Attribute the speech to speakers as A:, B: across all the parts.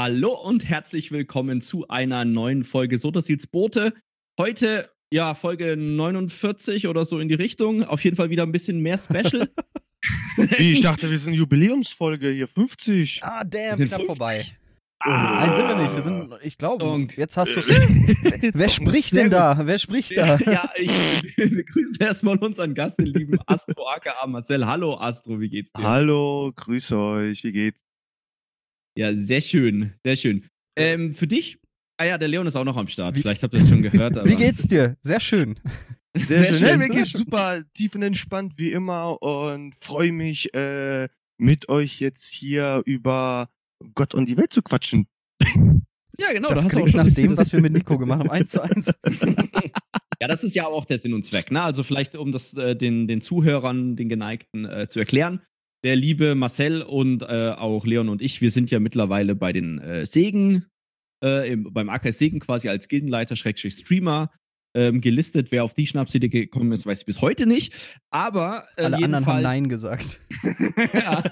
A: Hallo und herzlich willkommen zu einer neuen Folge Sotasils Boote. Heute, ja, Folge 49 oder so in die Richtung. Auf jeden Fall wieder ein bisschen mehr Special.
B: Wie, ich dachte, wir sind Jubiläumsfolge hier, 50.
C: Ah, damn, knapp
A: 50.
C: vorbei.
A: Ah.
C: Nein, sind wir nicht. Wir sind, ich glaube,
A: Und-
C: jetzt hast du Wer
B: Doch,
C: spricht
A: sehr
C: denn da? Wer spricht da?
A: ja, ich begrüße erstmal unseren Gast, den lieben Astro aka Marcel. Hallo Astro, wie geht's dir?
B: Hallo, grüß euch, wie geht's?
A: Ja, sehr schön, sehr schön. Ähm, für dich, ah ja, der Leon ist auch noch am Start. Vielleicht habt ihr es schon gehört. aber-
C: Wie geht's dir? Sehr schön.
A: Sehr
B: schön.
A: schön.
B: Mir geht's super tiefenentspannt wie immer und freue mich, äh, mit euch jetzt hier über Gott und die Welt zu quatschen.
A: Ja, genau.
C: das
A: da hast du auch
C: klingt
A: schon
C: nach dem, was wir mit Nico gemacht haben. Eins zu eins.
A: Ja, das ist ja auch der Sinn und Zweck. Ne? Also vielleicht, um das äh, den, den Zuhörern, den Geneigten äh, zu erklären. Der liebe Marcel und äh, auch Leon und ich, wir sind ja mittlerweile bei den äh, Segen, äh, im, beim AKS Segen quasi als Gildenleiter, Schrägstrich Streamer ähm, gelistet. Wer auf die Schnapsidee gekommen ist, weiß ich bis heute nicht. Aber äh,
C: Alle anderen haben
A: jedenfalls-
C: Nein gesagt.
A: ja,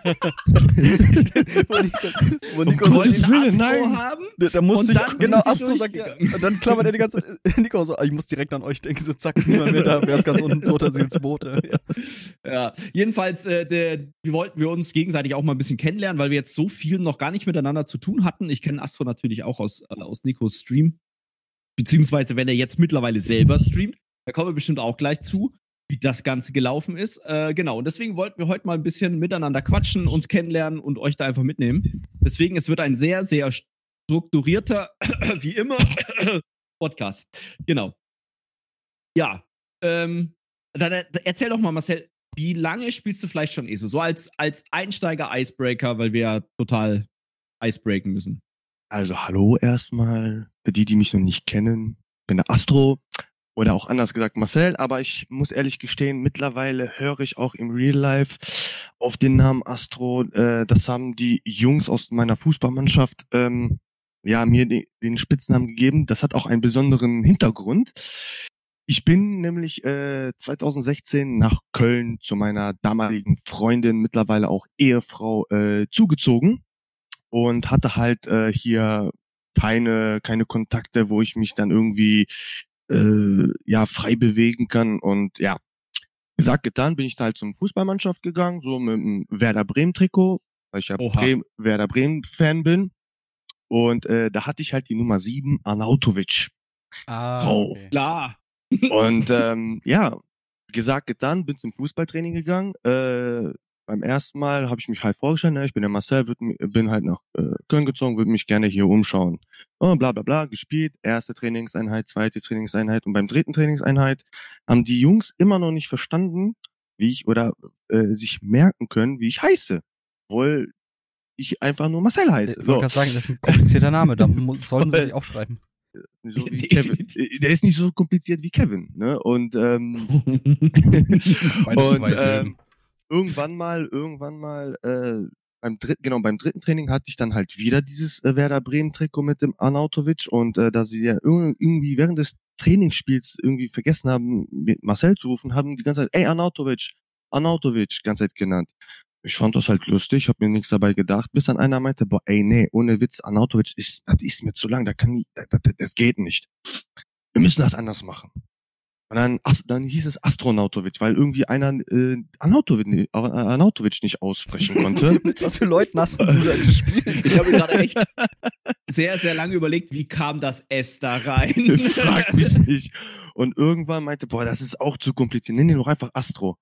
C: wo Nico, wo Nico so
B: Willen, nein.
A: haben.
C: Da, da musste
A: Und
C: ich,
A: dann sind
C: genau, Astro sagt ja. Und dann klammert er die ganze Zeit. Nico so, ah, ich muss direkt an euch denken, so zack, niemand mehr da, wer ist ganz unten, Sotasils Boote. Ja.
A: Ja, jedenfalls, äh, der, wir wollten wir uns gegenseitig auch mal ein bisschen kennenlernen, weil wir jetzt so viel noch gar nicht miteinander zu tun hatten. Ich kenne Astro natürlich auch aus, äh, aus Nikos Stream. Beziehungsweise, wenn er jetzt mittlerweile selber streamt, da kommen wir bestimmt auch gleich zu, wie das Ganze gelaufen ist. Äh, genau, und deswegen wollten wir heute mal ein bisschen miteinander quatschen, uns kennenlernen und euch da einfach mitnehmen. Deswegen, es wird ein sehr, sehr strukturierter, wie immer, Podcast. Genau. Ja, ähm, dann äh, erzähl doch mal, Marcel, wie lange spielst du vielleicht schon ESO? So als, als Einsteiger-Icebreaker, weil wir ja total icebreaken müssen.
B: Also hallo erstmal, für die, die mich noch nicht kennen, bin der Astro oder auch anders gesagt Marcel, aber ich muss ehrlich gestehen, mittlerweile höre ich auch im Real Life auf den Namen Astro. Äh, das haben die Jungs aus meiner Fußballmannschaft ähm, ja mir de den Spitznamen gegeben. Das hat auch einen besonderen Hintergrund. Ich bin nämlich äh, 2016 nach Köln zu meiner damaligen Freundin, mittlerweile auch Ehefrau, äh, zugezogen und hatte halt äh, hier keine keine Kontakte, wo ich mich dann irgendwie äh, ja frei bewegen kann und ja gesagt getan bin ich da halt zum Fußballmannschaft gegangen so mit dem Werder Bremen Trikot weil ich ja. Bremen, Werder Bremen Fan bin und äh, da hatte ich halt die Nummer 7 Arnautovic
C: Ah,
B: Frau.
C: okay.
A: Klar.
B: und ähm, ja, gesagt, getan, bin zum Fußballtraining gegangen. Äh, beim ersten Mal habe ich mich halt vorgestellt, ne, ich bin der Marcel, würd, bin halt nach äh, Köln gezogen, würde mich gerne hier umschauen. Oh, bla bla bla, gespielt, erste Trainingseinheit, zweite Trainingseinheit und beim dritten Trainingseinheit haben die Jungs immer noch nicht verstanden, wie ich oder äh, sich merken können, wie ich heiße. Obwohl ich einfach nur Marcel heiße.
C: Ich wollte gerade sagen, das ist ein komplizierter Name, da sollten sie sich aufschreiben.
B: So
A: Definitiv.
B: Kevin. Äh, Der ist nicht so kompliziert wie Kevin, ne? Und ähm, und ähm. Irgendwann mal, irgendwann mal, äh, beim dritten, genau, beim dritten Training hatte ich dann halt wieder dieses äh, Werder Bremen Trikot mit dem Arnautovic und äh, da sie ja irg- irgendwie während des Trainingsspiels irgendwie vergessen haben, mit Marcel zu rufen, haben die ganze Zeit, ey Arnautovic, Arnautovic, ganze Zeit genannt. Ich fand das halt lustig, habe mir nichts dabei gedacht, bis dann einer meinte, boah, ey, nee, ohne Witz, Arnautovic ist, das ist mir zu lang, da kann ich, das, das geht nicht. Wir müssen das anders machen. Und dann, dann hieß es Astronautovic, weil irgendwie einer äh, Arnautovic, nicht- äh, Arnautovic nicht aussprechen konnte.
C: Mit was für Leuten hast du da gespielt?
A: Ich habe mir gerade echt sehr, sehr lange überlegt, wie kam das S da rein?
B: Frag mich nicht. Und irgendwann meinte, boah, das ist auch zu kompliziert. Nenn ihn doch einfach Astro.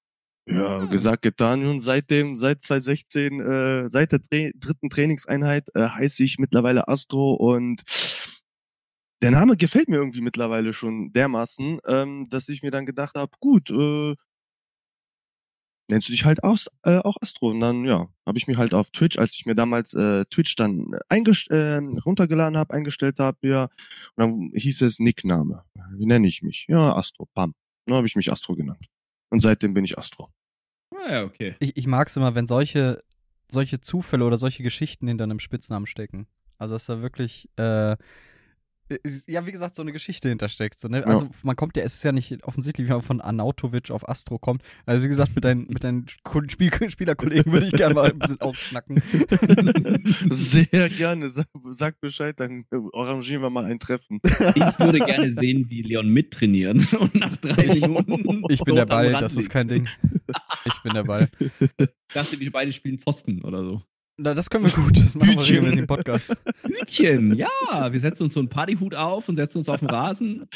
B: Ja,
A: Ah.
B: gesagt, getan. Und seitdem, seit 2016, äh, seit der Tra dritten Trainingseinheit äh, heiße ich mittlerweile Astro und der Name gefällt mir irgendwie mittlerweile schon dermaßen, ähm, dass ich mir dann gedacht habe, gut, äh, nennst du dich halt aus, äh, auch Astro. Und dann, ja, habe ich mir halt auf Twitch, als ich mir damals äh, Twitch dann äh, runtergeladen habe, eingestellt habe, ja, und dann hieß es Nickname. Wie nenne ich mich? Ja, Astro, pam. Dann habe ich mich Astro genannt. Und seitdem bin ich Astro.
A: Ah, ja, okay.
C: Ich, ich mag es immer, wenn solche, solche Zufälle oder solche Geschichten hinter einem Spitznamen stecken. Also, dass da wirklich Äh, Ja, wie gesagt, so eine Geschichte hintersteckt. So, ne? Also man kommt ja, es ist ja nicht offensichtlich, wie man von Anautovic auf Astro kommt. Also wie gesagt, mit deinen, mit deinen Spiel Spielerkollegen würde ich gerne mal ein bisschen aufschnacken.
B: Sehr gerne. Sag, sag Bescheid, dann äh, arrangieren wir mal ein Treffen.
A: Ich würde gerne sehen, wie Leon mittrainieren und nach drei Minuten.
C: Ich bin der Ball, das ist kein Ding. Ich bin der Ball.
A: Ich dachte, wir beide spielen Pfosten oder so.
C: Na, das können wir gut. Das machen wir
B: Hütchen.
C: regelmäßig im Podcast.
A: Hütchen, ja. Wir setzen uns so einen Partyhut auf und setzen uns auf den Rasen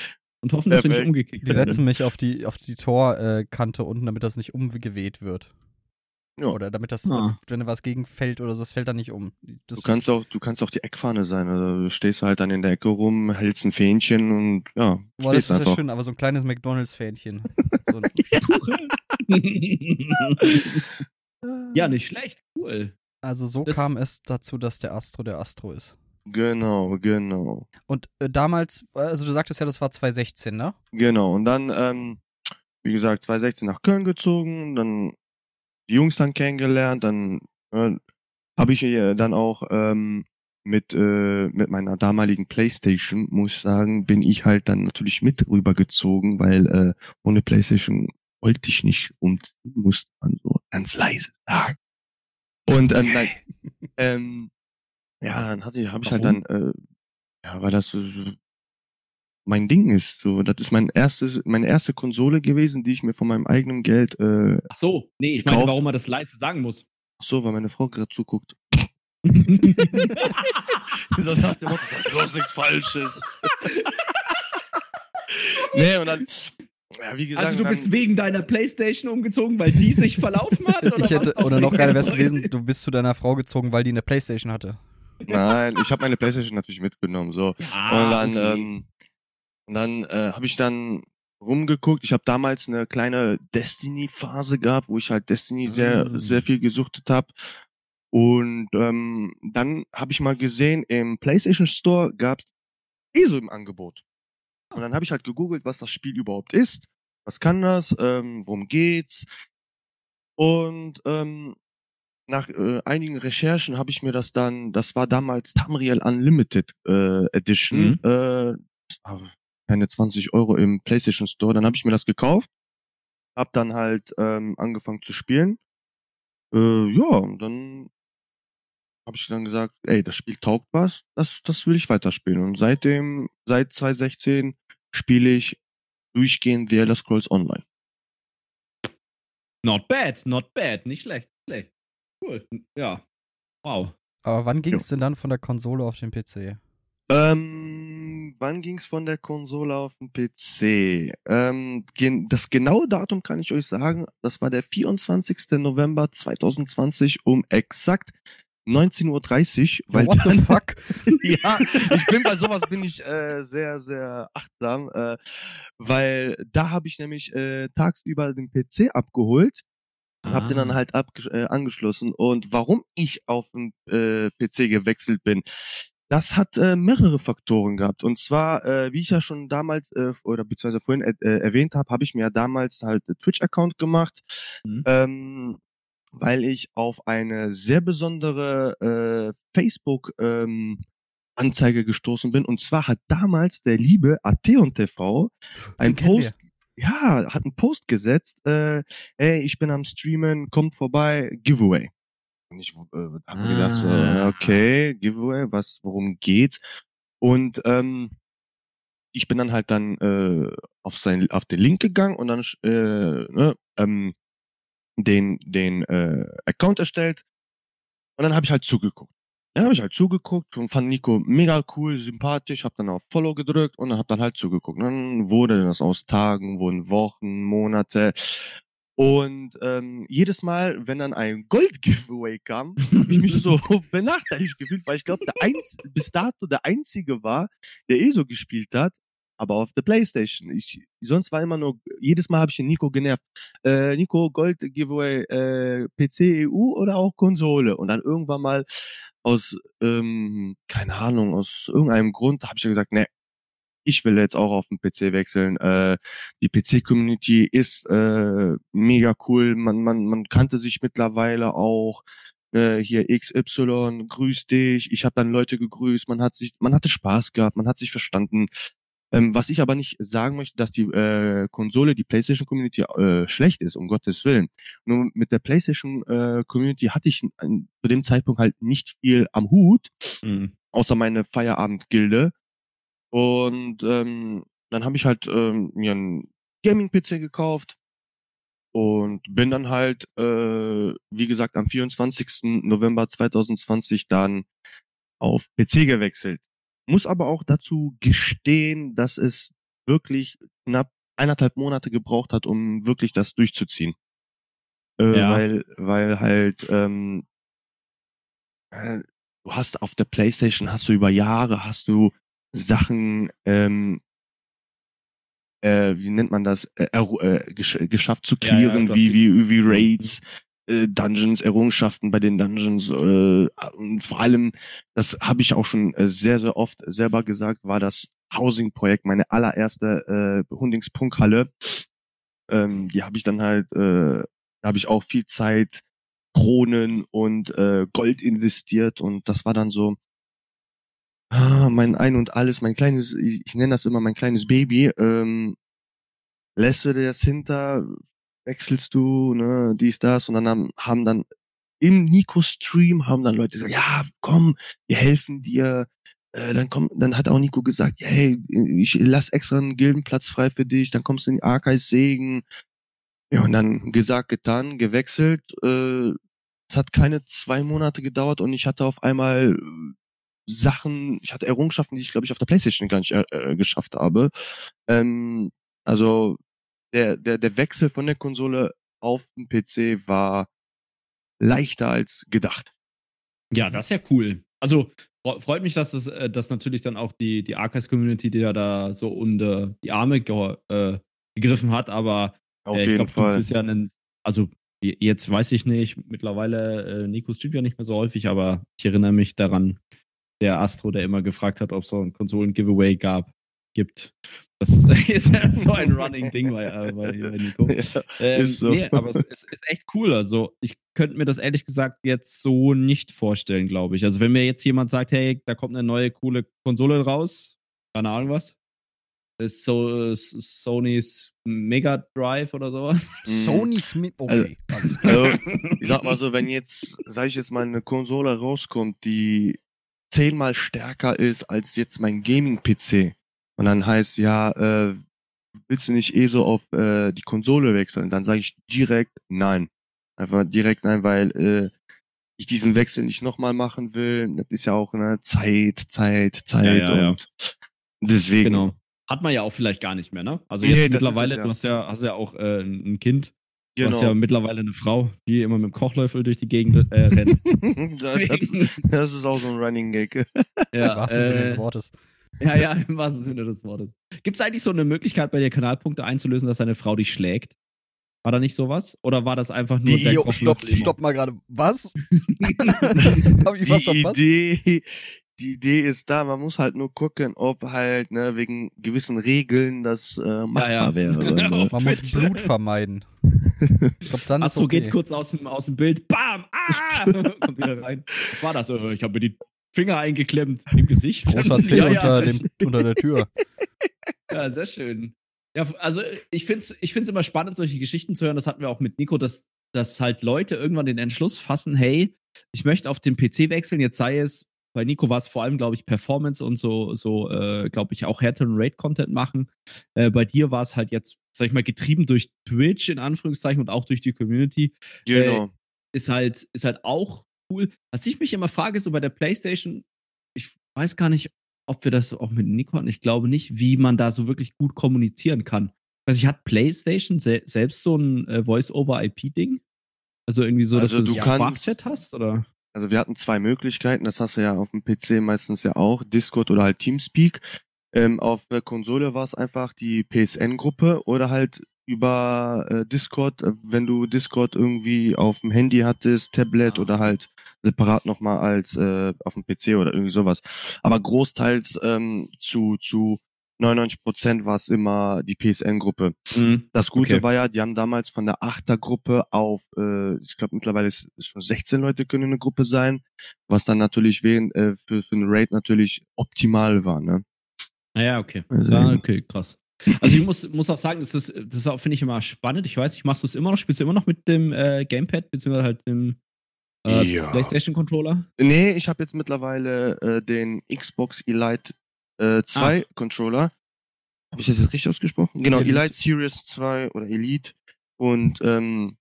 A: und hoffen, dass wir nicht
B: Perfekt.
A: umgekickt
C: Die setzen mich auf die, auf die Torkante unten, damit das nicht umgeweht wird.
B: Ja.
C: Oder damit das,
A: Ah.
C: damit, wenn da was gegenfällt oder so, das fällt dann nicht um. Das
B: Du kannst auch, du kannst auch die Eckfahne sein. Also du stehst halt dann in der Ecke rum, hältst ein Fähnchen und ja,
C: Boah, das ist ja
B: einfach.
C: schön, aber so ein kleines McDonalds-Fähnchen. So ein-
A: ja, nicht schlecht. Cool.
C: Also so
A: Das-
C: kam es dazu, dass der Astro der Astro ist.
B: Genau, genau.
C: Und äh, damals, also du sagtest ja, das war 2016, ne?
B: Genau. Und dann, ähm, wie gesagt, 2016 nach Köln gezogen, dann die Jungs dann kennengelernt, dann äh, habe ich hier dann auch ähm, mit, äh, mit meiner damaligen Playstation, muss ich sagen, bin ich halt dann natürlich mit rübergezogen, weil äh, ohne Playstation wollte ich nicht umziehen, musste man so ganz leise sagen. Und ähm, dann, ähm, ja, dann hatte ich, habe ich halt dann, äh, ja, weil das so, so mein Ding ist. So, das ist mein erstes, meine erste Konsole gewesen, die ich mir von meinem eigenen Geld, äh,
A: Ach so, nee, ich meine, warum man das leise sagen muss.
B: ach so, weil meine Frau gerade zuguckt. so nach dem Motto, bloß nichts Falsches. nee, und dann, ja, wie gesagt,
A: also du bist wegen deiner Playstation umgezogen, weil die sich verlaufen hat? Oder,
C: ich hätte, oder noch geiler wäre es gewesen, du bist zu deiner Frau gezogen, weil die eine Playstation hatte.
B: nein, ich habe meine Playstation natürlich mitgenommen, so.
A: Ah,
B: und dann,
A: okay.
B: ähm, und dann äh, habe ich dann rumgeguckt. Ich habe damals eine kleine Destiny-Phase gehabt, wo ich halt Destiny sehr,
A: Ah.
B: sehr viel gesuchtet habe. Und ähm, dann habe ich mal gesehen, im PlayStation Store gab es ESO im Angebot. Und dann habe ich halt gegoogelt, was das Spiel überhaupt ist, was kann das, ähm, worum geht's. Und ähm, nach äh, einigen Recherchen habe ich mir das dann, das war damals Tamriel Unlimited äh, Edition,
A: Mhm.
B: äh, war keine 20 Euro im PlayStation Store. Dann habe ich mir das gekauft, hab dann halt ähm, angefangen zu spielen. Äh, ja, und dann habe ich dann gesagt, ey, das Spiel taugt was, das, das will ich weiterspielen. Und seitdem, seit 2016 spiele ich durchgehend The Elder Scrolls Online.
A: Not bad, not bad. Nicht schlecht, nicht schlecht. Cool. Ja. Wow.
C: Aber wann ging es denn dann von der Konsole auf den PC?
B: Ähm, wann ging's von der Konsole auf den PC? Ähm, gen das genaue Datum kann ich euch sagen. Das war der 24. November 2020 um exakt 19.30 Uhr. Weil
C: What the fuck?
B: ja, ich bin bei sowas bin ich äh, sehr, sehr achtsam, äh, weil da habe ich nämlich äh, tagsüber den PC abgeholt hab den dann
A: Ah.
B: halt abge äh, angeschlossen. Und warum ich auf den äh, PC gewechselt bin, das hat äh, mehrere Faktoren gehabt. Und zwar, äh, wie ich ja schon damals äh, oder beziehungsweise vorhin äh, äh, erwähnt habe, habe ich mir ja damals halt einen Twitch-Account gemacht,
A: Mhm.
B: ähm, weil ich auf eine sehr besondere äh, Facebook ähm, Anzeige gestoßen bin. Und zwar hat damals der liebe Atheon TV ein
C: kennen wir.
B: Post, ja, hat einen Post gesetzt, äh, ey, ich bin am Streamen, kommt vorbei, Giveaway. Und ich äh, habe mir gedacht, so,
A: Ah.
B: okay, Giveaway, was, worum geht's? Und ähm, ich bin dann halt dann äh, auf sein, auf den Link gegangen und dann äh, ne, ähm, den den äh, Account erstellt und dann habe ich halt zugeguckt. Ja, habe ich halt zugeguckt und fand Nico mega cool, sympathisch, hab dann auf Follow gedrückt und dann hab dann halt zugeguckt. Und dann wurde das aus Tagen, wurden Wochen, Monate. Und ähm, jedes Mal, wenn dann ein Gold-Giveaway kam, habe ich mich so benachteiligt gefühlt, weil ich glaube, der eins, bis dato der einzige war, der eh so gespielt hat, aber auf der Playstation. Ich, sonst war immer nur, jedes Mal habe ich den Nico genervt. Äh, Nico, Gold-Giveaway, äh, PC, EU oder auch Konsole? Und dann irgendwann mal aus, ähm, keine Ahnung, aus irgendeinem Grund habe ich ja gesagt, ne, ich will jetzt auch auf den PC wechseln. Äh, die PC-Community ist äh, mega cool. Man, man, man kannte sich mittlerweile auch. äh, hier XY, grüß dich, ich habe dann Leute gegrüßt, man hat sich, man hatte Spaß gehabt, man hat sich verstanden. Ähm, was ich aber nicht sagen möchte, dass die äh, Konsole, die PlayStation Community äh, schlecht ist, um Gottes Willen. Nur mit der PlayStation äh, Community hatte ich an, zu dem Zeitpunkt halt nicht viel am Hut, mhm. außer meine Feierabendgilde. Und ähm, dann habe ich halt ähm, mir einen Gaming-PC gekauft und bin dann halt, äh, wie gesagt, am 24. November 2020 dann auf PC gewechselt. Muss aber auch dazu gestehen, dass es wirklich knapp eineinhalb Monate gebraucht hat, um wirklich das durchzuziehen. Äh, ja. Weil, weil halt, ähm, äh, du hast auf der Playstation, hast du über Jahre, hast du Sachen ähm, äh, wie nennt man das, äh, äh, gesch geschafft zu clearen, ja, ja, wie, wie, wie Raids, äh, Dungeons, Errungenschaften bei den Dungeons äh, und vor allem, das habe ich auch schon äh, sehr, sehr oft selber gesagt, war das Housing-Projekt, meine allererste äh, Hundingspunkhalle. Ähm, die habe ich dann halt, äh, da habe ich auch viel Zeit, Kronen und äh, Gold investiert und das war dann so, ah, mein Ein und Alles, mein kleines, ich, ich nenne das immer mein kleines Baby, ähm, lässt du dir das hinter, wechselst du, ne, dies, das, und dann haben, haben dann im Nico-Stream haben dann Leute gesagt, ja, komm, wir helfen dir. Äh, dann kommt, dann hat auch Nico gesagt, hey, ich lass extra einen Gildenplatz frei für dich, dann kommst du in die Archives Segen. Ja, und dann gesagt, getan, gewechselt. Äh, es hat keine zwei Monate gedauert und ich hatte auf einmal Sachen, ich hatte Errungenschaften, die ich, glaube ich, auf der Playstation gar nicht äh, äh, geschafft habe. Ähm, also der, der, der Wechsel von der Konsole auf den PC war leichter als gedacht.
A: Ja, das ist ja cool. Also freut mich, dass das äh, dass natürlich dann auch die, die Archives-Community, die ja da so unter die Arme ge äh, gegriffen hat, aber
B: auf äh, jeden glaub, Fall.
A: Ja ein, also jetzt weiß ich nicht, mittlerweile äh, Nico streamt ja nicht mehr so häufig, aber ich erinnere mich daran, der Astro, der immer gefragt hat, ob es so ein Konsolen-Giveaway gab, gibt. Das ist ja so ein Running-Ding bei, äh, bei, Nico. Ja, ähm, ist so. Nee, aber es ist, ist, echt cool. Also, ich könnte mir das ehrlich gesagt jetzt so nicht vorstellen, glaube ich. Also, wenn mir jetzt jemand sagt, hey, da kommt eine neue coole Konsole raus, keine Ahnung was, ist so Sony's Mega Drive oder sowas.
C: Mhm. Sony's Mi
B: okay. Also, also, ich sag mal so, wenn jetzt, sag ich jetzt mal, eine Konsole rauskommt, die zehnmal stärker ist als jetzt mein Gaming-PC. Und dann heißt, ja, äh, willst du nicht eh so auf äh, die Konsole wechseln? Dann sage ich direkt nein. Einfach direkt nein, weil äh, ich diesen Wechsel nicht nochmal machen will. Das ist ja auch eine Zeit, Zeit, Zeit ja, ja, und ja. deswegen. Genau.
A: Hat man ja auch vielleicht gar nicht mehr, ne? Also jetzt nee, mittlerweile, es, du hast ja, hast ja auch äh, ein Kind. Genau. Du hast ja genau. mittlerweile eine Frau, die immer mit dem Kochlöffel durch die Gegend äh, rennt.
B: das, das, ist auch so ein Running Gag.
C: Ja, wahrsten Sinne des äh, Wortes.
A: Ja, ja, im wahrsten Sinne des Wortes. Gibt es eigentlich so eine Möglichkeit, bei dir Kanalpunkte einzulösen, dass deine Frau dich schlägt? War da nicht sowas? Oder war das einfach nur
C: die, der Kopf Stopp, stopp mal gerade. Was?
B: Hab ich die was verpasst? Idee, die Idee ist da, man muss halt nur gucken, ob halt ne, wegen gewissen Regeln das äh, machbar ja, ja. wäre.
C: Ne? Man muss Blut vermeiden.
A: Ich glaub, dann Astro okay. geht kurz aus dem, aus dem Bild, bam, ah, kommt wieder rein. Was war das? Ich habe mir die Finger eingeklemmt im Gesicht.
C: Großer Zeh ja, unter, dem, unter der Tür.
A: Ja, sehr schön. Ja, also ich finde es ich find's immer spannend, solche Geschichten zu hören. Das hatten wir auch mit Nico, dass, dass halt Leute irgendwann den Entschluss fassen, hey, ich möchte auf den PC wechseln, jetzt sei es bei Nico war es vor allem, glaube ich, Performance und so, so äh, glaube ich, auch härteren Raid-Content machen. Äh, bei dir war es halt jetzt, sag ich mal, getrieben durch Twitch in Anführungszeichen und auch durch die Community.
B: Genau. Äh,
A: ist halt, ist halt auch cool. Was ich mich immer frage, so bei der PlayStation, ich weiß gar nicht, ob wir das auch mit Nico hatten. Ich glaube nicht, wie man da so wirklich gut kommunizieren kann. Also ich hat PlayStation se selbst so ein äh, Voice-over-IP-Ding? Also irgendwie so,
B: also
A: dass du,
B: du
A: ein Sprachchat hast, oder?
B: Also wir hatten zwei Möglichkeiten, das hast du ja auf dem PC meistens ja auch, Discord oder halt Teamspeak. Ähm, auf der Konsole war es einfach die PSN-Gruppe oder halt über äh, Discord, äh, wenn du Discord irgendwie auf dem Handy hattest, Tablet oder halt separat nochmal als äh, auf dem PC oder irgendwie sowas. Aber großteils ähm, zu, zu 99% war es immer die PSN-Gruppe.
A: Mhm.
B: Das Gute
A: Okay.
B: war ja, die haben damals von der Achtergruppe auf, äh, ich glaube mittlerweile ist, ist schon 16 Leute können eine Gruppe sein, was dann natürlich während, äh, für, für einen Raid natürlich optimal war, ne?
A: Naja, okay.
B: Also-
A: Ja, okay, krass. Also ich muss, muss auch sagen, das ist, das finde ich, immer spannend. Ich weiß nicht, machst du es immer noch? Spielst du immer noch mit dem äh, Gamepad, beziehungsweise halt dem äh,
B: Ja.
A: PlayStation-Controller?
B: Nee, ich habe jetzt mittlerweile äh, den Xbox Elite äh, 2 Controller. Habe ich das jetzt richtig ausgesprochen? Genau,
C: Elite.
B: Elite Series 2 oder Elite. Und ähm,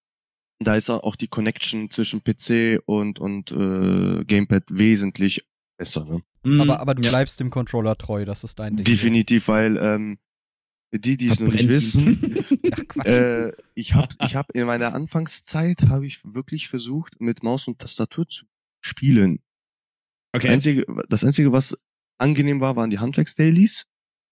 B: da ist auch die Connection zwischen PC und, und äh, Gamepad wesentlich besser. Ne?
A: Mhm.
C: Aber, aber du bleibst dem Controller treu, das ist dein Ding.
B: Definitiv, weil ähm, die, die es noch nicht wissen.
C: Ach,
B: äh, ich habe ich hab in meiner Anfangszeit habe ich wirklich versucht, mit Maus und Tastatur zu spielen. Das,
A: okay.
B: einzige, das Einzige, was angenehm war, waren die Handwerks-Dailies.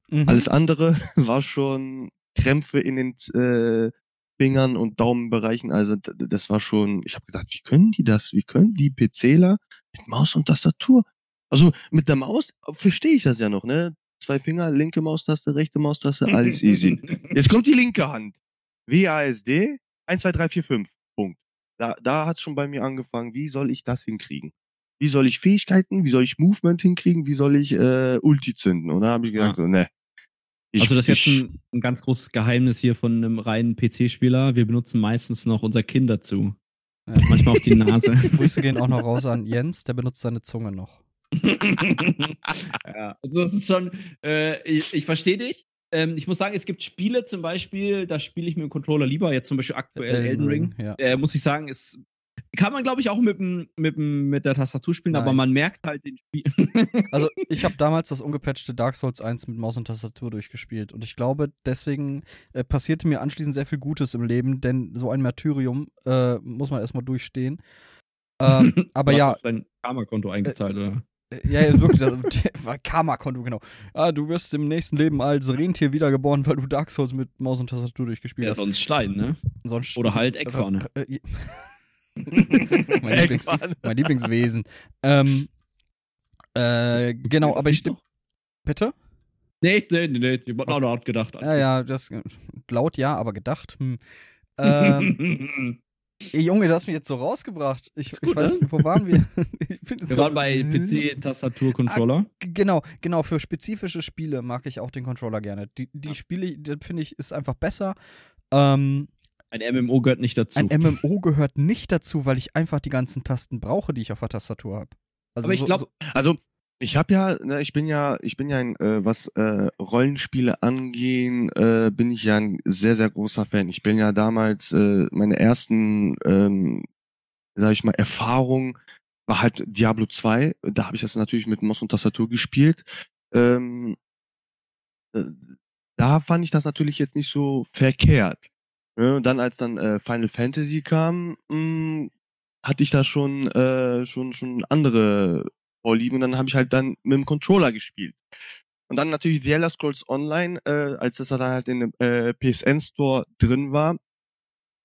C: Mhm.
B: Alles andere war schon Krämpfe in den äh, Fingern und Daumenbereichen. Also das war schon, ich habe gedacht, wie können die das? Wie können die PCler mit Maus und Tastatur? Also mit der Maus verstehe ich das ja noch, ne? Zwei Finger, linke Maustaste, rechte Maustaste, alles easy. Jetzt kommt die linke Hand. WASD 1, 2, 3, 4, 5. Punkt. Da, da hat schon bei mir angefangen, wie soll ich das hinkriegen? Wie soll ich Fähigkeiten, wie soll ich Movement hinkriegen, wie soll ich äh, Ulti zünden? Und da habe ich gedacht,
A: Ah.
B: so, ne. Ich-
A: also das ist jetzt ein, ein ganz großes Geheimnis hier von einem reinen PC-Spieler. Wir benutzen meistens noch unser Kind dazu.
C: Ja.
A: Manchmal auf die Nase.
C: Grüße gehen auch noch raus an Jens, der benutzt seine Zunge noch.
A: ja, also das ist schon, äh, ich, ich verstehe dich. Ähm, ich muss sagen, es gibt Spiele zum Beispiel, da spiele ich mit dem Controller lieber, jetzt zum Beispiel aktuell Elden, Ring.
C: Ja.
A: Äh, muss ich sagen, ist, kann man glaube ich auch mit, dem, mit, dem, mit der Tastatur spielen, aber
C: Nein.
A: man merkt halt den Spiel.
C: Also, ich habe damals das ungepatchte Dark Souls 1 mit Maus und Tastatur durchgespielt. Und ich glaube, deswegen äh, passierte mir anschließend sehr viel Gutes im Leben, denn so ein Martyrium äh, muss man erstmal durchstehen. Ähm, aber
A: Du hast
C: ja,
A: auf dein Karma-Konto eingezahlt, oder?
C: Äh, ja, ja, wirklich, das war Karma-Konto, genau. Ah, du wirst im nächsten Leben als Rentier wiedergeboren, weil du Dark Souls mit Maus und Tastatur durchgespielt
A: Ja,
C: hast.
A: sonst Stein, ne?
C: Sonst,
A: Oder halt Eckpfanne.
C: Äh, äh, mein, Lieblings, mein Lieblingswesen. Ähm, äh, genau, aber ich stimme. Bitte?
A: Nee, nee, nee, nee, ich hab auch noch gedacht.
C: Ja, ja, das laut ja, aber gedacht. Hm. Ähm, ey, Junge, du hast mich jetzt so rausgebracht. Ich,
A: gut,
C: ich weiß
A: ne?
C: wo waren wir?
A: Wir waren bei PC, Tastatur, Controller.
C: G- Genau, genau, für spezifische Spiele mag ich auch den Controller gerne. Die, die Spiele, das finde ich, ist einfach besser. Ähm,
A: Ein MMO gehört nicht dazu.
C: ein MMO gehört nicht dazu, weil ich einfach die ganzen Tasten brauche, die ich auf der Tastatur habe. Also
A: Aber ich
C: so-
A: glaub-
C: so,
B: Also, ich habe ja, ne, ich bin ja, ich bin ja ein, äh, was äh, Rollenspiele angehen, äh, bin ich ja ein sehr, sehr großer Fan. Ich bin ja damals, äh, meine ersten, ähm, sag ich mal, Erfahrungen war halt Diablo 2. Da habe ich das natürlich mit Maus und Tastatur gespielt. Ähm, äh, da fand ich das natürlich jetzt nicht so verkehrt. Ne? Und dann, als dann äh, Final Fantasy kam, mh, hatte ich da schon, äh, schon, schon andere Vorlieben und dann habe ich halt dann mit dem Controller gespielt. Und dann natürlich The Elder Scrolls Online, äh, als das dann halt in dem äh, PSN Store drin war,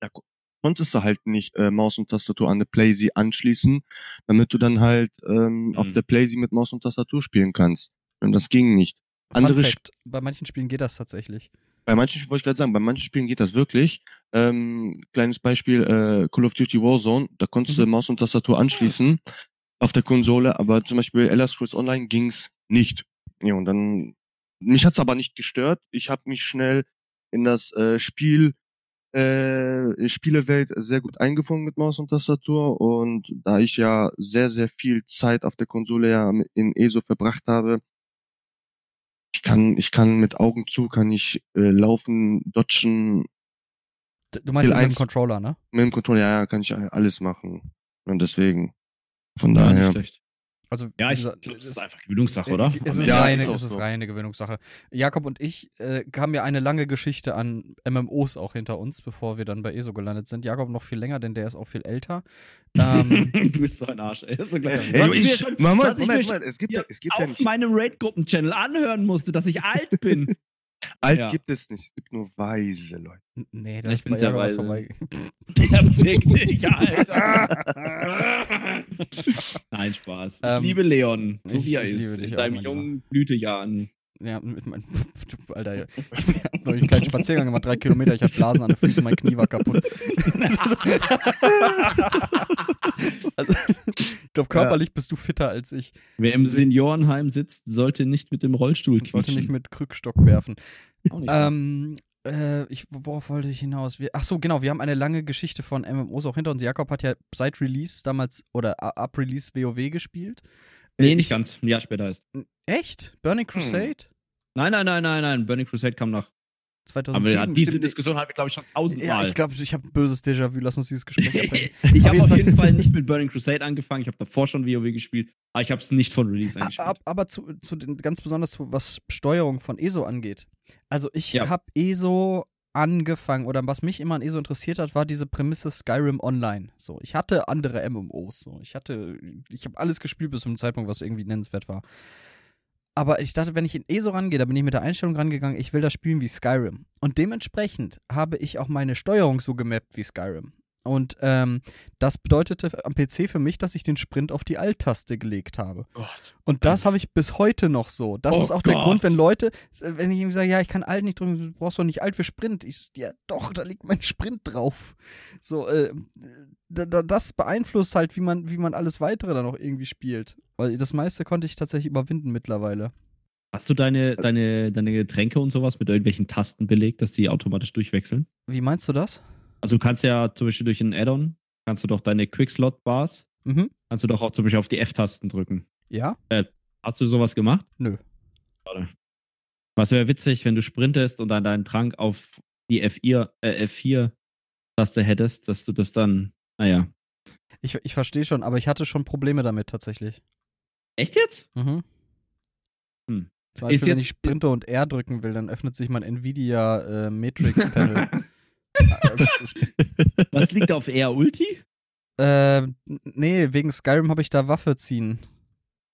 B: da ko- konntest du halt nicht äh, Maus und Tastatur an der Playsee anschließen, damit du dann halt ähm, auf
A: Mhm.
B: der Playsee mit Maus und Tastatur spielen kannst. Und das ging nicht.
C: Fun
B: andere
C: Fact, bei manchen Spielen geht das tatsächlich.
B: Bei manchen, wollte ich gerade sagen, bei manchen Spielen geht das wirklich. Ähm, kleines Beispiel, äh, Call of Duty Warzone, da konntest du
C: Mhm.
B: Maus und Tastatur anschließen auf der Konsole, aber zum Beispiel Elder Scrolls Online ging's nicht. Ja, und dann, mich hat's aber nicht gestört. Ich habe mich schnell in das äh, Spiel, äh, Spielewelt sehr gut eingefunden mit Maus und Tastatur und da ich ja sehr, sehr viel Zeit auf der Konsole ja in ESO verbracht habe, ich kann, ich kann mit Augen zu, kann ich äh, laufen, dodgen,
C: Du meinst
B: Spiel
C: mit dem Controller, ne?
B: mit dem Controller, ja, ja, kann ich alles machen. Und deswegen, von
A: Ja,
B: daher.
A: nicht schlecht.
C: Also,
A: Ja, ich glaube, das
C: es-
A: ist einfach Gewöhnungssache,
C: Äh,
A: oder?
C: Es
A: Am
C: ist,
B: Ja,
C: reine,
B: ist
C: es ist
B: so.
C: reine Gewöhnungssache. Jakob und ich äh, haben ja eine lange Geschichte an MMOs auch hinter uns, bevor wir dann bei ESO gelandet sind. Jakob noch viel länger, denn der ist auch viel älter. Ähm,
A: du bist so ein Arsch, ey. So.
B: Ey, du,
A: ich schon-
B: Moment,
A: was ich
B: Moment,
A: mir
B: Moment, es gibt, ja, es gibt ja
A: auf meinem Raid-Gruppen-Channel anhören musste, dass ich alt bin.
B: Alt
A: ja.
B: gibt es nicht, es gibt nur weise Leute.
C: nee,
A: Ich
C: da ist bei
A: bin sehr weise.
C: vorbei.
A: ja, fick dich, Alter. Nein, Spaß. Ich
C: Ähm,
A: liebe Leon, so
C: ich-
A: wie er
C: ich
A: ist, in seinen
C: mein
A: jungen Blütejahren.
C: Ja, mit mein, du, Alter, ich hab noch einen kleinen Spaziergang gemacht, drei Kilometer, ich hab Blasen an den Füßen, mein Knie war kaputt. also, ich glaube, körperlich bist du fitter als ich.
A: Wer im Seniorenheim sitzt, sollte nicht mit dem Rollstuhl
C: Ich wollte nicht
A: quietschen.
C: mit Krückstock werfen.
A: Auch nicht.
C: Ähm, äh, ich, worauf wollte ich hinaus? Wir, ach so, genau, wir haben eine lange Geschichte von MMOs auch hinter uns. Jakob hat ja seit Release damals oder ab Release WoW gespielt. Äh,
A: nee,
C: ich-
A: nicht ganz. Ein Jahr später ist.
C: Echt? Burning Crusade?
A: Nein, nein, nein, nein, nein. Burning Crusade kam nach. Aber
C: 2007?
A: diese
C: stimmt.
A: Diskussion hatten wir, glaube ich, schon
C: Ja,
A: tausendmal.
C: ich glaube, ich habe ein böses Déjà-vu. Lass uns dieses Gespräch abbrechen.
A: ich habe auf jeden Fall nicht mit Burning Crusade angefangen. Ich habe davor schon WoW gespielt, aber ich habe es nicht von Release
C: A-
A: eingespielt.
C: ab- Aber zu, zu den, ganz besonders, was Steuerung von ESO angeht. Also ich
A: Ja.
C: habe ESO angefangen oder was mich immer an ESO interessiert hat, war diese Prämisse Skyrim Online. So, ich hatte andere MMOs. So, ich hatte, ich habe alles gespielt bis zum Zeitpunkt, was irgendwie nennenswert war. Aber ich dachte, wenn ich in ESO rangehe, da bin ich mit der Einstellung rangegangen, ich will das spielen wie Skyrim. Und dementsprechend habe ich auch meine Steuerung so gemappt wie Skyrim. Und ähm, das bedeutete am PC für mich, dass ich den Sprint auf die Alt-Taste gelegt habe.
A: Gott.
C: Und das habe ich bis heute noch so. Das
A: Oh
C: ist auch der
A: Gott.
C: Grund, wenn Leute, wenn ich irgendwie sage, ja, ich kann Alt nicht drücken, du brauchst doch nicht Alt für Sprint. Ich, ja, doch, da liegt mein Sprint drauf. So, äh, da, da, das beeinflusst halt, wie man, wie man alles weitere dann auch irgendwie spielt. Weil das meiste konnte ich tatsächlich überwinden mittlerweile.
A: Hast du deine, deine, deine Getränke und sowas mit irgendwelchen Tasten belegt, dass die automatisch durchwechseln?
C: Wie meinst du das?
A: Also du kannst ja zum Beispiel durch ein Add-on, kannst du doch deine Quickslot-Bars,
C: Mhm.
A: kannst du doch auch zum Beispiel auf die F-Tasten drücken.
C: Ja?
A: Hast du sowas gemacht?
C: Nö.
A: Schade. Was wäre witzig, wenn du sprintest und dann deinen Trank auf die F4, äh, F4-Taste hättest, dass du das dann, naja.
C: Ich, ich verstehe schon, aber ich hatte schon Probleme damit tatsächlich.
A: Echt jetzt?
C: Mhm.
A: Hm.
C: Zum Beispiel,
A: Ist
C: wenn
A: jetzt-
C: ich Sprinte und R drücken will, dann öffnet sich mein Nvidia äh, Matrix Panel.
A: Was liegt auf R Ulti?
C: Äh, nee, wegen Skyrim habe ich da Waffe ziehen.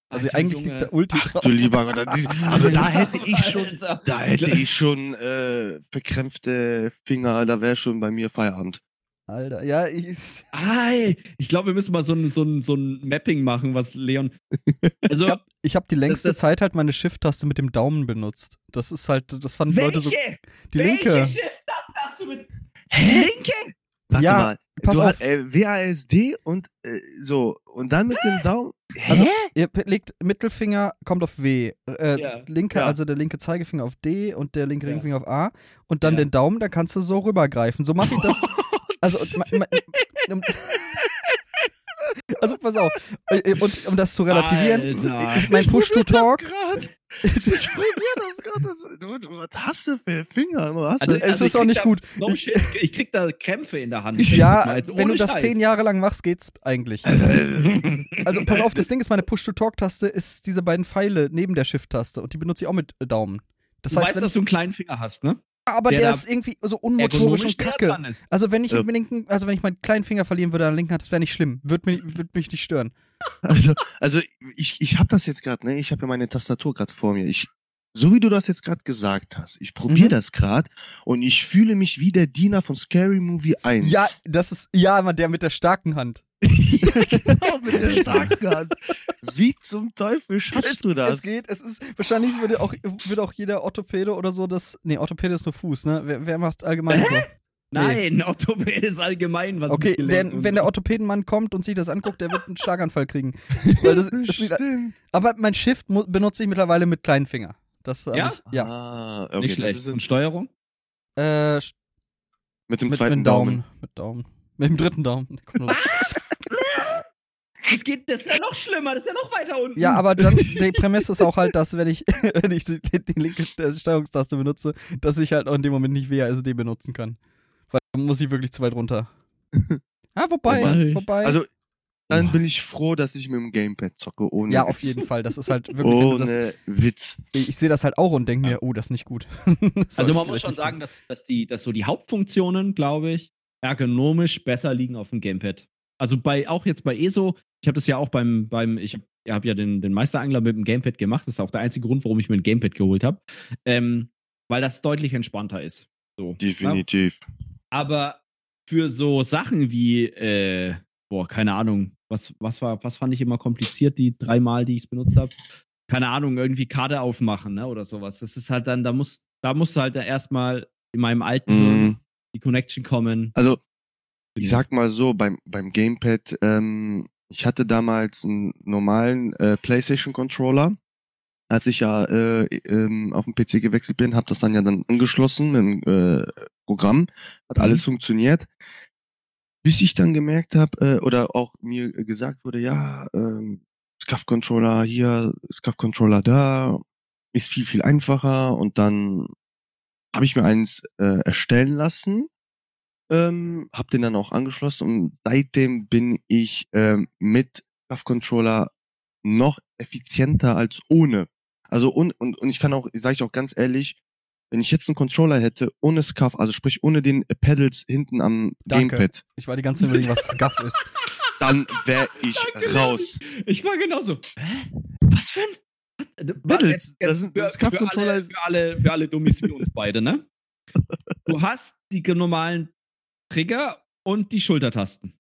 C: Also
A: Alter,
C: eigentlich
A: Junge.
C: liegt da Ulti
B: Ach
C: drauf.
B: du lieber das Also da hätte ich schon, da hätte ich schon äh, verkrämpfte Finger, da wäre schon bei mir Feierabend.
C: Alter, ja, ich,
A: Ei, ich glaube, wir müssen mal so ein, so, ein, so ein Mapping machen, was Leon. Also,
C: ich habe hab die längste
A: das-
C: Zeit halt meine Shift-Taste mit dem Daumen benutzt. Das ist halt, das fanden Leute so. Die
A: Welche
C: linke.
A: Shift-Taste hast du mit. Linke?
B: Warte
C: Ja,
B: mal,
C: pass
B: du
C: auf.
B: hast äh, WASD und äh, so und dann mit dem Daumen. Hä?
C: Also, ihr legt Mittelfinger, kommt auf W. Äh,
A: Ja.
C: linke,
B: Ja.
C: also der linke Zeigefinger auf D und der linke
A: Ja.
C: Ringfinger auf A. Und dann
A: Ja.
C: den Daumen, dann kannst du so rübergreifen. So mache ich das. Also, um, also pass auf. Äh, Und um das zu relativieren,
A: Alter.
C: mein Push-to-Talk.
B: Ich probier das gerade. Du, was hast du für Finger? Hast
A: Also,
B: du?
C: es
A: ich
C: ist auch nicht
A: da-
C: gut.
A: No shit, ich krieg da Krämpfe in der Hand. wenn ich
C: Ja, wenn du das
A: Scheiß.
C: zehn Jahre lang machst, geht's eigentlich. Also pass auf, das Ding ist, meine Push-to-Talk-Taste ist diese beiden Pfeile neben der Shift-Taste und die benutze ich auch mit Daumen. Das
A: Du
C: heißt,
A: weißt,
C: wenn
A: dass du einen kleinen Finger hast, ne?
C: Aber
A: der
C: der, ist irgendwie so unmotorisch und kacke. Also wenn ich
B: Ja.
C: mit dem linken, also wenn ich meinen kleinen Finger verlieren würde an der linken Hand, das wäre nicht schlimm. Würde mich, würd mich nicht stören.
B: Also, also ich, ich habe das jetzt gerade, ne? Ich habe ja meine Tastatur gerade vor mir. Ich, so wie du das jetzt gerade gesagt hast, ich probiere
C: Mhm.
B: das gerade und ich fühle mich wie der Diener von Scary Movie 1.
C: Ja, das ist, ja, man, der mit der starken Hand.
B: genau, mit der starken Hand. Wie zum Teufel schaffst du das?
C: Es geht, es ist, wahrscheinlich würde auch, würde auch jeder Orthopäde oder so das, nee, Orthopäde ist nur Fuß, ne? Wer, wer macht allgemein so?
A: Nein, Orthopäde ist allgemein was
C: Okay,
A: und
C: wenn der. Orthopädenmann kommt und sich das anguckt, der wird einen Schlaganfall kriegen. Weil das, das aber mein Shift benutze ich mittlerweile mit kleinen Finger. Das
A: Ja?
C: Ich, ja.
B: Ah, okay,
A: Nicht schlecht.
B: ist
A: Und Steuerung?
C: Äh,
B: mit dem
C: mit,
B: zweiten
C: mit
B: Daumen.
C: Mit Daumen. Mit dem dritten Daumen.
A: Das geht, das ist ja noch schlimmer, das ist ja noch weiter unten.
C: Ja, aber dann, die Prämisse ist auch halt, dass wenn ich, wenn ich die, die linke Steuerungstaste benutze, dass ich halt auch in dem Moment nicht WASD benutzen kann. Weil dann muss ich wirklich zu weit runter. Ah, wobei,
A: Wobei-
C: wobei.
B: Also, dann bin ich froh, dass ich mit dem Gamepad zocke, ohne
C: ja,
B: Witz.
C: auf jeden Fall. Das ist halt wirklich,
B: Ohne
C: das,
B: Witz.
C: ich, ich sehe das halt auch und denke mir, oh, das ist nicht gut. Das
A: Also man muss schon sagen, dass, dass, die, dass so die Hauptfunktionen, glaube ich, ergonomisch besser liegen auf dem Gamepad. Also bei, auch jetzt bei ESO, ich habe das ja auch beim, beim ich habe hab ja den, den Meisterangler mit dem Gamepad gemacht. Das ist auch der einzige Grund, warum ich mir ein Gamepad geholt habe. Ähm, weil das deutlich entspannter ist. So.
B: Definitiv.
A: Aber für so Sachen wie, äh, boah, keine Ahnung, was, was war, was fand ich immer kompliziert, die dreimal, die ich es benutzt habe? keine Ahnung, irgendwie Karte aufmachen, ne? Oder sowas. Das ist halt dann, da muss, da musst du halt erstmal in meinem alten
B: Mhm.
A: die Connection kommen.
B: Also, ich sag mal so, beim, beim Gamepad, ähm, ich hatte damals einen normalen äh, PlayStation-Controller. Als ich ja äh, ähm, auf den PC gewechselt bin, habe das dann ja dann angeschlossen mit dem äh, Programm. Hat
A: Mhm.
B: alles funktioniert. Bis ich dann gemerkt habe, äh, oder auch mir gesagt wurde, ja, ähm, SCAF-Controller hier, SCAF-Controller da, ist viel, viel einfacher. Und dann habe ich mir eins äh, erstellen lassen ähm, hab den dann auch angeschlossen und seitdem bin ich ähm, mit Kraft Controller noch effizienter als ohne. Also und, und, und ich kann auch, sage ich auch ganz ehrlich, wenn ich jetzt einen Controller hätte ohne Scuff, also sprich ohne den Pedals hinten am
C: Danke.
B: Gamepad,
C: Ich war die ganze Zeit überlegen, was Scuff ist.
B: dann wäre ich
A: Danke,
B: raus.
A: Ich war genauso. Hä? Was für ein.
B: Pedals,
A: Jetzt, jetzt
B: das sind-
A: für,
B: das
A: für,
B: Cuff-Controller
A: alle,
B: ist-
A: für, alle, für alle Dummies wie uns beide, ne? Du hast die normalen Trigger und die Schultertasten.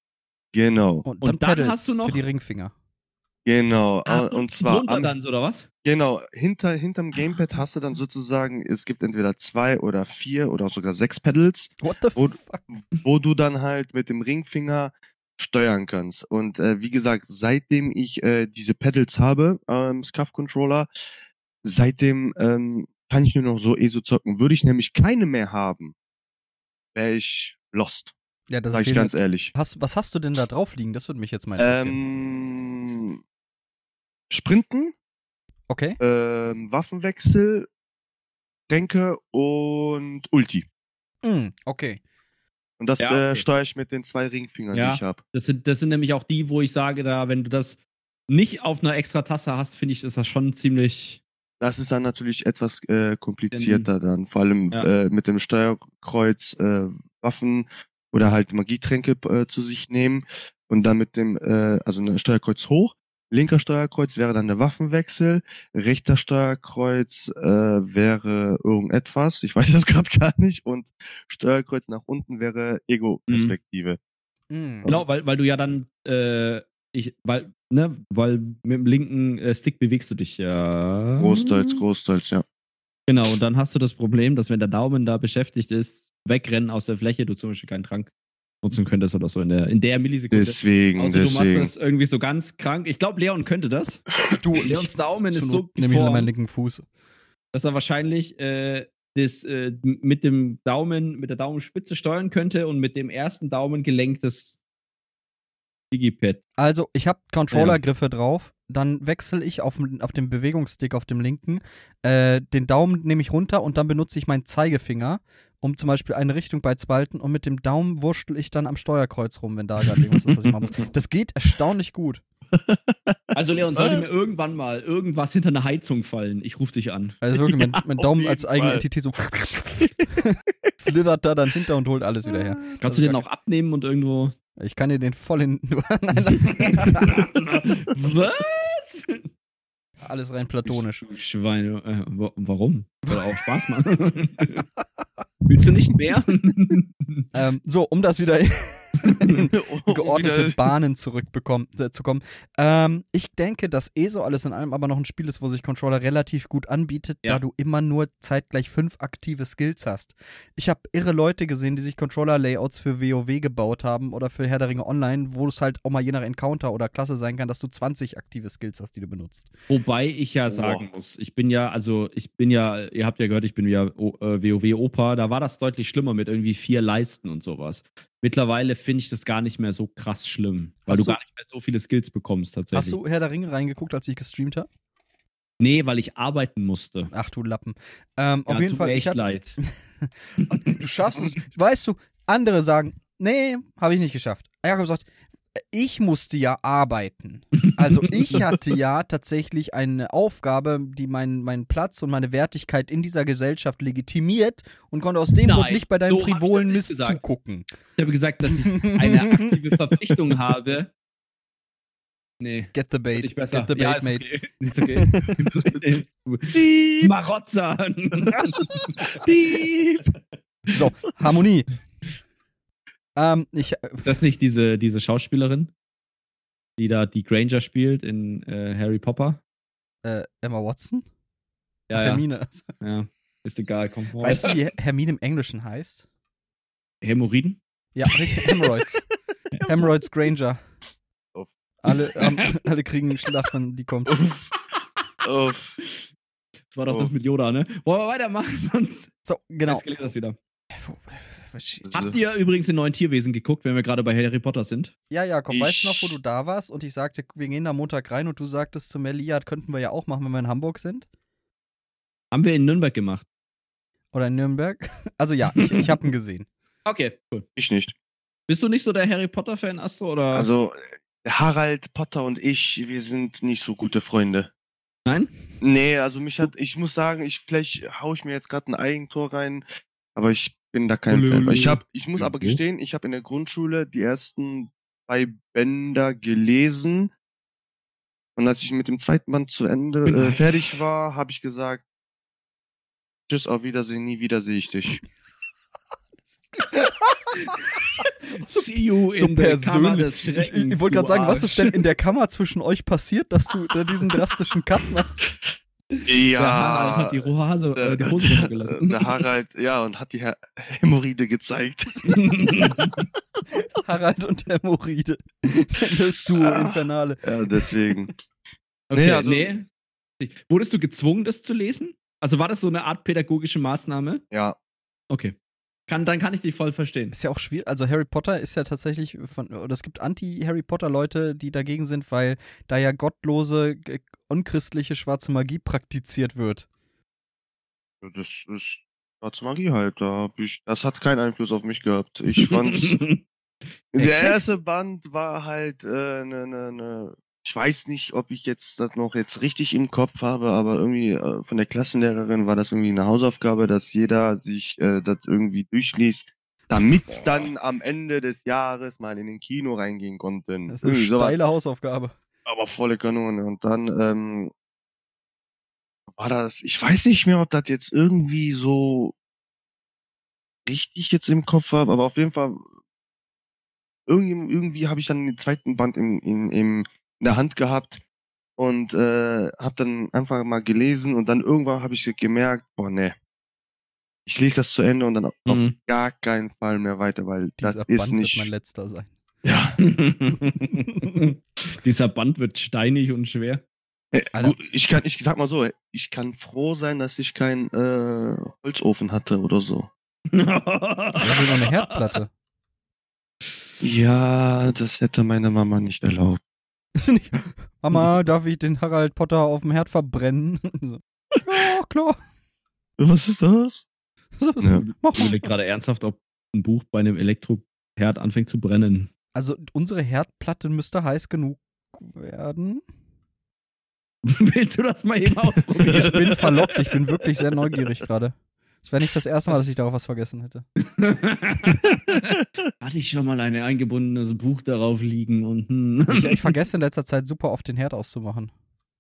B: Genau,
C: Und,
A: Und dann hast du noch-
C: für die Ringfinger.
B: genau.
A: Ah,
B: und zwar
A: runter
B: am,
A: dann, oder was?
B: Genau, hinter, hinterm Gamepad hast du dann sozusagen, es gibt entweder zwei oder vier oder sogar sechs Pedals.
C: What the fuck?
B: wo du dann halt mit dem Ringfinger steuern kannst. Und äh, wie gesagt, seitdem ich äh, diese Pedals habe, ähm, Scuff Controller, seitdem ähm, kann ich nur noch so ESO zocken. Würde ich nämlich keine mehr haben, wäre ich lost.
C: Ja, das
B: Sag
C: ist
B: ich ganz ehrlich.
C: Hast, was hast du denn da drauf liegen? Das würde mich jetzt mal interessieren.
B: Ähm, Sprinten,
C: okay.
B: ähm, Waffenwechsel, Tränke und Ulti.
C: Mm, okay.
B: Und das
A: Ja,
B: äh,
A: okay.
B: steuere ich mit den zwei Ringfingern,
A: Ja.
B: die ich habe.
A: Das sind, das sind nämlich auch die, wo ich sage, da, wenn du das nicht auf einer extra Tasse hast, finde ich, ist das schon ziemlich.
B: Das ist dann natürlich etwas äh, komplizierter dann, vor allem
A: Ja.
B: äh, mit dem Steuerkreuz äh, Waffen oder halt Magietränke äh, zu sich nehmen und dann mit dem, äh, also ein Steuerkreuz hoch, linker Steuerkreuz wäre dann der Waffenwechsel, rechter Steuerkreuz äh, wäre irgendetwas, ich weiß das gerade gar nicht, und Steuerkreuz nach unten wäre Ego-Perspektive.
C: Mm.
A: Genau, weil, weil du ja dann, äh, ich, weil, ne, weil mit dem linken äh, Stick bewegst du dich ja.
B: Großteils, großteils, ja.
A: Genau, und dann hast du das Problem, dass wenn der Daumen da beschäftigt ist, wegrennen aus der Fläche, du zum Beispiel keinen Trank nutzen könntest oder so in der, in der Millisekunde.
B: Deswegen,
A: Außer du machst
B: deswegen.
A: das irgendwie so ganz krank. Ich glaube, Leon könnte das.
C: Du,
A: Leons Daumen ist so
C: nehme ich meinen linken Fuß.
A: dass er wahrscheinlich äh, das äh, mit dem Daumen, mit der Daumenspitze steuern könnte und mit dem ersten Daumengelenk das Digipad.
C: Also, ich habe Controllergriffe drauf, dann wechsle ich auf, auf dem Bewegungsstick auf dem linken, äh, den Daumen nehme ich runter und dann benutze ich meinen Zeigefinger, um zum Beispiel eine Richtung beizubehalten und mit dem Daumen wurschtel ich dann am Steuerkreuz rum, wenn da gerade irgendwas ist, was ich machen muss. Das geht erstaunlich gut.
A: Also Leon, sollte mir irgendwann mal irgendwas hinter eine Heizung fallen, ich rufe dich an.
C: Also wirklich, mein,
B: Ja,
C: mein
B: auf
C: Daumen als eigene
B: Fall.
C: Entität so slithert da dann hinter und holt alles wieder her.
A: Kannst
C: ist
A: du den auch abnehmen und irgendwo.
C: Ich kann dir den voll in. Nein, lass
A: Was?
C: alles rein platonisch.
A: Schweine. Äh, wa- warum? Soll auch Spaß machen. Willst du nicht mehr?
C: Ähm, so, um das wieder in geordnete Bahnen zurückbekommen, äh, zu kommen. Ähm, ich denke, dass ESO alles in allem aber noch ein Spiel ist, wo sich Controller relativ gut anbietet,
A: Ja.
C: da du immer nur zeitgleich fünf aktive Skills hast. Ich habe irre Leute gesehen, die sich Controller-Layouts für WoW gebaut haben oder für Herr der Ringe Online, wo es halt auch mal je nach Encounter oder Klasse sein kann, dass du 20 aktive Skills hast, die du benutzt.
A: Wobei ich ja sagen muss, ich bin ja, also ich bin ja, ihr habt ja gehört, ich bin ja äh, WoW-Opa, da war das deutlich schlimmer mit irgendwie vier Leisten und sowas. Mittlerweile finde ich das gar nicht mehr so krass schlimm, weil
C: Hast
A: du gar nicht mehr so viele Skills bekommst tatsächlich.
C: Hast du Herr der Ringe reingeguckt, als ich gestreamt habe?
A: Nee, weil ich arbeiten musste.
C: Ach du Lappen. Ähm, auf
A: Ja,
C: jeden
A: tut
C: Fall.
A: mir
C: ich
A: echt
C: hatte-
A: leid.
C: Du schaffst es. Weißt du, andere sagen, nee, habe ich nicht geschafft. Hat gesagt, ich musste ja arbeiten. Also ich hatte ja tatsächlich eine Aufgabe, die meinen meinen Platz und meine Wertigkeit in dieser Gesellschaft legitimiert und konnte aus dem
A: Nein,
C: Grund nicht bei deinem
A: so
C: frivolen Mist
A: gesagt.
C: zugucken.
A: Ich habe gesagt, dass ich eine aktive Verpflichtung habe. Nee.
C: Get the bait. Get the
A: ja,
C: bait,
A: ist
C: mate.
A: okay. Ist okay. Marotzer.
C: So, Harmonie. Ähm, ich,
A: Ist das nicht diese, diese Schauspielerin, die da die Granger spielt in äh, Harry Potter?
C: Äh, Emma Watson?
A: Ja.
C: Hermine.
A: ja. Ist egal, komm.
C: Weißt du, wie Hermine im Englischen heißt?
A: Hämorrhoiden?
C: Ja, richtig. Hemorrhoids. Hemorrhoids Granger.
B: Uff.
C: Alle, ähm, alle kriegen einen Schlag, wenn die kommt.
B: Uff. Uff.
A: Das war doch
B: Oh.
A: das mit Yoda, ne? Wollen wir weitermachen, sonst
C: So, genau.
A: eskaliert das wieder. Habt ihr übrigens den neuen Tierwesen geguckt, wenn wir gerade bei Harry Potter sind?
C: Ja, Jakob, weißt du noch, wo
B: Ich-
C: du da warst und ich sagte, wir gehen da Montag rein und du sagtest zu Melia, könnten wir ja auch machen, wenn wir in Hamburg sind?
A: Haben wir in Nürnberg gemacht.
C: Oder in Nürnberg? Also ja, ich, ich habe ihn gesehen.
A: Okay, cool.
B: Ich nicht.
A: Bist du nicht so der Harry Potter-Fan, Astro? Oder?
B: Also, Harald Potter und ich, wir sind nicht so gute Freunde.
A: Nein?
B: Nee, also mich hat, ich muss sagen, ich vielleicht hau ich mir jetzt gerade ein Eigentor rein, aber ich bin da kein Fan. Ich hab, ich muss aber
A: Okay.
B: gestehen, ich habe in der Grundschule die ersten zwei Bänder gelesen und als ich mit dem zweiten Band zu Ende äh, fertig war, habe ich gesagt, Tschüss, auf Wiedersehen, nie wieder sehe ich dich.
A: See you
C: so
A: in der Kammer des
C: Ich,
A: Schreckens.
C: ich, ich wollte gerade sagen, was ist denn in der Kammer zwischen euch passiert, dass du da diesen drastischen Cut machst?
B: Ja,
A: Der Harald hat die Hose, äh, die Hose
B: der,
A: runtergelassen.
B: der Harald, ja, und hat die Her Hämorrhoide gezeigt.
C: Harald und Hämorrhoide. Das Duo
B: Ah.
C: Infernale.
B: ja, deswegen.
A: Okay,
B: Nee, also-
A: nee. Wurdest du gezwungen, das zu lesen? Also war das so eine Art pädagogische Maßnahme?
B: Ja,
A: Okay. Kann, dann kann ich dich voll verstehen.
C: Ist ja auch schwierig. Also Harry Potter ist ja tatsächlich von, oder es gibt Anti-Harry Potter-Leute, die dagegen sind, weil da ja gottlose, unchristliche schwarze Magie praktiziert wird.
B: das ist schwarze Magie halt. Da hab ich, das hat keinen Einfluss auf mich gehabt. Ich fand's. der erste Band war halt äh, ne, ne, ne. Ich weiß nicht, ob ich jetzt das noch jetzt richtig im Kopf habe, aber irgendwie äh, von der Klassenlehrerin war das irgendwie eine Hausaufgabe, dass jeder sich äh, das irgendwie durchliest, damit
C: Boah.
B: dann am Ende des Jahres mal in den Kino reingehen konnten.
C: Das ist eine
B: Irgendwie sowas.
C: steile Hausaufgabe.
B: aber volle Kanone. Und dann ähm, war das, ich weiß nicht mehr, ob das jetzt irgendwie so richtig jetzt im Kopf habe, aber auf jeden Fall irgendwie, irgendwie habe ich dann den zweiten Band im, in, im, in der Hand gehabt und äh, habe dann einfach mal gelesen und dann irgendwann habe ich gemerkt, boah, nee. Ich lese das zu Ende und dann auf
A: Mhm.
B: gar keinen Fall mehr weiter, weil
C: Dieser
B: das
C: Band
B: ist
C: wird
B: nicht.
C: mein letzter sein.
B: Ja,
A: Dieser Band wird steinig und schwer.
B: Äh,
C: Alter.
B: gut, ich kann, ich sag mal so, ich kann froh sein, dass ich keinen äh, Holzofen hatte oder so.
C: Ich will noch eine Herdplatte.
B: Ja, das hätte meine Mama nicht erlaubt.
C: Mama, darf ich den Harald Potter auf dem Herd verbrennen? So. Ja, klar.
B: Was ist das?
C: So,
B: Ja.
C: mach
A: Ich überlege gerade ernsthaft, ob ein Buch bei einem Elektroherd anfängt zu brennen.
C: Also unsere Herdplatte müsste heiß genug werden.
A: Willst du das mal eben
C: Ich
A: ausprobieren?
C: bin verlockt, ich bin wirklich sehr neugierig gerade. Es wäre nicht das erste Mal, dass ich darauf was vergessen hätte.
A: Hatte ich schon mal ein eingebundenes Buch darauf liegen und hm.
C: Ich, ich vergesse in letzter Zeit super oft den Herd auszumachen.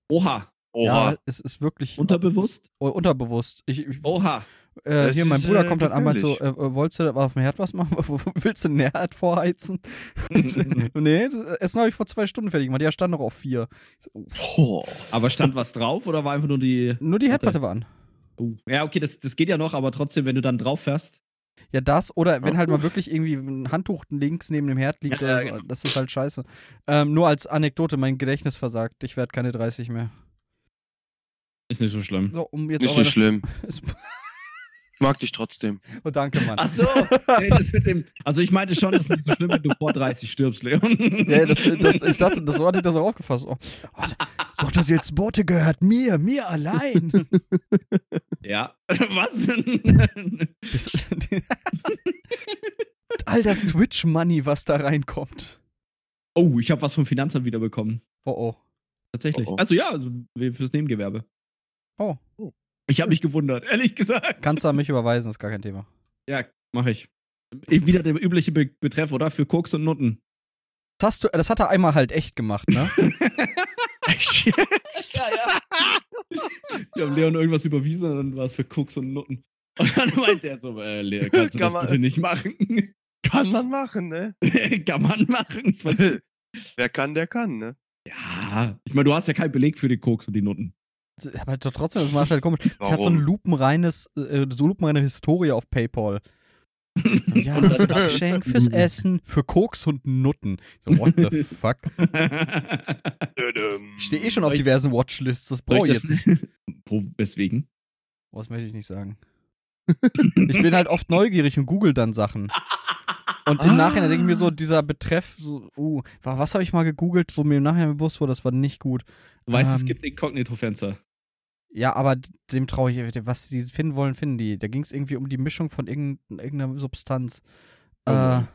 A: Oha,
B: Oha.
C: Ja, es ist wirklich
A: unterbewusst?
C: oh, unterbewusst. Ich, ich,
A: Oha.
C: äh,
B: Das
C: hier, mein
B: ist,
C: Bruder
B: äh,
C: kommt dann einmal so, äh, äh, wolltest du auf dem Herd was machen? Willst du den Herd vorheizen? nee, das Essen habe ich vor zwei Stunden fertig gemacht. Ja, stand noch auf vier. Oh.
A: Aber stand was drauf oder war einfach nur die.
C: Nur die Herdplatte war an.
A: Oh. Ja, okay, das, das geht ja noch, aber trotzdem, wenn du dann drauf fährst.
C: Ja, das oder wenn
B: Ja.
C: halt mal wirklich irgendwie ein Handtuch links neben dem Herd liegt
A: Ja,
C: oder
A: ja,
C: so,
A: genau.
C: das ist halt scheiße. Ähm, nur als Anekdote, mein Gedächtnis versagt. Ich werde keine 30 mehr.
A: Ist nicht so schlimm.
C: So, um jetzt
B: Ist
C: auch
B: nicht schlimm. Ich mag dich trotzdem.
C: Oh, danke, Mann.
A: Ach so. Nee, das mit dem, also ich meinte schon, das ist nicht so schlimm, wenn du vor 30 stirbst, Leon.
C: Ja, das, das, ich dachte, das so hatte ich das auch aufgefasst. Oh, oh, so, das jetzt Bote gehört mir, mir allein.
A: ja. Was?
C: Das, all das Twitch-Money, was da reinkommt.
A: oh, ich habe was vom Finanzamt wiederbekommen.
C: Oh, oh.
A: Tatsächlich.
B: Oh, oh.
A: Also ja, also fürs Nebengewerbe.
C: Oh,
A: Ich habe mich gewundert, ehrlich gesagt.
C: kannst du an mich überweisen, ist gar kein Thema.
A: Ja, mache ich. Wieder der übliche Be Betreff, oder? Für Koks und Nutten.
C: Das, hast du, das hat er einmal halt echt gemacht, ne?
B: Echt jetzt?
A: Ja, ja. Wir haben Leon irgendwas überwiesen und dann war es für Koks und Nutten. Und dann meinte er so, äh, Leon, kannst du
B: Kann
A: das
B: man-
A: bitte nicht machen?
B: Kann man machen, ne?
A: Kann man machen.
B: Wer kann, der kann, ne?
A: ja, ich meine, du hast ja keinen Beleg für die Koks und die Nutten.
C: Aber trotzdem, das macht halt komisch. Ich hatte so ein
B: Warum?
C: lupenreines, äh, so lupenreine Historie auf PayPal. So, ja, das Geschenk fürs Essen, für Koks und Nutten. Ich So, what the fuck? Ich stehe eh schon auf diversen Watchlists, das brauche ich jetzt nicht.
A: Wo, weswegen?
C: Was möchte ich nicht sagen. Ich bin halt oft neugierig und google dann Sachen. Und im
B: Ah.
C: Nachhinein denke ich mir so, dieser Betreff, so, uh, wa- was habe ich mal gegoogelt, wo mir im Nachhinein bewusst wurde, das war nicht gut.
A: Du weißt, es
C: Ähm.
A: gibt Inkognito-Fenster.
C: Ja, aber dem traue ich, was die finden wollen, finden die. Da ging es irgendwie um die Mischung von irgendein, irgendeiner Substanz.
B: Oh
C: Äh,
B: Mann.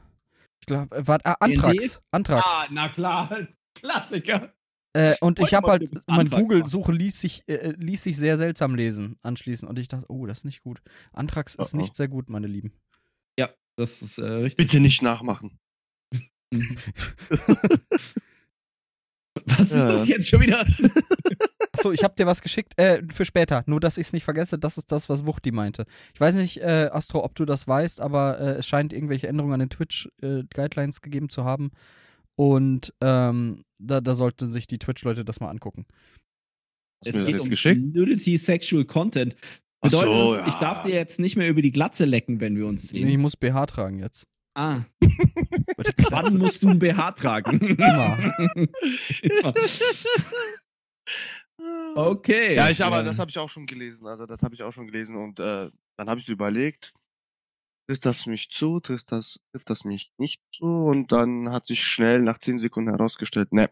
C: ich glaube, äh, war ah, Anthrax. Anthrax.
A: Ah, na klar. Klassiker.
C: Äh, und ich habe halt, meine Google-Suche ließ sich, äh, ließ sich sehr seltsam lesen anschließend. Und ich dachte, oh, das ist nicht gut. Anthrax ist
B: Oh, oh.
C: nicht sehr gut, meine Lieben.
A: Ja, das ist äh, richtig.
B: Bitte nicht nachmachen.
A: Was ist
B: Ja.
A: das jetzt schon wieder?
C: Achso, ich habe dir was geschickt äh, für später. Nur, dass ich es nicht vergesse, das ist das, was Wuchti meinte. Ich weiß nicht, äh, Astro, ob du das weißt, aber äh, es scheint irgendwelche Änderungen an den Twitch-Guidelines gegeben zu haben. Und ähm, da, da sollten sich die Twitch-Leute das mal angucken.
B: Hast mir das jetzt geschickt?
A: Nudity Sexual Content. Bedeutet
B: so,
A: das, ich
B: ja.
A: darf dir jetzt nicht mehr über die Glatze lecken, wenn wir uns
C: Ich
A: sehen.
C: muss BH tragen jetzt.
A: Ah, wann musst du ein BH tragen?
C: Immer.
A: Immer. Okay.
B: Ja, ich aber
A: Ja.
B: das habe ich auch schon gelesen. Also das habe ich auch schon gelesen und äh, dann habe ich überlegt, trifft das mich zu, trifft das, trifft das mich nicht zu und dann hat sich schnell nach 10 Sekunden herausgestellt, ne,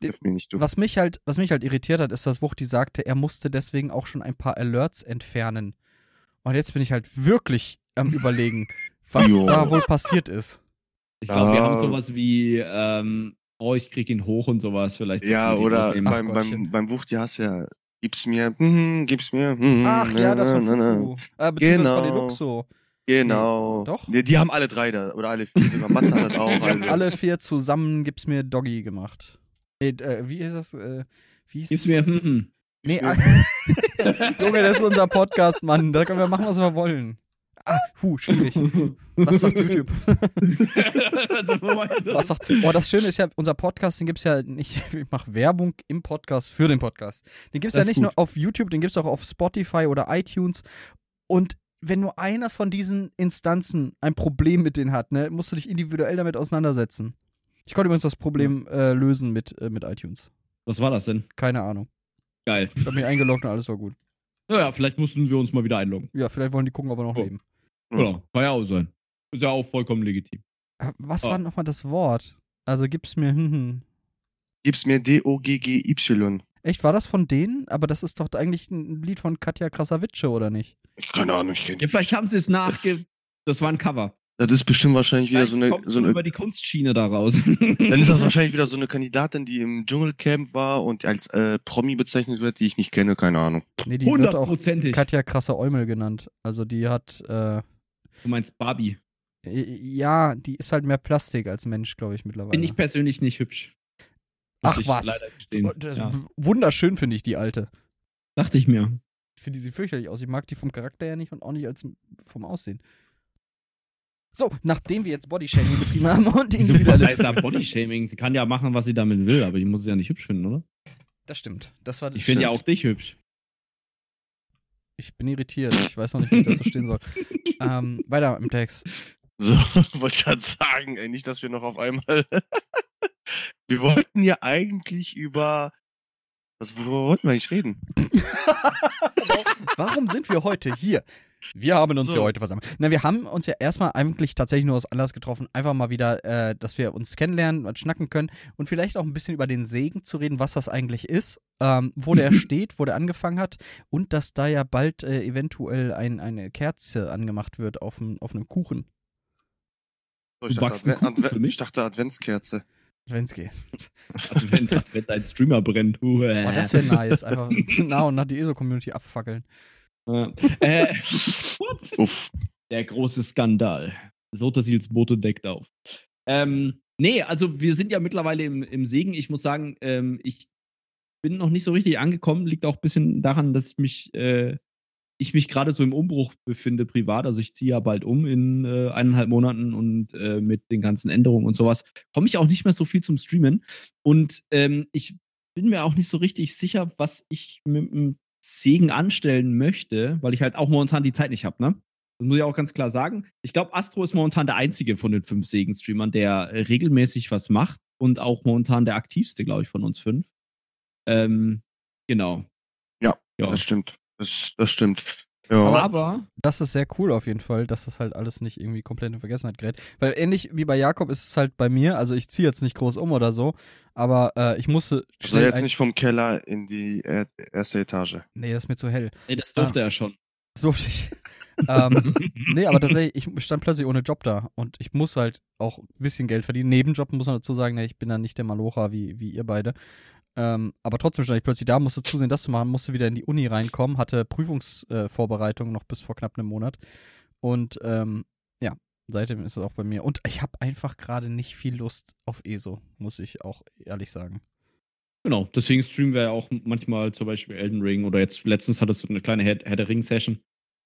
B: trifft mich nicht zu.
C: Was mich halt, was mich halt irritiert hat, ist, dass Wuchti sagte, er musste deswegen auch schon ein paar Alerts entfernen. Und jetzt bin ich halt wirklich am überlegen, was
B: Jo.
C: da wohl passiert ist.
A: Ich glaube, wir haben sowas wie, ähm, oh, ich krieg ihn hoch und sowas vielleicht.
B: Ja, oder beim,
C: Gottchen.
B: beim, beim Wuchti hast du ja, gib's mir, hm, gib's mir, hm,
C: Ach ja, das
B: na, na,
C: war
B: na, na.
C: Äh, beziehungsweise
B: Genau.
C: von Deluxo.
B: Genau.
C: Nee, doch?
B: Die, die haben alle drei da, oder alle vier sogar. Matze hat das auch.
C: Wir haben
B: Also.
C: alle vier zusammen gibt's mir Doggy gemacht. Nee, äh, wie ist das? Äh, wie
A: Gib's mir, hm, hm.
C: Nee, Junge, das ist unser Podcast, Mann. Da können wir machen, was wir wollen. Ah, puh, schwierig. Was sagt YouTube? Was sagt, oh, das Schöne ist ja, unser Podcast, den gibt's ja nicht, ich mache Werbung im Podcast für den Podcast. Den gibt's
A: Das
C: ja nicht nur
A: gut.
C: auf YouTube, den gibt's auch auf Spotify oder iTunes. Und wenn nur einer von diesen Instanzen ein Problem mit denen hat, ne, musst du dich individuell damit auseinandersetzen. Ich konnte übrigens das Problem äh, lösen mit, äh, mit iTunes.
A: Was war das denn?
C: Keine Ahnung.
A: Geil.
C: Ich habe mich eingeloggt und alles war gut.
A: Naja, vielleicht mussten wir uns mal wieder einloggen.
C: Ja, vielleicht wollen die gucken, ob wir noch
A: Oh.
C: leben.
B: Hm.
A: Genau, kann ja auch sein. Ist ja auch vollkommen legitim.
C: Äh, Was
A: Oh.
C: war nochmal das Wort? Also gib's mir, hm, hm.
B: Gib's mir D-O-G-G-Y.
C: Echt, war das von denen? Aber das ist doch eigentlich ein Lied von Katja Krasavice, oder nicht?
B: Ich keine Ahnung, ich kenn
A: Ja, vielleicht haben sie es nachge... Das war ein Cover.
B: Das ist bestimmt wahrscheinlich wieder
A: Vielleicht
B: so eine,
A: kommt
B: so eine
A: über die Kunstschiene da raus.
B: Dann ist das wahrscheinlich wieder so eine Kandidatin, die im Dschungelcamp war und als äh, Promi bezeichnet wird, die ich nicht kenne, keine Ahnung.
C: Nee, die wird auch
A: Hundertprozentig.
C: Katja Krasser Eumel genannt. Also die hat, äh,
A: Du meinst Barbie.
C: ja, die ist halt mehr Plastik als Mensch, glaube ich, mittlerweile.
A: Bin ich persönlich nicht hübsch.
C: Ach, was? äh,
A: Ja.
C: Wunderschön finde ich die alte.
A: Dachte ich mir.
C: Ich finde sie fürchterlich aus. Ich mag die vom Charakter her nicht und auch nicht als vom Aussehen. So, nachdem wir jetzt Bodyshaming betrieben haben und ihn wieder.
A: was heißt da Bodyshaming? Sie kann ja machen, was sie damit will, aber ich muss sie ja nicht hübsch finden, oder?
C: Das stimmt. Das war
A: Ich finde ja auch dich hübsch.
C: Ich bin irritiert. Ich weiß noch nicht, wie ich dazu stehen soll. ähm, weiter im Text.
B: So, wollte ich gerade sagen, ey, nicht, dass wir noch auf einmal. wir wollten ja eigentlich über. Was, worüber wollten wir eigentlich reden?
C: Warum sind wir heute hier? Wir haben uns
B: So.
C: hier heute versammelt. Na, wir haben uns ja erstmal eigentlich tatsächlich nur aus Anlass getroffen, einfach mal wieder, äh, dass wir uns kennenlernen und schnacken können und vielleicht auch ein bisschen über den Segen zu reden, was das eigentlich ist, ähm, wo der steht, wo der angefangen hat und dass da ja bald äh, eventuell ein, eine Kerze angemacht wird auf, dem- auf einem Kuchen,
B: So,
A: Du backst einen
B: Advent-
A: Kuchen für
B: Advent-
A: mich?
B: ich dachte Adventskerze.
A: Also wenn, wenn dein Streamer brennt.
C: Oh, das wäre nice. Einfach und nach die ESO-Community abfackeln.
A: Äh?
B: Uff.
A: Der große Skandal. Sotasils Bote deckt auf. Ähm, nee, also wir sind ja mittlerweile im, im Segen. Ich muss sagen, ähm, ich bin noch nicht so richtig angekommen. Liegt auch ein bisschen daran, dass ich mich, äh, ich mich gerade so im Umbruch befinde privat. Also ich ziehe ja bald um in äh, eineinhalb Monaten und äh, mit den ganzen Änderungen und sowas komme ich auch nicht mehr so viel zum Streamen. Und ähm, ich bin mir auch nicht so richtig sicher, was ich mit dem Segen anstellen möchte, weil ich halt auch momentan die Zeit nicht habe, ne? Das muss ich auch ganz klar sagen. Ich glaube, Astro ist momentan der einzige von den fünf Segen-Streamern, der äh, regelmäßig was macht und auch momentan der aktivste, glaube ich, von uns fünf. Ähm, genau.
B: Ja,
A: Ja.
B: das stimmt. Das, das stimmt. Ja.
A: Aber
C: Das ist sehr cool auf jeden Fall, dass das halt alles nicht irgendwie komplett in Vergessenheit gerät. Weil ähnlich wie bei Jakob ist es halt bei mir, also ich ziehe jetzt nicht groß um oder so, aber äh, ich musste
B: ich soll jetzt nicht vom Keller in die er erste Etage.
C: Nee, das ist mir zu hell.
A: nee, das durfte er schon.
C: Das durfte ich. ähm, nee, aber tatsächlich, ich stand plötzlich ohne Job da und ich muss halt auch ein bisschen Geld verdienen. Nebenjob muss man dazu sagen, ne, ich bin dann nicht der Malocha wie, wie ihr beide. Ähm, aber trotzdem stand ich plötzlich da, musste zusehen, das zu machen, musste wieder in die Uni reinkommen, hatte Prüfungsvorbereitung äh, noch bis vor knapp einem Monat. Und ähm, ja, seitdem ist es auch bei mir. Und ich habe einfach gerade nicht viel Lust auf ESO, muss ich auch ehrlich sagen.
A: Genau, deswegen streamen wir ja auch manchmal zum Beispiel Elden Ring oder jetzt letztens hattest du eine kleine Herr, der Ring-Session.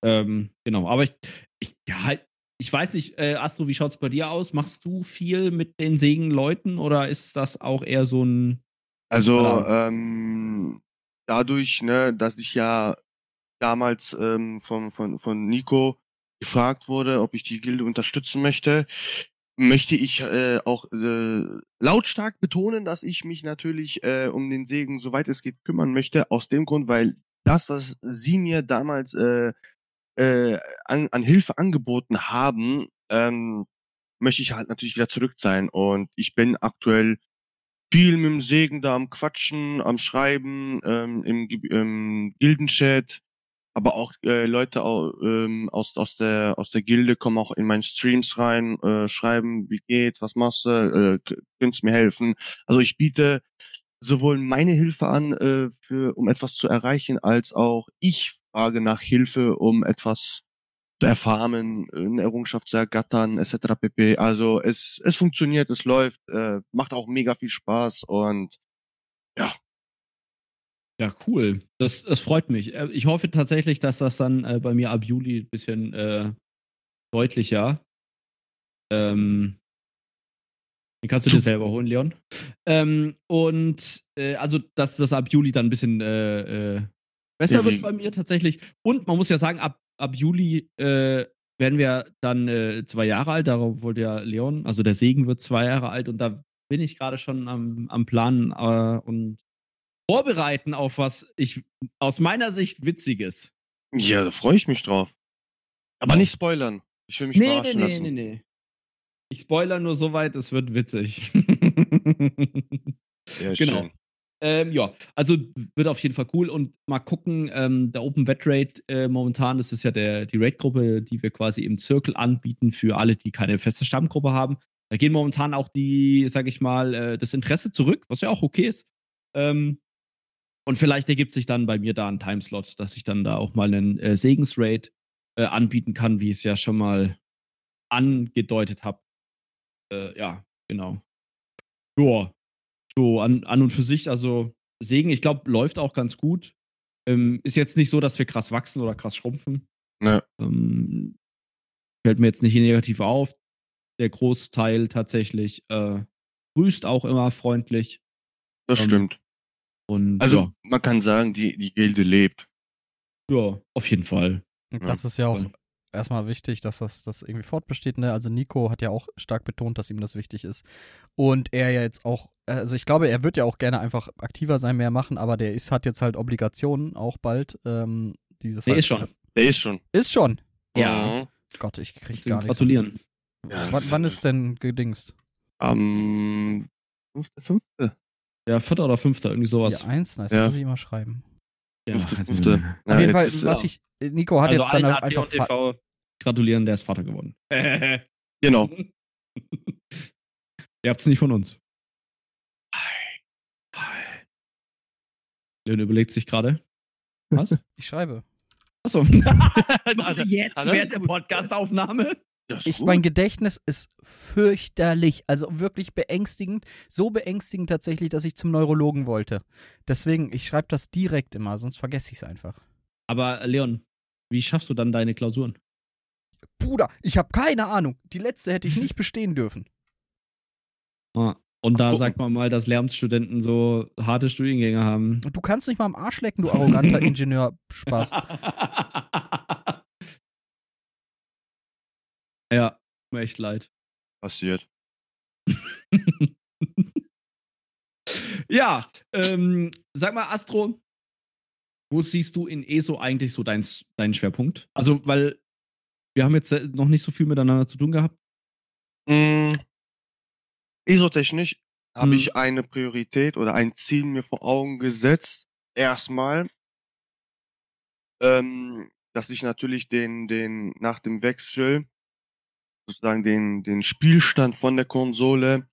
A: Ähm, genau, aber ich, ich, ja, ich weiß nicht, äh, Astro, wie schaut's bei dir aus? Machst du viel mit den Segen-Leuten oder ist das auch eher so ein.
B: Also ähm, dadurch, ne, dass ich ja damals ähm, von, von, von Nico gefragt wurde, ob ich die Gilde unterstützen möchte, möchte ich äh, auch äh, lautstark betonen, dass ich mich natürlich äh, um den Segen, soweit es geht, kümmern möchte. Aus dem Grund, weil das, was sie mir damals äh, äh, an, an Hilfe angeboten haben, ähm, möchte ich halt natürlich wieder zurück sein. Und ich bin aktuell viel mit dem Segen da am Quatschen, am Schreiben, ähm, im, im Gildenchat, aber auch äh, Leute ähm, aus, aus, der, aus der Gilde kommen auch in meinen Streams rein, äh, schreiben, wie geht's, was machst du, äh, könntest mir helfen. Also ich biete sowohl meine Hilfe an, äh, für, um etwas zu erreichen, als auch ich frage nach Hilfe, um etwas zu erfarmen, eine Errungenschaft zu ergattern, etc. pp. Also es, es funktioniert, es läuft, äh, macht auch mega viel Spaß und
A: Ja, cool. Das, das freut mich. Äh, Ich hoffe tatsächlich, dass das dann äh, bei mir ab Juli ein bisschen äh, deutlicher. Ähm, den kannst du dir selber holen, Leon. Ähm, und äh, also, dass das ab Juli dann ein bisschen äh, äh, besser
B: Ja,
A: wird bei mir tatsächlich. Und man muss ja sagen, ab, ab Juli äh, werden wir dann äh, zwei Jahre alt. Darauf wollte ja Leon, also der Segen wird zwei Jahre alt und da bin ich gerade schon am, am Planen äh, und vorbereiten auf was ich aus meiner Sicht Witziges.
B: ja, da freue ich mich drauf. Aber nicht spoilern. Ich will mich überraschen lassen.
A: nee. Ich spoiler nur so weit, es wird witzig.
B: Sehr
A: Genau.
B: schön.
A: Ähm, ja, also wird auf jeden Fall cool und mal gucken, ähm, der Open Wet Raid äh, momentan, das ist ja der, die Raid-Gruppe, die wir quasi im Zirkel anbieten für alle, die keine feste Stammgruppe haben. Da gehen momentan auch die, sag ich mal, äh, das Interesse zurück, was ja auch okay ist. Ähm, und vielleicht ergibt sich dann bei mir da ein Timeslot, dass ich dann da auch mal einen äh, Segensraid äh, anbieten kann, wie ich es ja schon mal angedeutet habe. Äh, ja, genau. Ja, so an, an und für sich, also Segen, ich glaube, läuft auch ganz gut. Ähm, ist jetzt nicht so, dass wir krass wachsen oder krass schrumpfen.
B: Ne,
A: Ähm, fällt mir jetzt nicht negativ auf. Der Großteil tatsächlich äh, grüßt auch immer freundlich.
B: das
A: Ähm,
B: stimmt.
A: Und
B: Also man kann sagen, die, die Gilde lebt.
A: ja, ja, auf jeden Fall.
C: Und
B: Ja,
C: das ist ja auch. Erstmal wichtig, dass das, das irgendwie fortbesteht. Ne? Also Nico hat ja auch stark betont, dass ihm das wichtig ist. Und er ja jetzt auch, also ich glaube, er wird ja auch gerne einfach aktiver sein, mehr machen, aber der ist, hat jetzt halt Obligationen auch bald. Ähm, dieses
A: Nee,
C: halt,
A: ist schon.
B: Der ist schon.
C: Ist schon.
A: Ja.
B: Mhm.
C: Gott, ich krieg gar nicht.
A: gratulieren.
B: Ja.
C: Wann, wann ist denn gedingst?
B: Am fünfte, fünfte.
A: Ja, vierter oder fünfter, irgendwie sowas.
C: Ja, eins, nice,
B: Ja.
C: muss ich immer schreiben.
A: Ja.
B: Fünfte, fünfte. Ja,
C: Auf jeden Fall,
B: ist,
C: was ich, Nico hat
A: also
C: jetzt dann auch einfach.
A: TV gratulieren, der ist Vater geworden.
B: Genau.
A: Ihr habt's nicht von uns. Leon überlegt sich gerade. Was?
C: Ich schreibe.
A: Achso. Jetzt während der. Podcastaufnahme.
C: Ich,
B: gut.
C: mein Gedächtnis ist fürchterlich, also wirklich beängstigend. So beängstigend tatsächlich, dass ich zum Neurologen wollte. Deswegen, ich schreibe das direkt immer, sonst vergesse ich es einfach.
A: Aber äh, Leon, wie schaffst du dann deine Klausuren?
C: Bruder, ich habe keine Ahnung. Die letzte hätte ich nicht bestehen dürfen.
A: Ah, Und da sagt man mal, dass Lehramtsstudenten so harte Studiengänge haben.
C: Du kannst nicht mal am Arsch lecken, du arroganter Ingenieur
A: Ja, mir echt leid.
B: Passiert.
A: ja, ähm, sag mal, Astro, wo siehst du in ESO eigentlich so dein, deinen Schwerpunkt? Also, weil wir haben jetzt äh, noch nicht so viel miteinander zu tun gehabt.
B: Mm, ESO-technisch habe
A: Mhm.
B: ich eine Priorität oder ein Ziel mir vor Augen gesetzt. Erstmal, ähm, dass ich natürlich den, den, nach dem Wechsel sozusagen den, den Spielstand von der Konsole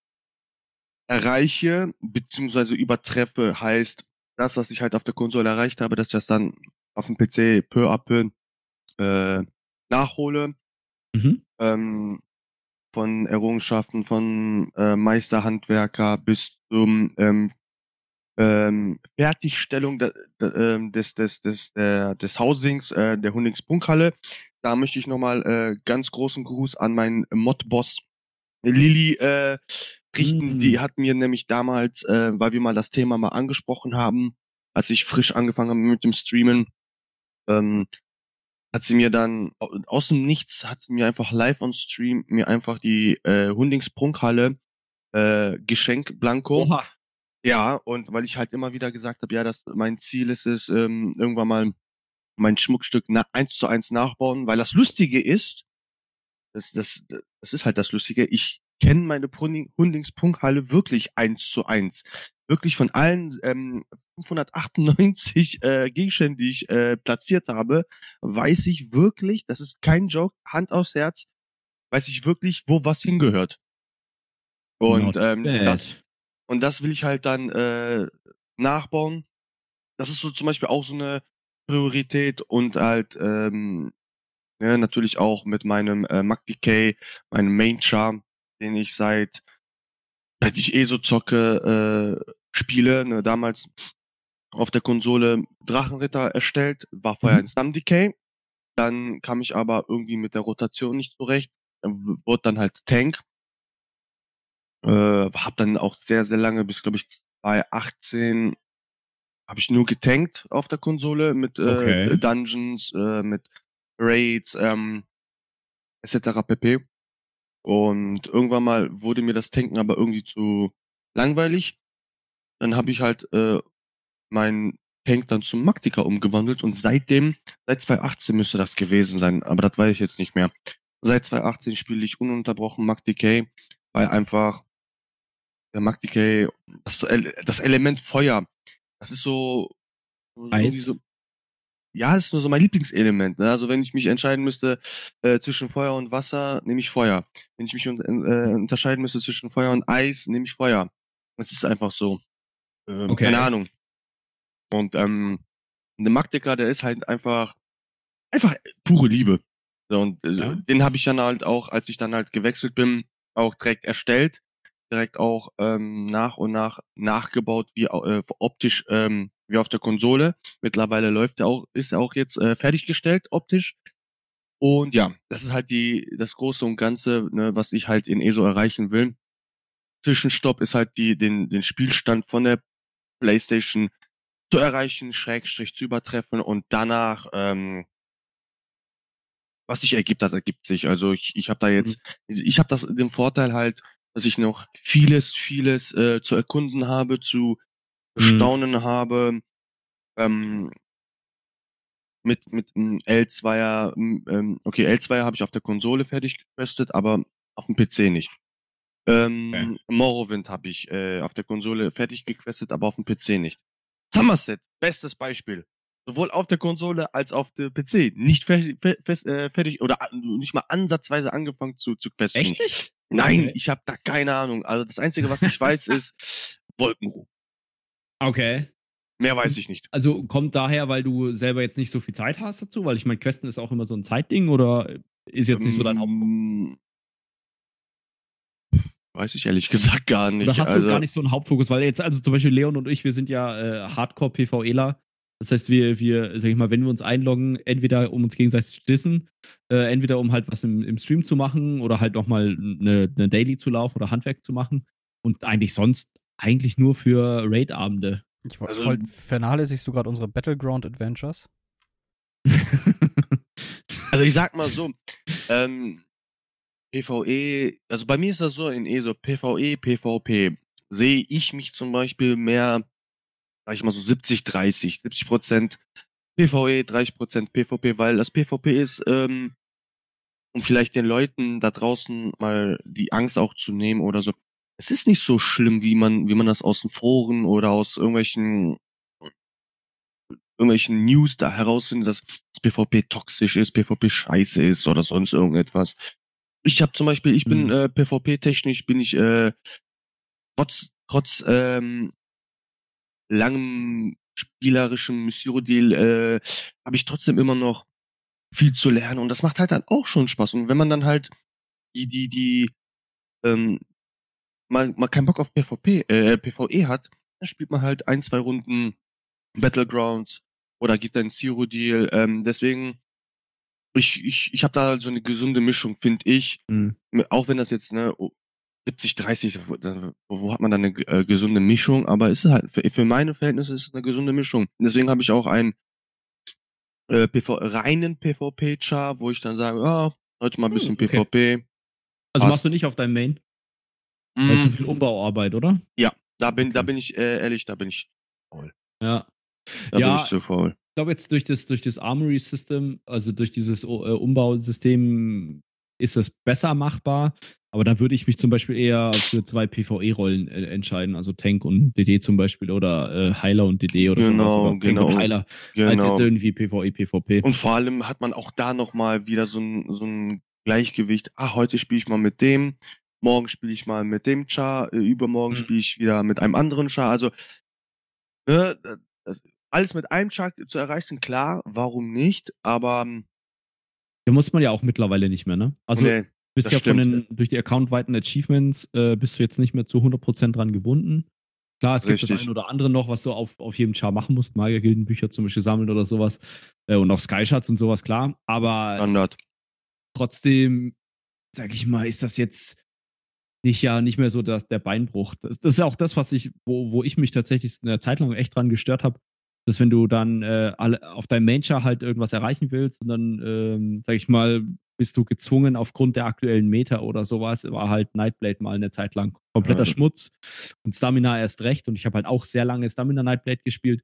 B: erreiche, beziehungsweise übertreffe, heißt, das, was ich halt auf der Konsole erreicht habe, dass ich das dann auf dem PC peu à peu äh, nachhole.
A: Mhm.
B: Ähm, von Errungenschaften von äh, Meisterhandwerker bis zum ähm, ähm, Fertigstellung de, de, ähm, des des des der, des Housings äh, der Hundingspunkhalle. Da möchte ich nochmal äh, ganz großen Gruß an meinen Mod-Boss Lilly äh, richten.
A: Mm.
B: Die hat mir nämlich damals, äh, weil wir mal das Thema mal angesprochen haben, als ich frisch angefangen habe mit dem Streamen, ähm, hat sie mir dann au- aus dem Nichts hat sie mir einfach live on Stream mir einfach die äh, Hundingsprunkhalle äh, Geschenk Blanco.
A: Oha.
B: Ja, und weil ich halt immer wieder gesagt habe, ja, dass mein Ziel ist es, ähm, irgendwann mal mein Schmuckstück na, eins zu eins nachbauen, weil das Lustige ist, das, das, das ist halt das Lustige, ich kenne meine Hunding- Hundingspunkhalle wirklich eins zu eins. Wirklich von allen ähm, 598 äh, Gegenständen, die ich äh, platziert habe, weiß ich wirklich, das ist kein Joke, Hand aufs Herz, weiß ich wirklich, wo was hingehört. Und
A: Not
B: ähm,
A: bad.
B: das, und das will ich halt dann äh, nachbauen. Das ist so zum Beispiel auch so eine Priorität und halt ähm, ja, natürlich auch mit meinem äh, MacDK, meinem Main Char, den ich seit seit ich eh so zocke äh, spiele. Ne, damals auf der Konsole Drachenritter erstellt, war vorher
A: Mhm.
B: ein Slum Decay. Dann kam ich aber irgendwie mit der Rotation nicht zurecht, wurde dann halt Tank. Äh, hab dann auch sehr, sehr lange, bis glaube ich 2018, habe ich nur getankt auf der Konsole mit äh,
A: Okay.
B: Dungeons, äh, mit Raids, ähm, etc. pp. Und irgendwann mal wurde mir das Tanken aber irgendwie zu langweilig. Dann habe ich halt äh, mein Tank dann zum Maktika umgewandelt und seitdem, seit 2018 müsste das gewesen sein, aber das weiß ich jetzt nicht mehr. Seit 2018 spiele ich ununterbrochen MacDK, weil einfach der MacDK, das, das Element Feuer, das ist so, so ja, ist nur so mein Lieblingselement. Ne? Also wenn ich mich entscheiden müsste äh, zwischen Feuer und Wasser, nehme ich Feuer. Wenn ich mich un äh, unterscheiden müsste zwischen Feuer und Eis, nehme ich Feuer. Es ist einfach so. Ähm,
A: Okay.
B: Keine Ahnung. Und ähm, der Magdecker, der ist halt einfach einfach pure Liebe. So, und äh,
A: Ja.
B: den habe ich dann halt auch, als ich dann halt gewechselt bin, auch direkt erstellt, direkt auch ähm, nach und nach nachgebaut, wie äh, optisch ähm, wie auf der Konsole. Mittlerweile läuft er auch, ist er auch jetzt äh, fertiggestellt optisch. Und ja, das ist halt die das Große und Ganze, ne, was ich halt in ESO erreichen will. Zwischenstopp ist halt die den den Spielstand von der PlayStation zu erreichen, Schrägstrich zu übertreffen und danach ähm, was sich ergibt, das ergibt sich. Also ich, ich habe da jetzt, ich habe das den Vorteil halt, dass ich noch vieles, vieles äh, zu erkunden habe, zu bestaunen habe. Ähm, mit mit einem L2er, ähm, okay, L2er habe ich auf der Konsole fertig getestet, aber auf dem PC nicht. Ähm,
A: Okay.
B: Morrowind habe ich äh, auf der Konsole fertig gequestet, aber auf dem PC nicht. Somerset, bestes Beispiel. Sowohl auf der Konsole als auf dem PC. Nicht fertig, fest, äh, fertig oder an- nicht mal ansatzweise angefangen zu, zu questen.
A: Echt nicht?
B: Nein,
A: Okay.
B: ich habe da keine Ahnung. Also das Einzige, was ich weiß, ist Wolkenruh.
A: Okay.
B: Mehr weiß ich nicht.
A: Also kommt daher, weil du selber jetzt nicht so viel Zeit hast dazu? Weil ich meine, Questen ist auch immer so ein Zeitding oder ist jetzt nicht so dein Haupt.
B: Ähm, Weiß ich ehrlich gesagt gar nicht.
A: Oder hast
B: also,
A: du gar nicht so einen Hauptfokus? Weil jetzt, also zum Beispiel Leon und ich, wir sind ja äh, Hardcore-PVEler. Das heißt, wir, wir, sag ich mal, wenn wir uns einloggen, entweder um uns gegenseitig zu dissen, äh, entweder um halt was im, im Stream zu machen oder halt nochmal eine, eine Daily zu laufen oder Handwerk zu machen. Und eigentlich sonst eigentlich nur für Raid-Abende.
C: Ich wollte
B: Also-
C: voll vernachlässigst du gerade unsere Battleground Adventures?
B: Also ich sag mal so, ähm, PvE, also bei mir ist das so in E so PvE, PvP. Sehe ich mich zum Beispiel mehr, sag ich mal so 70, 30, 70 Prozent PvE, 30 Prozent PvP, weil das PvP ist, ähm, um vielleicht den Leuten da draußen mal die Angst auch zu nehmen oder so. Es ist nicht so schlimm, wie man, wie man das aus den Foren oder aus irgendwelchen irgendwelchen News da herausfindet, dass das PvP toxisch ist, PvP scheiße ist oder sonst irgendetwas. Ich habe zum Beispiel, ich bin
A: Mhm.
B: äh, PvP-technisch, bin ich äh, trotz trotz ähm, langem spielerischem Zero-Deal äh, habe ich trotzdem immer noch viel zu lernen und das macht halt dann auch schon Spaß. Und wenn man dann halt die, die, die, ähm, mal, mal keinen Bock auf PvP, äh, PvE hat, dann spielt man halt ein, zwei Runden Battlegrounds oder gibt ein Zero-Deal. Ähm, deswegen, ich, ich, ich habe da so eine gesunde Mischung, finde ich.
A: Hm.
B: Auch wenn das jetzt, ne, 70, 30, wo, da- hat man dann eine äh, gesunde Mischung? Aber es ist halt, für, für meine Verhältnisse ist es eine gesunde Mischung. Deswegen habe ich auch einen äh, PV, reinen PvP-Char, wo ich dann sage, ah, heute mal ein bisschen
A: Hm, okay.
B: PvP.
A: Also
B: Passt.
A: machst du nicht auf deinem Main? Weil
B: Mm,
A: zu viel Umbauarbeit, oder?
B: da bin, da
A: Okay.
B: bin ich äh, ehrlich, da bin ich,
A: Ja.
B: da
A: Ja.
B: bin ich zu faul.
A: Ich glaube jetzt durch das, durch das Armory-System, also durch dieses äh, Umbausystem, ist das besser machbar. Aber dann würde ich mich zum Beispiel eher für zwei PvE-Rollen äh, entscheiden, also Tank und DD zum Beispiel oder äh, Heiler und DD oder
B: Genau,
A: sowas. Oder Tank
B: genau.
A: und Heiler, als
B: Genau.
A: jetzt irgendwie PvE, PvP.
B: Und vor allem hat man auch da nochmal wieder so ein, so ein Gleichgewicht. Ah, heute spiele ich mal mit dem, morgen spiele ich mal mit dem Char, äh, übermorgen
A: Mhm.
B: spiele ich wieder mit einem anderen Char. Also, ne, das, alles mit einem Char zu erreichen, klar, warum nicht? Aber
A: Da muss man ja auch mittlerweile nicht mehr, ne? Also
B: nee,
A: bist ja von
B: stimmt.
A: den, durch die accountweiten Achievements äh, bist du jetzt nicht mehr zu 100% dran gebunden. Klar, es gibt das
B: Richtig.
A: ein oder andere noch, was du auf, auf jedem Char machen musst. Magiergildenbücher zum Beispiel sammeln oder sowas. Äh, und auch Skyshats und sowas, klar. Aber
B: Standard.
A: trotzdem, sag ich mal, ist das jetzt nicht ja nicht mehr so das, der Beinbruch. Das, das ist ja auch das, was ich, wo, wo ich mich tatsächlich eine Zeit lang echt dran gestört habe, dass wenn du dann äh, alle, auf deinem Main-Char halt irgendwas erreichen willst und dann, ähm, sag ich mal, bist du gezwungen aufgrund der aktuellen Meta oder sowas, war halt Nightblade mal eine Zeit lang kompletter
B: Ja.
A: Schmutz und Stamina erst recht und ich habe halt auch sehr lange Stamina Nightblade gespielt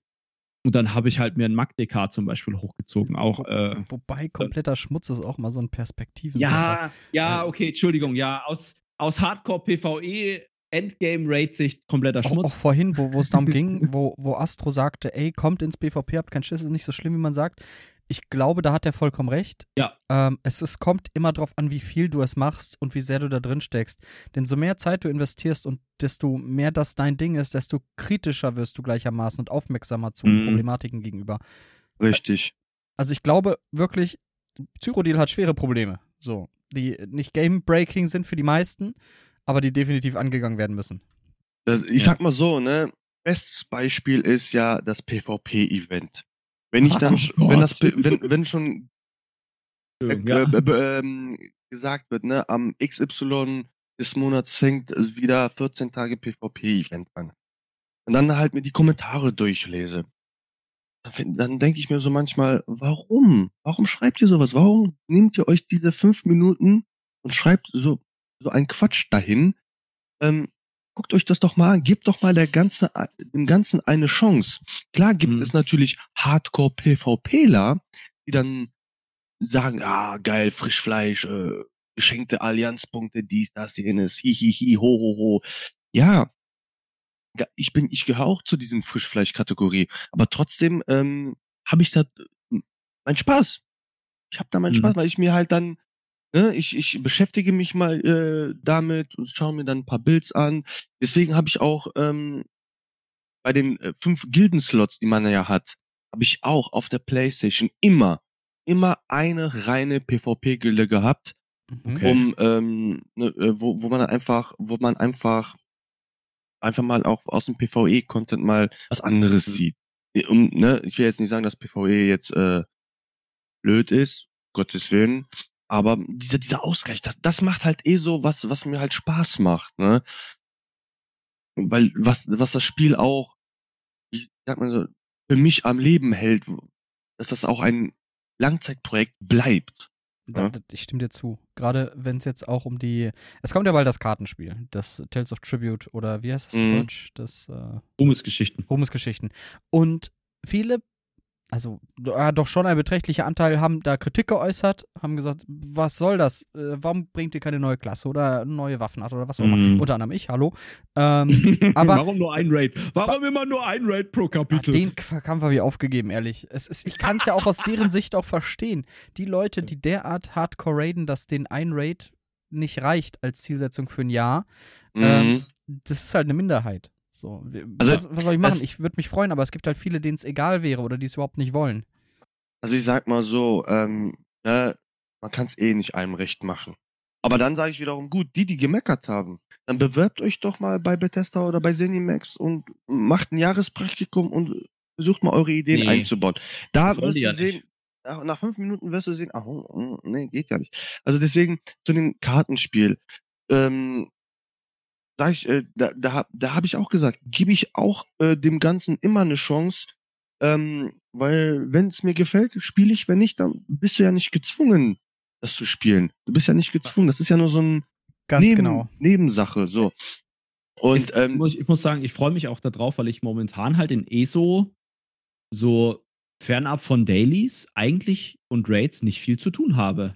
A: und dann habe ich halt mir ein Mag-DK zum Beispiel hochgezogen, auch äh,
C: Wobei kompletter Schmutz ist auch mal so ein Perspektiven.
A: ja, ja,
C: Ja.
A: okay, Entschuldigung, ja, aus, aus Hardcore-PvE, Endgame-Raid-Sicht kompletter
C: Auch, auch
A: Schmutz.
C: vorhin, wo wo es darum ging, wo, wo Astro sagte, ey, kommt ins PvP, habt keinen Schiss, ist nicht so schlimm, wie man sagt. Ich glaube, da hat er vollkommen recht.
A: Ja.
C: Ähm, es, es kommt immer drauf an, wie viel du es machst und wie sehr du da drin steckst. Denn so mehr Zeit du investierst und desto mehr das dein Ding ist, desto kritischer wirst du gleichermaßen und aufmerksamer zu
A: Mhm.
C: Problematiken gegenüber.
B: Richtig.
C: Also ich glaube wirklich, Cyrodiil hat schwere Probleme. So, die nicht game-breaking sind für die meisten, aber die definitiv angegangen werden müssen.
B: Das, ich
A: Ja.
B: sag mal so, ne? Bestes Beispiel ist ja das PvP-Event. Wenn ich dann,
A: Oh
B: wenn das, wenn, wenn schon äh,
A: ja.
B: äh, äh, ähm, gesagt wird, ne, am XY des Monats fängt wieder 14 Tage PvP-Event an. Und dann halt mir die Kommentare durchlese. Dann denke ich mir so manchmal, warum? Warum schreibt ihr sowas? Warum nehmt ihr euch diese fünf Minuten und schreibt so, so einen Quatsch dahin? Ähm, guckt euch das doch mal an, gebt doch mal der ganze, dem Ganzen eine Chance. Klar gibt
A: Mhm.
B: es natürlich Hardcore-PvPler, die dann sagen, ah, geil, Frischfleisch, äh, geschenkte Allianzpunkte, dies, das, jenes, hi, hi, hi, ho, ho, ho. Ja, ich bin, ich gehöre auch zu diesen Frischfleisch-Kategorie, aber trotzdem ähm, habe ich da äh, meinen Spaß. Ich habe da meinen
A: Mhm.
B: Spaß, weil ich mir halt dann, ne, ich, ich beschäftige mich mal äh, damit und schaue mir dann ein paar Builds an. Deswegen habe ich auch ähm, bei den äh, fünf Gildenslots, die man ja hat, habe ich auch auf der Playstation immer, immer eine reine PvP-Gilde gehabt,
C: Mhm.
A: Okay.
B: um ähm, ne, äh, wo, wo man einfach, wo man einfach einfach mal auch aus dem PvE-Content mal was anderes sieht. Äh, Um, ne, ich will jetzt nicht sagen, dass PvE jetzt äh, blöd ist, Gottes Willen, aber dieser dieser Ausgleich, das, das macht halt eh so was, was mir halt Spaß macht, ne? weil was, was das Spiel auch, ich sag mal so, für mich am Leben hält, dass das auch ein Langzeitprojekt bleibt.
C: Da,
B: Ja.
C: da- ich stimme dir zu. Gerade wenn es jetzt auch um die. Es kommt ja bald das Kartenspiel, das Tales of Tribute oder wie heißt es
B: Mhm.
C: in Deutsch? Das äh,
A: Ruhmesgeschichten.
C: Ruhmesgeschichten. Und viele, also ja, doch schon ein beträchtlicher Anteil haben da Kritik geäußert, haben gesagt, was soll das? Äh, warum bringt ihr keine neue Klasse oder neue Waffenart oder was auch immer?
A: Mhm.
C: Unter anderem ich, hallo. Ähm, aber
A: Warum nur ein Raid? Warum immer nur ein Raid pro Kapitel?
C: Den Kampf habe ich aufgegeben, ehrlich. Es ist, ich kann es ja auch aus deren Sicht auch verstehen. Die Leute, die derart hardcore raiden, dass den ein Raid nicht reicht als Zielsetzung für ein Jahr, Ähm,
B: Mhm.
C: das ist halt eine Minderheit. So, wir-
B: Also,
C: was, was soll ich machen?
B: es-
C: Ich würde mich freuen, aber es gibt halt viele, denen es egal wäre oder die es überhaupt nicht wollen.
B: Also ich sag mal so, ähm, ne, man kann es eh nicht einem recht machen. Aber dann sage ich wiederum, gut, die, die gemeckert haben, dann bewerbt euch doch mal bei Bethesda oder bei Zenimax und macht ein Jahrespraktikum und versucht mal eure Ideen
A: Nee.
B: einzubauen. Da wirst du
A: ja
B: sehen,
A: nicht.
B: nach fünf Minuten wirst du sehen, ach, hm, nee, geht ja nicht. Also deswegen zu dem Kartenspiel, ähm, sag ich, äh, da, da, da habe ich auch gesagt, gebe ich auch äh, dem Ganzen immer eine Chance, ähm, weil wenn es mir gefällt, spiele ich, wenn nicht, dann bist du ja nicht gezwungen, das zu spielen. Du bist ja nicht gezwungen, das ist ja nur so ein
C: Ganz
B: Neben,
C: genau.
B: Nebensache, so. Und
A: ich,
B: ähm,
A: muss, ich muss sagen, ich freue mich auch darauf, weil ich momentan halt in ESO so fernab von Dailies eigentlich und Raids nicht viel zu tun habe.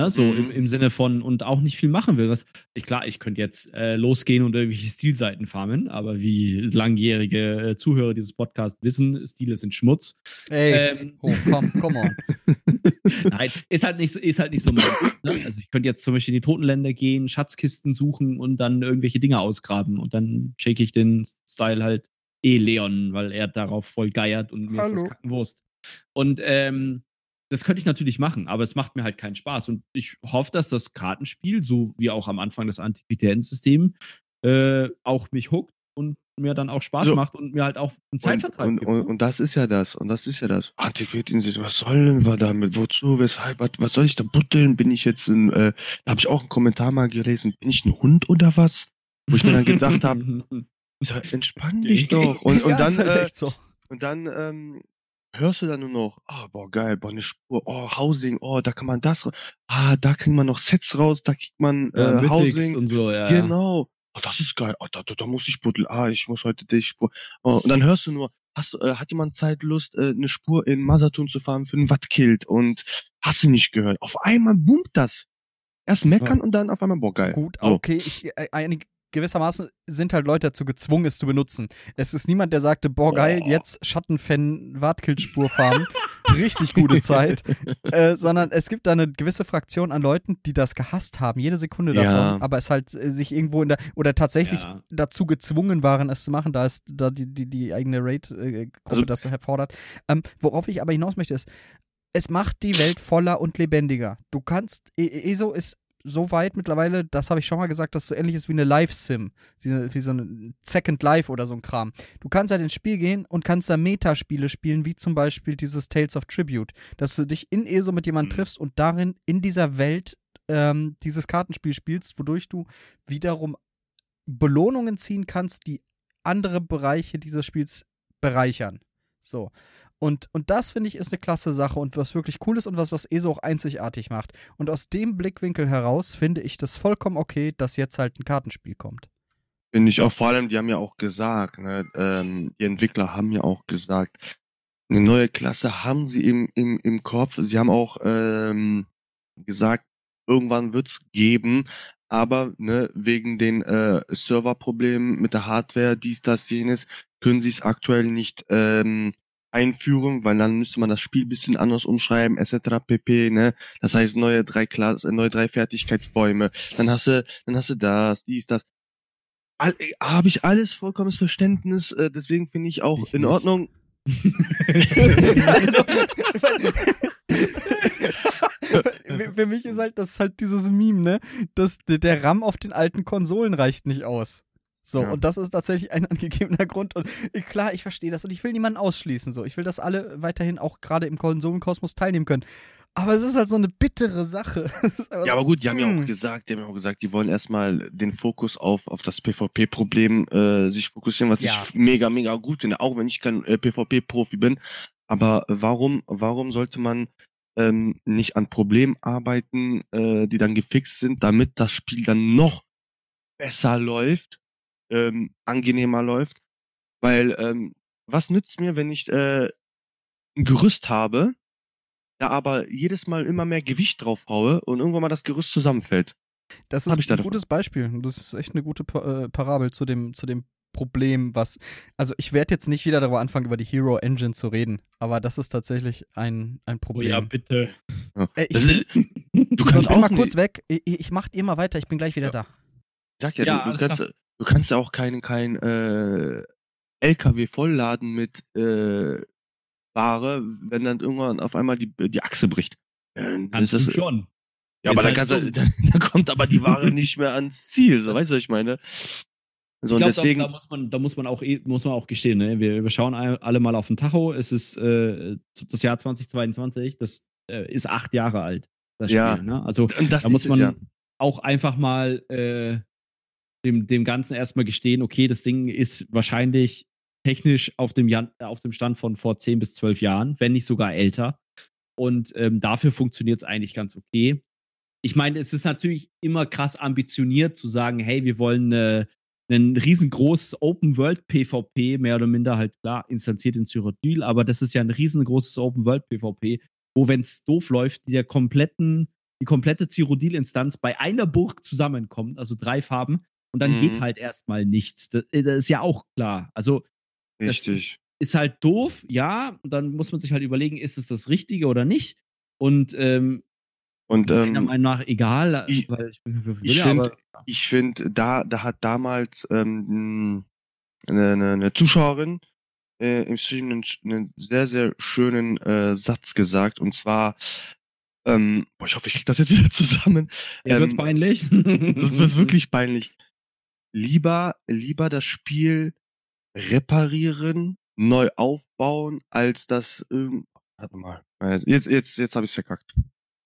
A: Ne, so
B: Mhm.
A: im, im Sinne von und auch nicht viel machen will. Was, ich, klar, ich könnte jetzt äh, losgehen und irgendwelche Stilseiten farmen, aber wie langjährige äh, Zuhörer dieses Podcasts wissen, Stile sind Schmutz.
C: Ey,
A: Ähm,
C: oh, komm, come on.
A: Nein, ist halt nicht, so- ist halt nicht so mein ne? Also ich könnte jetzt zum Beispiel in die Totenländer gehen, Schatzkisten suchen und dann irgendwelche Dinge ausgraben und dann shake ich den Style halt eh Leon, weil er darauf voll geiert und mir ist
C: Hallo.
A: das Kackenwurst. Und ähm, das könnte ich natürlich machen, aber es macht mir halt keinen Spaß. Und ich hoffe, dass das Kartenspiel, so wie auch am Anfang das Antiquitätensystem, äh, auch mich hookt und mir dann auch Spaß
B: So.
A: macht und mir halt auch einen
B: und,
A: Zeitvertreib
B: und,
A: gibt.
B: und,
A: ne?
B: und das ist ja das, und das ist ja das. Antiquitäten, was sollen wir damit? Wozu, weshalb, was, was soll ich da butteln? Bin ich jetzt ein, äh, da habe ich auch einen Kommentar mal gelesen, bin ich ein Hund oder was? Wo ich mir dann gedacht habe, entspann dich doch. Und, und
C: Ja,
B: dann,
C: halt
B: äh,
C: so.
B: Und dann ähm, hörst du dann nur noch, ah, boah, geil, boah, eine Spur, oh, Housing, oh, da kann man das, ah, da kriegt man noch Sets raus, da kriegt man
A: ja,
B: äh,
A: Mythics
B: Housing,
A: und so, ja.
B: genau. Oh, das ist geil, oh, da, da, da muss ich buddeln, ah, ich muss heute die Spur. Oh, und dann hörst du nur, hast, äh, hat jemand Zeit, Lust, äh, eine Spur in Masatun zu fahren für einen Wattkilt und hast du nicht gehört. Auf einmal boomt das. Erst meckern und dann auf einmal, boah, geil.
C: Gut,
B: So.
C: okay, ich, äh, einig, gewissermaßen sind halt Leute dazu gezwungen, es zu benutzen. Es ist niemand, der sagte, boah, geil,
A: Boah.
C: jetzt Schattenfan Wartkildspur fahren. Richtig gute Zeit. äh, sondern es gibt da eine gewisse Fraktion an Leuten, die das gehasst haben, jede Sekunde davon,
B: Ja.
C: aber es halt äh, sich irgendwo in der, oder tatsächlich
A: Ja.
C: dazu gezwungen waren, es zu machen, da es da die, die, die eigene Raid-Gruppe
B: Also-
C: das herfordert. Ähm, worauf ich aber hinaus möchte, ist, es macht die Welt voller und lebendiger. Du kannst, E- ESO ist so weit mittlerweile, das habe ich schon mal gesagt, dass es so ähnlich ist wie eine Live-Sim, wie, wie so ein Second Life oder so ein Kram. Du kannst halt ins Spiel gehen und kannst da Metaspiele spielen, wie zum Beispiel dieses Tales of Tribute, dass du dich in ESO mit jemandem
A: Mhm.
C: triffst und darin in dieser Welt ähm, dieses Kartenspiel spielst, wodurch du wiederum Belohnungen ziehen kannst, die andere Bereiche dieses Spiels bereichern. So. Und, und das finde ich ist eine klasse Sache und was wirklich cool ist und was, was ESO auch einzigartig macht. Und aus dem Blickwinkel heraus finde ich das vollkommen okay, dass jetzt halt ein Kartenspiel kommt.
B: Finde ich auch, vor allem, die haben ja auch gesagt, ne, ähm, die Entwickler haben ja auch gesagt, eine neue Klasse haben sie im, im, im Kopf. Sie haben auch ähm, gesagt, irgendwann wird's geben, aber ne, wegen den äh, Serverproblemen mit der Hardware, dies, das, jenes, können sie es aktuell nicht ähm, einführen, weil dann müsste man das Spiel bisschen anders umschreiben, etc. pp. Ne? Das heißt neue drei Klassen, neue drei Fertigkeitsbäume. Dann hast du, dann hast du das, dies, das all, habe ich alles vollkommenes Verständnis, äh, deswegen finde ich auch
C: Ich
B: in
C: nicht.
B: Ordnung.
C: also, für, mich ist halt, das ist halt dieses Meme, ne? Dass der RAM auf den alten Konsolen reicht nicht aus. So,
B: Ja.
C: und das ist tatsächlich ein angegebener Grund. Und äh, klar, ich verstehe das und ich will niemanden ausschließen. So, ich will, dass alle weiterhin auch gerade im Konsolenkosmos teilnehmen können. Aber es ist halt so eine bittere Sache.
B: Ja, aber gut, die haben ja
C: hm.
B: auch gesagt, die haben ja auch gesagt, die wollen erstmal den Fokus auf, auf das PvP-Problem äh, sich fokussieren, was
C: Ja.
B: ich mega, mega gut finde, auch wenn ich kein äh, PvP-Profi bin. Aber warum, warum sollte man ähm, nicht an Problemen arbeiten, äh, die dann gefixt sind, damit das Spiel dann noch besser läuft, ähm, angenehmer läuft? Weil ähm, was nützt mir, wenn ich äh, ein Gerüst habe, da aber jedes Mal immer mehr Gewicht drauf haue und irgendwann mal das Gerüst zusammenfällt?
C: Das ist
B: ich da
C: ein
B: davon.
C: gutes Beispiel. Und Das ist echt eine gute Pa- äh, Parabel zu dem, zu dem Problem, was. Also, ich werde jetzt nicht wieder darüber anfangen, über die Hero Engine zu reden, aber das ist tatsächlich ein, ein
A: Oh
C: Problem.
A: ja, bitte.
B: Ja.
C: Äh, ich-
B: ist, du kannst
C: bin
B: auch
C: mal kurz
B: nicht-
C: weg. Ich, ich mach ihr mal weiter, ich bin gleich wieder da.
B: Sag ja,
A: Ja,
B: du, du, kannst, du kannst ja auch keinen kein, äh, LKW vollladen mit äh, Ware, wenn dann irgendwann auf einmal die, die Achse bricht. Äh,
A: Kannst
B: ist
A: du
B: das,
A: schon.
B: Ja, aber dann,
A: halt so.
B: dann, dann kommt aber die Ware nicht mehr ans Ziel. So,
A: Das-
B: weißt du, was ich meine? So,
A: ich
B: und
A: glaube,
B: deswegen,
A: da, da muss man, da muss man auch, eh- muss man auch gestehen. Ne? Wir, wir schauen all- alle mal auf den Tacho. Es ist äh, das Jahr 2022. Das äh, ist acht Jahre alt. Das
B: Ja.
A: Spiel. Ne? Also
B: das
A: da muss man
B: ja.
A: auch einfach mal äh, dem, dem Ganzen erstmal gestehen, okay, das Ding ist wahrscheinlich technisch auf dem, Jan auf dem Stand von vor 10 bis 12 Jahren, wenn nicht sogar älter. Und ähm, dafür funktioniert es eigentlich ganz okay. Ich meine, es ist natürlich immer krass ambitioniert zu sagen, hey, wir wollen äh, ein riesengroßes Open-World-PvP, mehr oder minder halt klar, instanziert in Cyrodiil, aber das ist ja ein riesengroßes Open-World-PvP, wo, wenn es doof läuft, die kompletten, die komplette Cyrodiil-Instanz bei einer Burg zusammenkommt, also drei Farben, und dann
B: Mhm.
A: geht halt erstmal nichts. Das, äh, das ist ja auch klar. Also
B: Richtig.
A: ist halt doof, ja, und dann muss man sich halt überlegen, ist es das Richtige oder nicht? Und ähm,
B: Und
A: meiner
B: ähm,
A: Meinung nach egal,
B: ich-
A: weil ich bin
B: ich
A: ja,
B: find- ich finde, da, da hat damals ähm, eine, eine, eine Zuschauerin äh, im Stream einen, einen sehr, sehr schönen äh, Satz gesagt. Und zwar, ähm, boah, ich hoffe, ich krieg das jetzt wieder zusammen.
A: Jetzt wird's
B: ähm,
A: peinlich.
B: Das wird wirklich peinlich. Lieber, lieber das Spiel reparieren, neu aufbauen, als das irgend. Warte mal. Äh, Jetzt, jetzt, jetzt habe ich verkackt.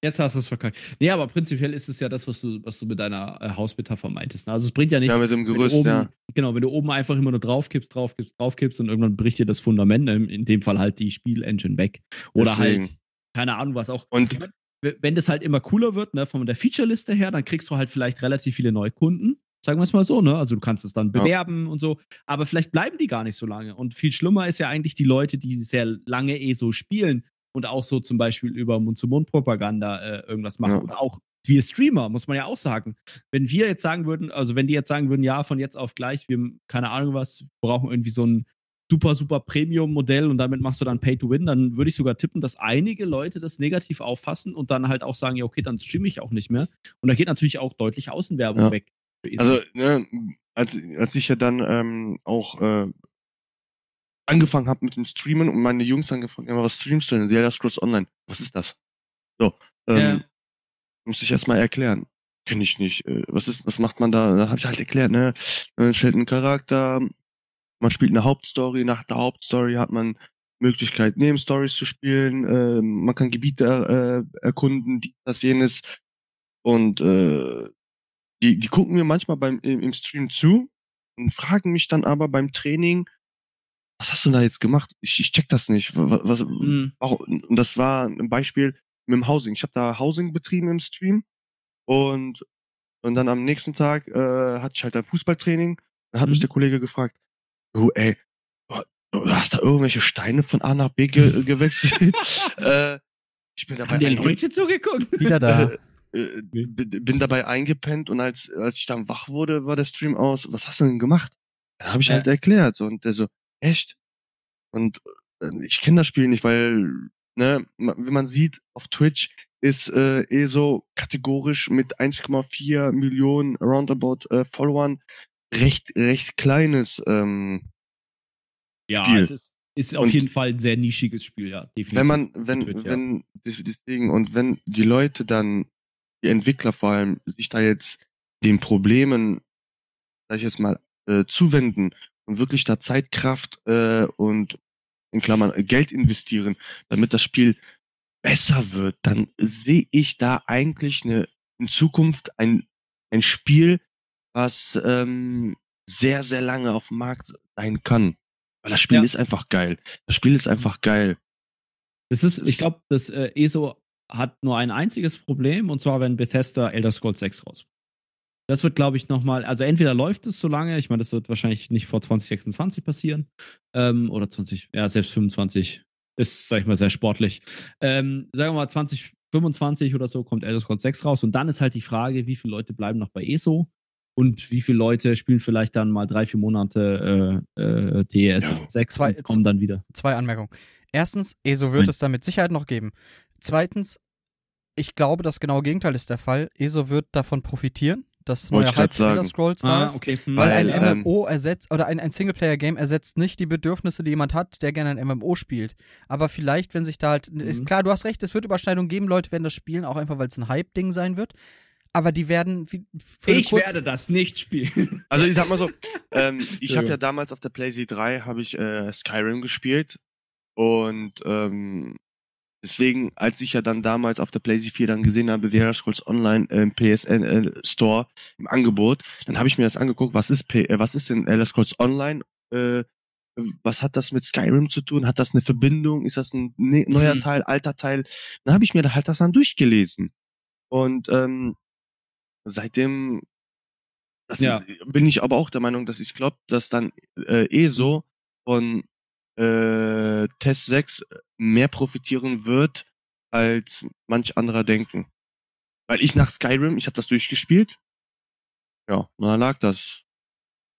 A: Jetzt hast du es verkackt. Nee, aber prinzipiell ist es ja das, was du, was du mit deiner äh, Hausmetapher meintest. ne? Also es bringt ja nichts.
B: Ja, mit dem Gerüst,
A: oben,
B: ja.
A: Genau, wenn du oben einfach immer nur draufkippst, draufkippst, draufkippst und irgendwann bricht dir das Fundament, in, in dem Fall halt die Spielengine weg. Oder
B: Deswegen.
A: halt, keine Ahnung, was auch.
B: Und
A: wenn das halt immer cooler wird, ne, von der Feature-Liste her, dann kriegst du halt vielleicht relativ viele neue Kunden. Sagen wir es mal so, ne? Also du kannst es dann
B: Ja.
A: bewerben und so, aber vielleicht bleiben die gar nicht so lange. Und viel schlimmer ist ja eigentlich die Leute, die sehr lange eh so spielen und auch so zum Beispiel über Mund-zu-Mund-Propaganda äh, irgendwas machen.
B: Ja.
A: Oder auch wir Streamer, muss man ja auch sagen. Wenn wir jetzt sagen würden, also wenn die jetzt sagen würden, ja, von jetzt auf gleich, wir, keine Ahnung was, brauchen irgendwie so ein super, super Premium-Modell und damit machst du dann Pay to Win, dann würde ich sogar tippen, dass einige Leute das negativ auffassen und dann halt auch sagen, ja, okay, dann streame ich auch nicht mehr. Und da geht natürlich auch deutlich Außenwerbung
B: Ja.
A: weg.
B: Also, ne, als, als ich ja dann ähm, auch äh, angefangen habe mit dem Streamen und meine Jungs dann gefragt, ja, was streamst du denn? Elder Scrolls Online. Was ist das? So, ähm,
A: Ja.
B: musste ich erstmal erklären. Kenn ich nicht. Äh, was ist, was macht man da? Da habe ich halt erklärt, ne? Man stellt einen Charakter, man spielt eine Hauptstory, nach der Hauptstory hat man Möglichkeit, Nebenstories zu spielen, äh, man kann Gebiete äh, erkunden, das, jenes. Und äh, die, die gucken mir manchmal beim, im, im Stream zu und fragen mich dann aber beim Training, was hast du da jetzt gemacht? Ich, ich check das nicht. Was, was,
A: Mhm.
B: auch, und das war ein Beispiel mit dem Housing. Ich habe da Housing betrieben im Stream und und dann am nächsten Tag äh, hatte ich halt ein Fußballtraining. Dann hat mich
A: Mhm.
B: der Kollege gefragt, du ey, du hast da irgendwelche Steine von A nach B ge gewechselt? äh, ich bin dabei
A: Haben
B: einge-
A: Leute zugeguckt?
C: Wieder da.
B: Äh, bin dabei eingepennt und als, als ich dann wach wurde, war der Stream aus. Was hast du denn gemacht? Dann habe ich
A: Ja.
B: halt erklärt. So, und der so, echt? Und äh, ich kenne das Spiel nicht, weil, ne, wie man sieht, auf Twitch ist äh, eh so kategorisch mit 1,4 Millionen roundabout äh, Followern recht, recht kleines
A: Ja,
B: ähm, Spiel.
A: es ist, ist auf
B: Und-
A: jeden Fall ein sehr nischiges Spiel, ja. Definitiv.
B: wenn man, wenn,
A: Twitch, ja.
B: wenn, deswegen, und wenn die Leute dann, die Entwickler vor allem, sich da jetzt den Problemen, sag ich jetzt mal, äh, zuwenden und wirklich da Zeit, Kraft äh, und in Klammern äh, Geld investieren, damit das Spiel besser wird, dann sehe ich da eigentlich eine, in Zukunft ein, ein Spiel, was ähm, sehr, sehr lange auf dem Markt sein kann. Weil das Spiel
A: Ja.
B: ist einfach geil. Das Spiel ist einfach geil.
A: Das ist, ich glaube, das äh, ESO hat nur ein einziges Problem und zwar, wenn Bethesda Elder Scrolls 6 raus. Das wird, glaube ich, nochmal, also entweder läuft es so lange, ich meine, das wird wahrscheinlich nicht vor 2026 passieren, ähm, oder 20, ja, selbst 25 ist, sag ich mal, sehr sportlich. Ähm, sagen wir mal, 2025 oder so kommt Elder Scrolls 6 raus und dann ist halt die Frage, wie viele Leute bleiben noch bei ESO und wie viele Leute spielen vielleicht dann mal drei, vier Monate äh, äh, TES
B: Ja.
A: 6
C: Zwei-
A: und kommen dann wieder.
C: Zwei Anmerkungen. Erstens, ESO wird
A: Nein.
C: es da mit Sicherheit noch geben. Zweitens, ich glaube, das genaue Gegenteil ist der Fall. ESO wird davon profitieren, dass neue
B: sagen.
C: Scrolls da
A: Ah,
C: ist.
A: okay. Hm.
C: Weil,
B: Weil,
C: ein
B: ähm,
C: MMO ersetzt, oder ein, ein Singleplayer-Game ersetzt nicht die Bedürfnisse, die jemand hat, der gerne ein MMO spielt. Aber vielleicht, wenn sich da halt. Ist,
A: Mhm.
C: klar, du hast recht, es wird Überschneidungen geben, Leute werden das spielen, auch einfach, weil es ein Hype-Ding sein wird. Aber die werden.
A: Ich werde das nicht spielen.
B: Also ich sag mal so, ähm, ich habe ja damals auf der PlayStation 3 habe ich äh, Skyrim gespielt und ähm, deswegen, als ich ja dann damals auf der PlayStation 4 dann gesehen habe, The Elder Scrolls Online im PSN äh, Store im Angebot, dann habe ich mir das angeguckt, was ist P äh, was ist denn Elder Scrolls Online? Äh, was hat das mit Skyrim zu tun? Hat das eine Verbindung? Ist das ein ne neuer
A: Mhm.
B: Teil, alter Teil? Dann habe ich mir da halt das dann durchgelesen. Und ähm, seitdem das
A: Ja.
B: bin ich aber auch der Meinung, dass ich glaube, dass dann äh, ESO von äh, Test 6 mehr profitieren wird, als manch anderer denken. Weil ich nach Skyrim, ich habe das durchgespielt. Ja, und dann lag das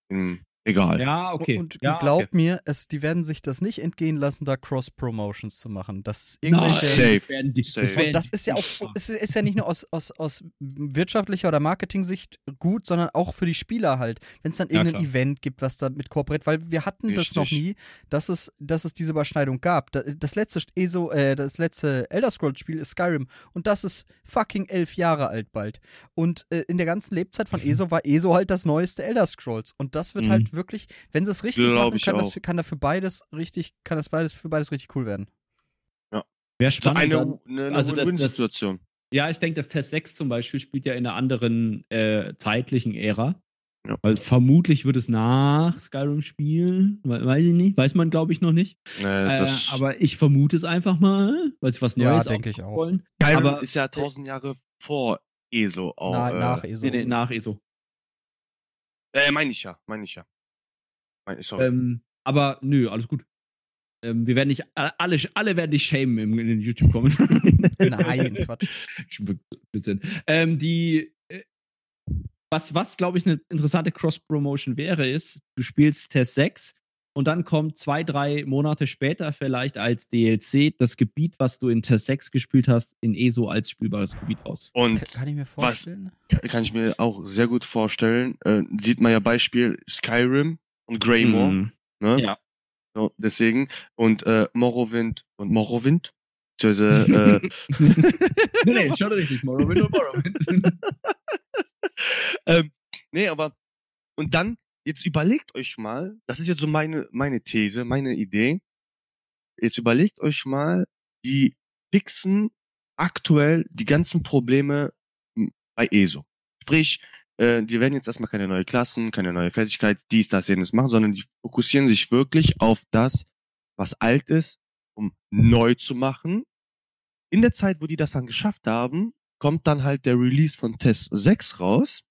B: im Egal.
A: Ja, okay.
C: Und
A: ja,
C: glaubt
A: okay.
C: mir, es, die werden sich das nicht entgehen lassen, da Cross-Promotions zu machen. Das irgendwelche.
B: Safe.
A: werden die-
B: Safe.
A: das
C: ist ja auch, es ist, ist ja nicht nur aus, aus, aus wirtschaftlicher oder Marketing-Sicht gut, sondern auch für die Spieler halt. Wenn es dann
A: Ja,
C: irgendein
A: klar.
C: Event gibt, was damit kooperiert, weil wir hatten das noch
B: Richtig.
C: nie, dass es, dass es diese Überschneidung gab. Da- Das letzte ESO, äh, das letzte Elder Scrolls-Spiel ist Skyrim und das ist fucking elf Jahre alt bald. Und äh, in der ganzen Lebzeit von ESO war ESO halt das neueste Elder Scrolls. Und das wird
A: Mhm.
C: halt wirklich, wenn sie es richtig
B: Glaub
C: machen, kann das,
B: auch.
C: kann da für beides richtig, kann das beides für beides richtig cool werden.
A: Wäre
B: So
A: spannend.
B: eine, eine, eine
A: also das- das-
B: Win-Win-Situation.
A: Ja, ich denke, das Test 6 zum Beispiel spielt ja in einer anderen äh, zeitlichen Ära.
B: Ja.
A: Weil vermutlich wird es nach Skyrim spielen. We- Weiß ich nicht. Weiß man, glaube ich, noch nicht.
B: Äh,
A: Äh, aber ich vermute es einfach mal, weil sie was
C: Ja,
A: Neues
C: denke ich auch.
A: wollen.
B: Skyrim
A: aber-
B: ist ja tausend Jahre vor ESO auch.
C: Na,
B: äh,
C: nach ESO.
A: Nee, nee, nach ESO.
B: Äh, meine ich ja, meine ich ja.
A: Ähm, aber nö, alles gut. Ähm, wir werden nicht, alle, alle werden dich shamen im, in den YouTube-Kommentaren.
C: Nein, Quatsch.
A: Blödsinn. Ähm, die, äh, was, was glaube ich, eine interessante Cross-Promotion wäre, ist, du spielst Test 6 und dann kommt zwei, drei Monate später vielleicht als DLC das Gebiet, was du in Test 6 gespielt hast, in ESO als spielbares Gebiet aus.
B: Und
C: Kann, kann ich mir vorstellen?
B: kann ich mir auch sehr gut vorstellen. Äh, sieht man ja Beispiel Skyrim und Greymore.
A: Mhm.
B: Ne?
A: Ja.
B: So, deswegen. Und äh, Morrowind und Morrowind. Beziehungsweise, äh,
A: nee, nee, schon richtig. Morrowind und Morrowind.
B: ähm, nee, aber und dann, jetzt überlegt euch mal, das ist jetzt so meine, meine These, meine Idee. Jetzt überlegt euch mal, die fixen aktuell die ganzen Probleme bei ESO. Sprich, äh, die werden jetzt erstmal keine neue Klassen, keine neue Fertigkeit, dies, das, jenes machen, sondern die fokussieren sich wirklich auf das, was alt ist, um neu zu machen. In der Zeit, wo die das dann geschafft haben, kommt dann halt der Release von Test 6 raus.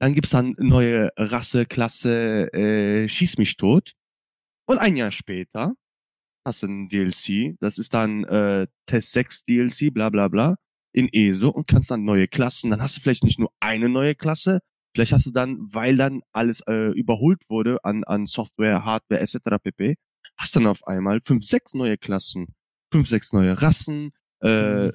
B: Dann gibt's dann neue Rasse, Klasse, äh, Schieß mich tot. Und ein Jahr später hast du ein DLC. Das ist dann äh, Test 6 DLC, bla bla bla, in ESO und kannst dann neue Klassen. Dann hast du vielleicht nicht nur eine neue Klasse, vielleicht hast du dann, weil dann alles äh, überholt wurde an, an Software, Hardware etc. pp., hast dann auf einmal fünf, sechs neue Klassen, fünf, sechs neue Rassen, äh,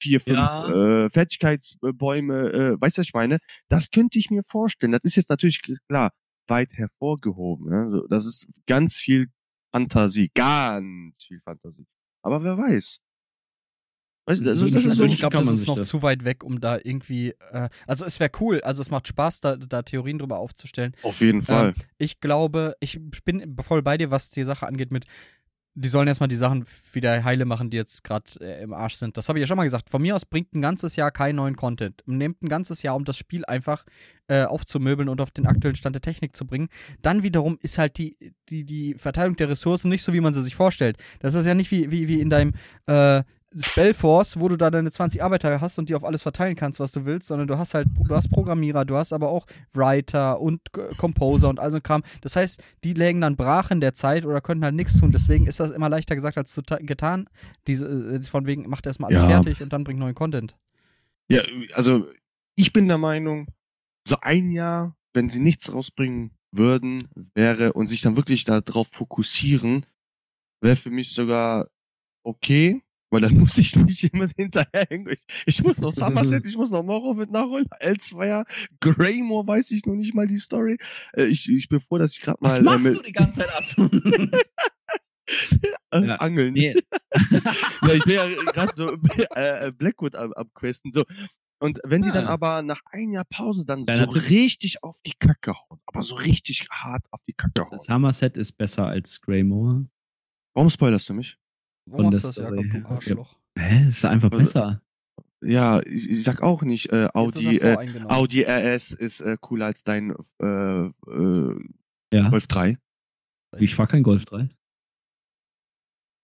B: vier, fünf
A: Ja.
B: äh, Fertigkeitsbäume, äh, weißt du, was ich meine? Das könnte ich mir vorstellen. Das ist jetzt natürlich klar weit hervorgehoben. Ne? Das ist ganz viel Fantasie, ganz viel Fantasie. Aber wer weiß. Weißt du, also, das ist
C: Also
B: so,
C: ich glaube, das ist noch
A: das-
C: zu weit weg, um da irgendwie. Äh, also es wäre cool, also es macht Spaß, da, da Theorien drüber aufzustellen.
B: auf jeden Fall.
C: Ich glaube, ich bin voll bei dir, was die Sache angeht mit die sollen erstmal die Sachen wieder heile machen, die jetzt gerade äh, im Arsch sind. Das habe ich ja schon mal gesagt. Von mir aus bringt ein ganzes Jahr keinen neuen Content. Nehmt ein ganzes Jahr, um das Spiel einfach äh, aufzumöbeln und auf den aktuellen Stand der Technik zu bringen. Dann wiederum ist halt die, die, die Verteilung der Ressourcen nicht so, wie man sie sich vorstellt. Das ist ja nicht wie, wie, wie in deinem äh, Spellforce, wo du da deine 20 Arbeiter hast und die auf alles verteilen kannst, was du willst, sondern du hast halt, du hast Programmierer, du hast aber auch Writer und Composer und all so ein Kram. Das heißt, die lägen dann brach in der Zeit oder könnten halt nichts tun. Deswegen ist das immer leichter gesagt als getan. Diese, äh, von wegen, macht erstmal alles ja. fertig und dann bringt neuen Content.
B: Ja, also ich bin der Meinung, so ein Jahr, wenn sie nichts rausbringen würden, wäre und sich dann wirklich darauf fokussieren, wäre für mich sogar okay weil dann muss ich nicht immer hinterherhängen. Ich, ich muss noch Somerset, ich muss noch Morrowind nachholen. L2er, Greymore weiß ich noch nicht mal die Story. Äh, ich, ich bin froh, dass ich gerade mal.
A: Was machst äh, du die ganze Zeit ab?
B: äh, ja. Angeln. Nee. ja, ich bin ja gerade so äh, Blackwood am, am Questen. So. Und wenn die dann ah. aber nach ein Jahr Pause dann ja, so richtig auf die Kacke hauen, aber so richtig hart auf die Kacke hauen.
A: Somerset ist besser als Greymore.
B: Warum spoilerst du mich?
C: Warum machst du das, Jakob, du Arschloch?
A: Hä? Ist einfach also, besser.
B: Ja, ich, ich sag auch nicht, äh, Audi, äh, Audi RS ist äh, cooler als dein äh, äh, ja. Golf 3.
A: Ich fahr kein Golf 3.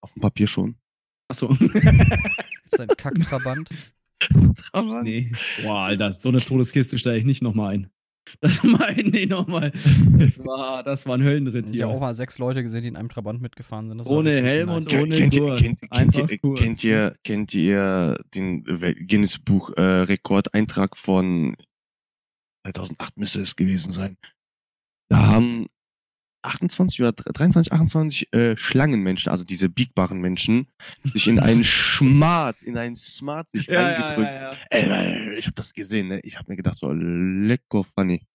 B: Auf dem Papier schon.
A: Achso.
C: ist ein Kacktrabant.
A: Trabant? Nee. Boah, Alter, so eine Todeskiste stelle ich nicht nochmal ein. Das meinen die nochmal. Das war, das war ein Höllenritt.
C: Ich habe auch mal sechs Leute gesehen, die in einem Trabant mitgefahren sind.
A: ohne Helm nice. und ohne
B: kennt, Gurt. Kennt, kennt, ihr, kennt, ihr, kennt ihr den Guinness Buch äh, Rekordeintrag von 2008 müsste es gewesen sein. Da haben 28 oder 23, 28 äh, Schlangenmenschen, also diese biegbaren Menschen, sich in einen Schmart, in einen Smart sich ja, eingedrückt. Ja, ja, ja. Ey, ich habe das gesehen, ne? Ich habe mir gedacht, so lecker funny.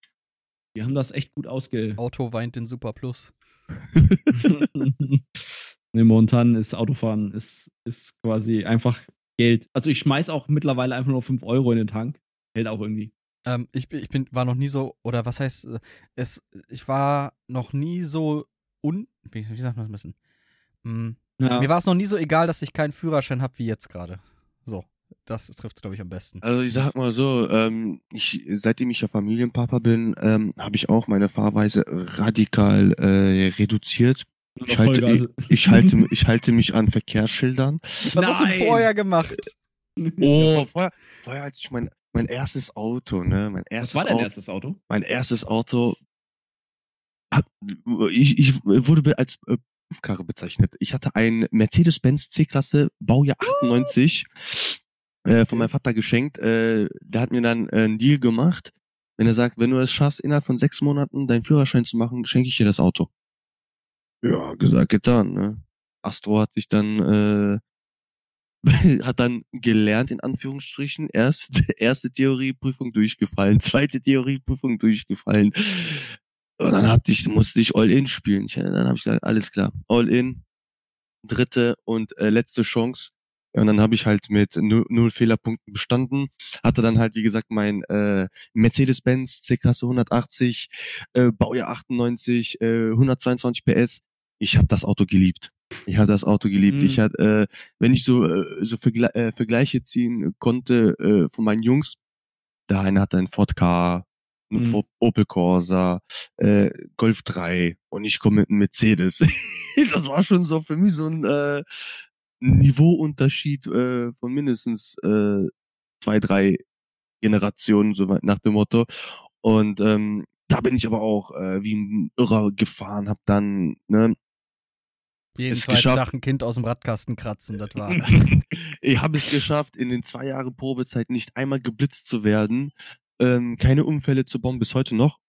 A: Die haben das echt gut ausge.
C: Auto weint den Super Plus.
A: ne, momentan ist Autofahren ist, ist quasi einfach Geld. Also ich schmeiß auch mittlerweile einfach nur 5 Euro in den Tank. Hält auch irgendwie.
C: Ähm, ich, ich bin, war noch nie so, oder was heißt, äh, es, ich war noch nie so un, wie, wie sagt man das ein bisschen? Hm, ja. Mir war es noch nie so egal, dass ich keinen Führerschein habe wie jetzt gerade. So, das trifft es, glaube ich, am besten.
B: Also ich sag mal so, ähm, ich, seitdem ich ja Familienpapa bin, ähm, habe ich auch meine Fahrweise radikal äh, reduziert. Ich halte, ich, ich, halte, ich halte mich an Verkehrsschildern.
C: Was Nein. hast du vorher gemacht?
B: Oh, vorher, vorher als ich mein mein erstes Auto, ne? Mein erstes
A: Was war dein Auto, erstes Auto?
B: Mein erstes Auto. Hat, ich, ich wurde als äh, Prüfkarre bezeichnet. Ich hatte ein Mercedes-Benz C-Klasse, Baujahr 98, äh, von meinem Vater geschenkt. Äh, der hat mir dann äh, einen Deal gemacht. Wenn er sagt, wenn du es schaffst, innerhalb von sechs Monaten deinen Führerschein zu machen, schenke ich dir das Auto. Ja, gesagt, getan. Ne? Astro hat sich dann äh, hat dann gelernt, in Anführungsstrichen, erst erste Theorieprüfung durchgefallen, zweite Theorieprüfung durchgefallen. Und dann hatte ich, musste ich All-In spielen. Ich, dann habe ich gesagt, alles klar, All-In, dritte und äh, letzte Chance. Und dann habe ich halt mit null, null Fehlerpunkten bestanden. Hatte dann halt, wie gesagt, mein äh, Mercedes-Benz C-Klasse 180, äh, Baujahr 98, äh, 122 PS. Ich habe das Auto geliebt. Ich habe das Auto geliebt. Mhm. Ich hatte, äh, wenn ich so äh, so Vergle äh, Vergleiche ziehen konnte äh, von meinen Jungs, der eine hatte ein Ford K, ein mhm. Opel Corsa, äh, Golf 3 und ich komme mit einem Mercedes. das war schon so für mich so ein äh, Niveauunterschied äh, von mindestens äh, zwei, drei Generationen, so nach dem Motto. Und ähm, da bin ich aber auch äh, wie ein Irrer gefahren, hab dann ne,
C: jeden zweiten Tag ein Kind aus dem Radkasten kratzen, das war.
B: ich habe es geschafft, in den zwei Jahren Probezeit nicht einmal geblitzt zu werden, ähm, keine Unfälle zu bauen, bis heute noch.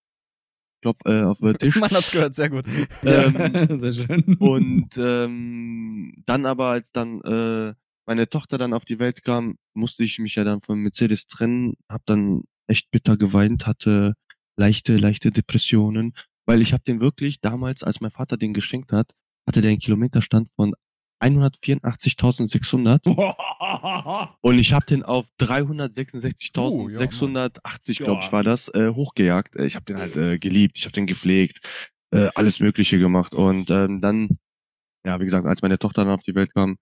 B: Klopf äh, auf den Tisch.
C: Man hat's gehört, sehr gut.
B: Ähm, sehr schön. Und ähm, dann aber, als dann äh, meine Tochter dann auf die Welt kam, musste ich mich ja dann von Mercedes trennen, hab dann echt bitter geweint, hatte leichte, leichte Depressionen, weil ich habe den wirklich damals, als mein Vater den geschenkt hat, hatte der einen Kilometerstand von 184.600 und ich habe den auf 366.680, uh, glaube ich, war das, äh, hochgejagt. Ich habe den halt äh, geliebt, ich habe den gepflegt, äh, alles Mögliche gemacht und ähm, dann ja, wie gesagt, als meine Tochter dann auf die Welt kam,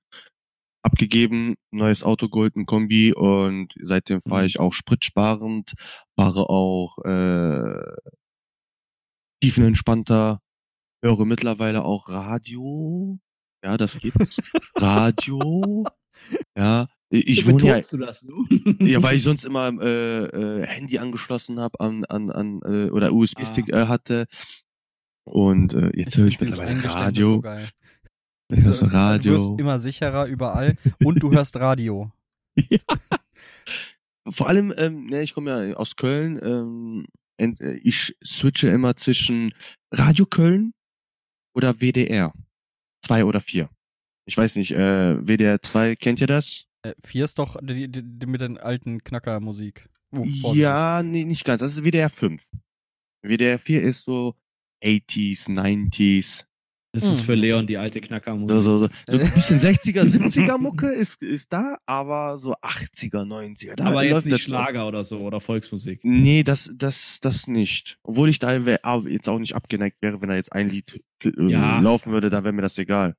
B: abgegeben, neues Auto geholt, ein Kombi und seitdem fahre
A: Mhm.
B: ich auch spritsparend, fahre auch äh, tiefenentspannter, höre mittlerweile auch Radio. Ja, das gibt's. Radio. Ja, ich wohne ja,
A: du das, du?
B: ja, weil ich sonst immer äh, äh, Handy angeschlossen habe an, an, an äh, oder USB-Stick äh, hatte. Und äh, jetzt höre ich
C: dieses
B: mittlerweile Radio.
C: So geil.
B: Ich höre
C: Du
B: Radio.
C: wirst immer sicherer überall und du hörst Radio.
B: Vor allem, ähm, ne, ich komme ja aus Köln. Ähm, äh, ich switche immer zwischen Radio Köln oder WDR. Zwei oder vier. Ich weiß nicht, äh, WDR 2, kennt ihr das?
C: Äh, vier ist doch die, die, die mit den alten Knackermusik. Vorsichtig.
B: ja, nee, nicht ganz. Das ist WDR 5. WDR 4 ist so 80s, 90s.
A: Das ist
C: Hm.
A: für Leon die alte Knackermusik.
B: So, so, so. So ein bisschen 60er, 70er Mucke ist, ist da, aber so 80er, 90er. Da
A: aber jetzt nicht
B: das so.
A: Schlager oder so oder Volksmusik.
B: Nee, das, das, das nicht. Obwohl ich da aber jetzt auch nicht abgeneigt wäre, wenn da jetzt ein Lied äh,
A: Ja.
B: laufen würde, da wäre mir das egal.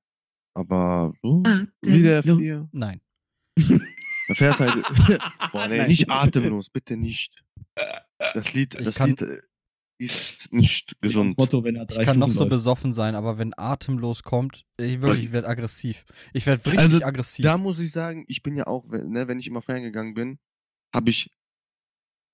B: Aber so,
A: Ah, Atemlos.
B: 4.
C: Nein.
B: Da fährst halt. Boah, nee,
A: Nein.
B: nicht atemlos, bitte nicht. Das Lied,
C: Ich
B: das
C: kann-
B: Lied äh, ist nicht gesund.
A: Das Motto, wenn er
C: Ich
A: drei
C: kann noch
A: Stunden
C: so
A: läuft.
C: besoffen sein, aber wenn atemlos kommt, ich wirklich, ich werde aggressiv. Ich werde richtig
B: Also,
C: aggressiv.
B: Da muss ich sagen, ich bin ja auch, wenn- ne, wenn ich immer feiern gegangen bin, habe ich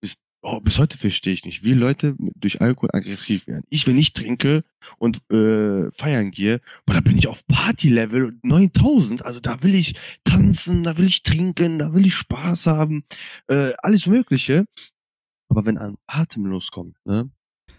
B: bis, oh, bis heute verstehe ich nicht, wie Leute durch Alkohol aggressiv werden. Ich, wenn ich trinke und äh, feiern gehe, boah, da bin ich auf Party-Level 9000. Also da will ich tanzen, da will ich trinken, da will ich Spaß haben, äh, alles Mögliche. Aber wenn ein Atemlos kommt, ne,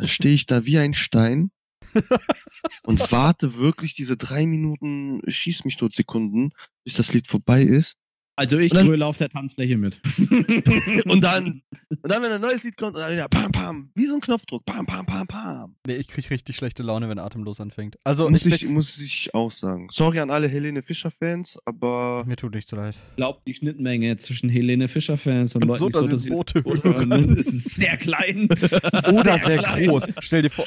B: stehe ich da wie ein Stein und warte wirklich diese drei Minuten Schieß mich tot Sekunden, bis das Lied vorbei ist.
A: Also ich
B: dann-
A: gröle auf der Tanzfläche mit.
B: Und dann, und dann, wenn ein neues Lied kommt, dann wieder pam, pam, wie so ein Knopfdruck, pam, pam, pam, pam.
C: nee, ich krieg richtig schlechte Laune, wenn atemlos anfängt. Also,
B: muss,
C: ich,
B: ich, muss ich auch sagen. Sorry an alle Helene Fischer-Fans, aber
C: mir tut nicht so leid.
A: Glaubt die Schnittmenge zwischen Helene Fischer-Fans und,
C: Und
A: Leuten,
C: so,
A: die
C: dass
A: das
C: jetzt Boote
A: oder-
C: hören.
A: Es ist sehr klein.
C: Oder sehr
A: klein.
C: groß. Stell dir vor.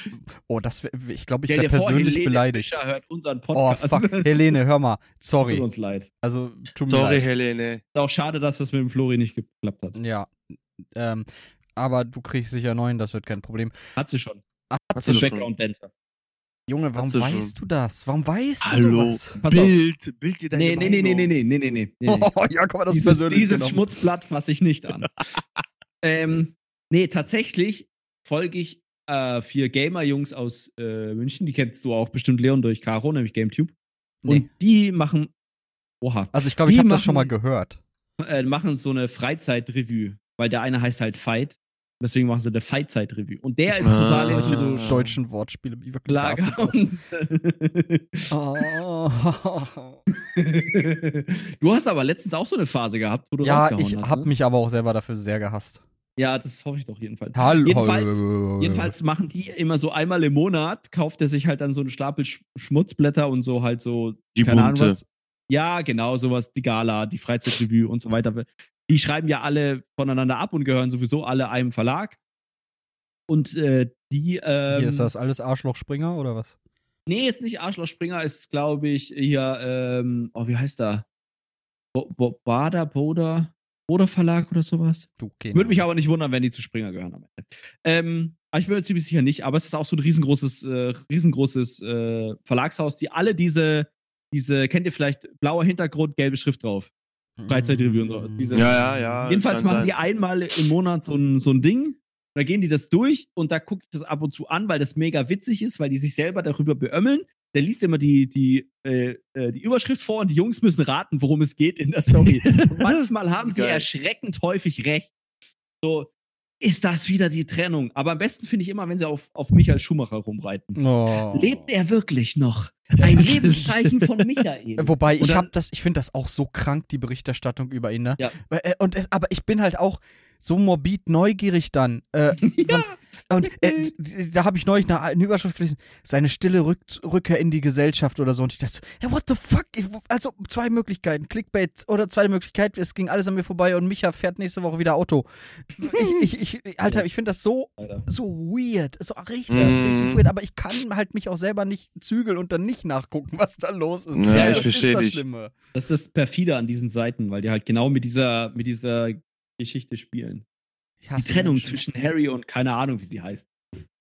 C: Oh, das wär, ich glaube, ich wäre
A: vor,
C: persönlich
A: Helene
C: beleidigt.
A: Fischer hört unseren
C: Oh,
A: Podcast.
C: fuck. Helene, hör mal. Sorry.
A: tut uns leid.
C: Also, tut mir
B: sorry,
C: leid.
B: Helene.
A: Ist auch schade, dass das mit dem Flori nicht geklappt hat.
C: Ja. Ähm, aber du kriegst sicher neuen, das wird kein Problem.
A: Hat sie schon.
B: Hat
A: Das
B: sie schon.
A: Background-Dancer.
C: Junge, warum weißt du das? Warum weißt du
B: Hallo?
A: Pass auf.
B: Bild, Bild dir deine
A: Nee, nee, nee, nee, nee, nee, nee, nee, nee, nee.
C: Oh, ja, komm mal, das
A: dieses,
C: persönlich
A: dieses
C: genommen.
A: Schmutzblatt fasse ich nicht an. ähm, nee, tatsächlich folge ich äh, vier Gamer-Jungs aus äh, München. Die kennst du auch bestimmt, Leon, durch Caro, nämlich GameTube. Und
C: Nee.
A: die machen, oha,
C: Also ich glaube, ich habe das schon mal gehört.
A: äh, machen so eine Freizeit-Review. Weil der eine heißt halt Fight. Deswegen machen sie eine Fight-Zeit-Review. Und der ist
B: Ah.
C: Solche
A: so
C: deutschen Wortspiele, wie wirklich
A: Lager.
C: Oh.
A: du hast aber letztens auch so eine Phase gehabt, wo du
C: ja,
A: rausgehauen
C: ich
A: hast.
C: habe
A: ne?
C: mich aber auch selber dafür sehr gehasst.
A: Ja, das hoffe ich doch jedenfalls.
C: Hallo.
A: Jedenfalls, Jedenfalls machen die immer so einmal im Monat, kauft er sich halt dann so einen Stapel Sch Schmutzblätter und so halt so,
B: Die
A: keine Ahnung
B: bunte.
A: was. Ja, genau, sowas, die Gala, die Freizeitrevue und so weiter. Die schreiben ja alle voneinander ab und gehören sowieso alle einem Verlag. Und äh, die, ähm,
C: Hier ist das alles Arschloch Springer oder was?
A: Nee, ist nicht Arschloch Springer, ist, glaube ich, hier, ähm, oh, wie heißt der? Bo Bo Bader, Boder, Boder Verlag oder sowas?
C: Okay.
A: Würde mich aber nicht wundern, wenn die zu Springer gehören am Ende. Ähm, aber ich bin mir ziemlich sicher nicht, aber es ist auch so ein riesengroßes, äh, riesengroßes äh, Verlagshaus, die alle diese, diese, kennt ihr vielleicht, blauer Hintergrund, gelbe Schrift drauf. Freizeitreview und so. Diese-
B: Ja, ja, ja.
A: Jedenfalls machen
B: sein.
A: die einmal im Monat so ein, so ein Ding. Da gehen die das durch und da gucke ich das ab und zu an, weil das mega witzig ist, weil die sich selber darüber beömmeln. Der liest immer die, die, äh, äh, die Überschrift vor und die Jungs müssen raten, worum es geht in der Story. Und manchmal haben sie
B: geil.
A: erschreckend häufig recht. So, ist das wieder die Trennung? Aber am besten finde ich immer, wenn sie auf, auf Michael Schumacher rumreiten.
C: Oh.
A: Lebt er wirklich noch? Ein Lebenszeichen von Michael.
C: Wobei, ich habe das, ich finde das auch so krank, die Berichterstattung über ihn, ne?
A: Ja.
C: Äh, Und es, aber ich bin halt auch so morbid neugierig dann. Äh,
A: Ja.
C: Und äh, da habe ich neulich eine, eine Überschrift gelesen, seine stille Rück Rückkehr in die Gesellschaft oder so. Und ich dachte, so, hey, what the fuck? Ich, also zwei Möglichkeiten, Clickbait oder zweite Möglichkeit, es ging alles an mir vorbei und Micha fährt nächste Woche wieder Auto. Ich, ich, ich Alter, ich finde das so,
A: Alter.
C: so weird, so richtig,
B: Mm.
C: richtig weird. Aber ich kann halt mich auch selber nicht zügeln und dann nicht nachgucken, was da los ist.
B: Ja,
A: ich
C: das
B: versteh
C: ist das
B: dich.
C: Schlimme.
A: Das ist das perfide an diesen Seiten, weil die halt genau mit dieser, mit dieser Geschichte spielen. Die Trennung zwischen Harry und keine Ahnung, wie sie heißt.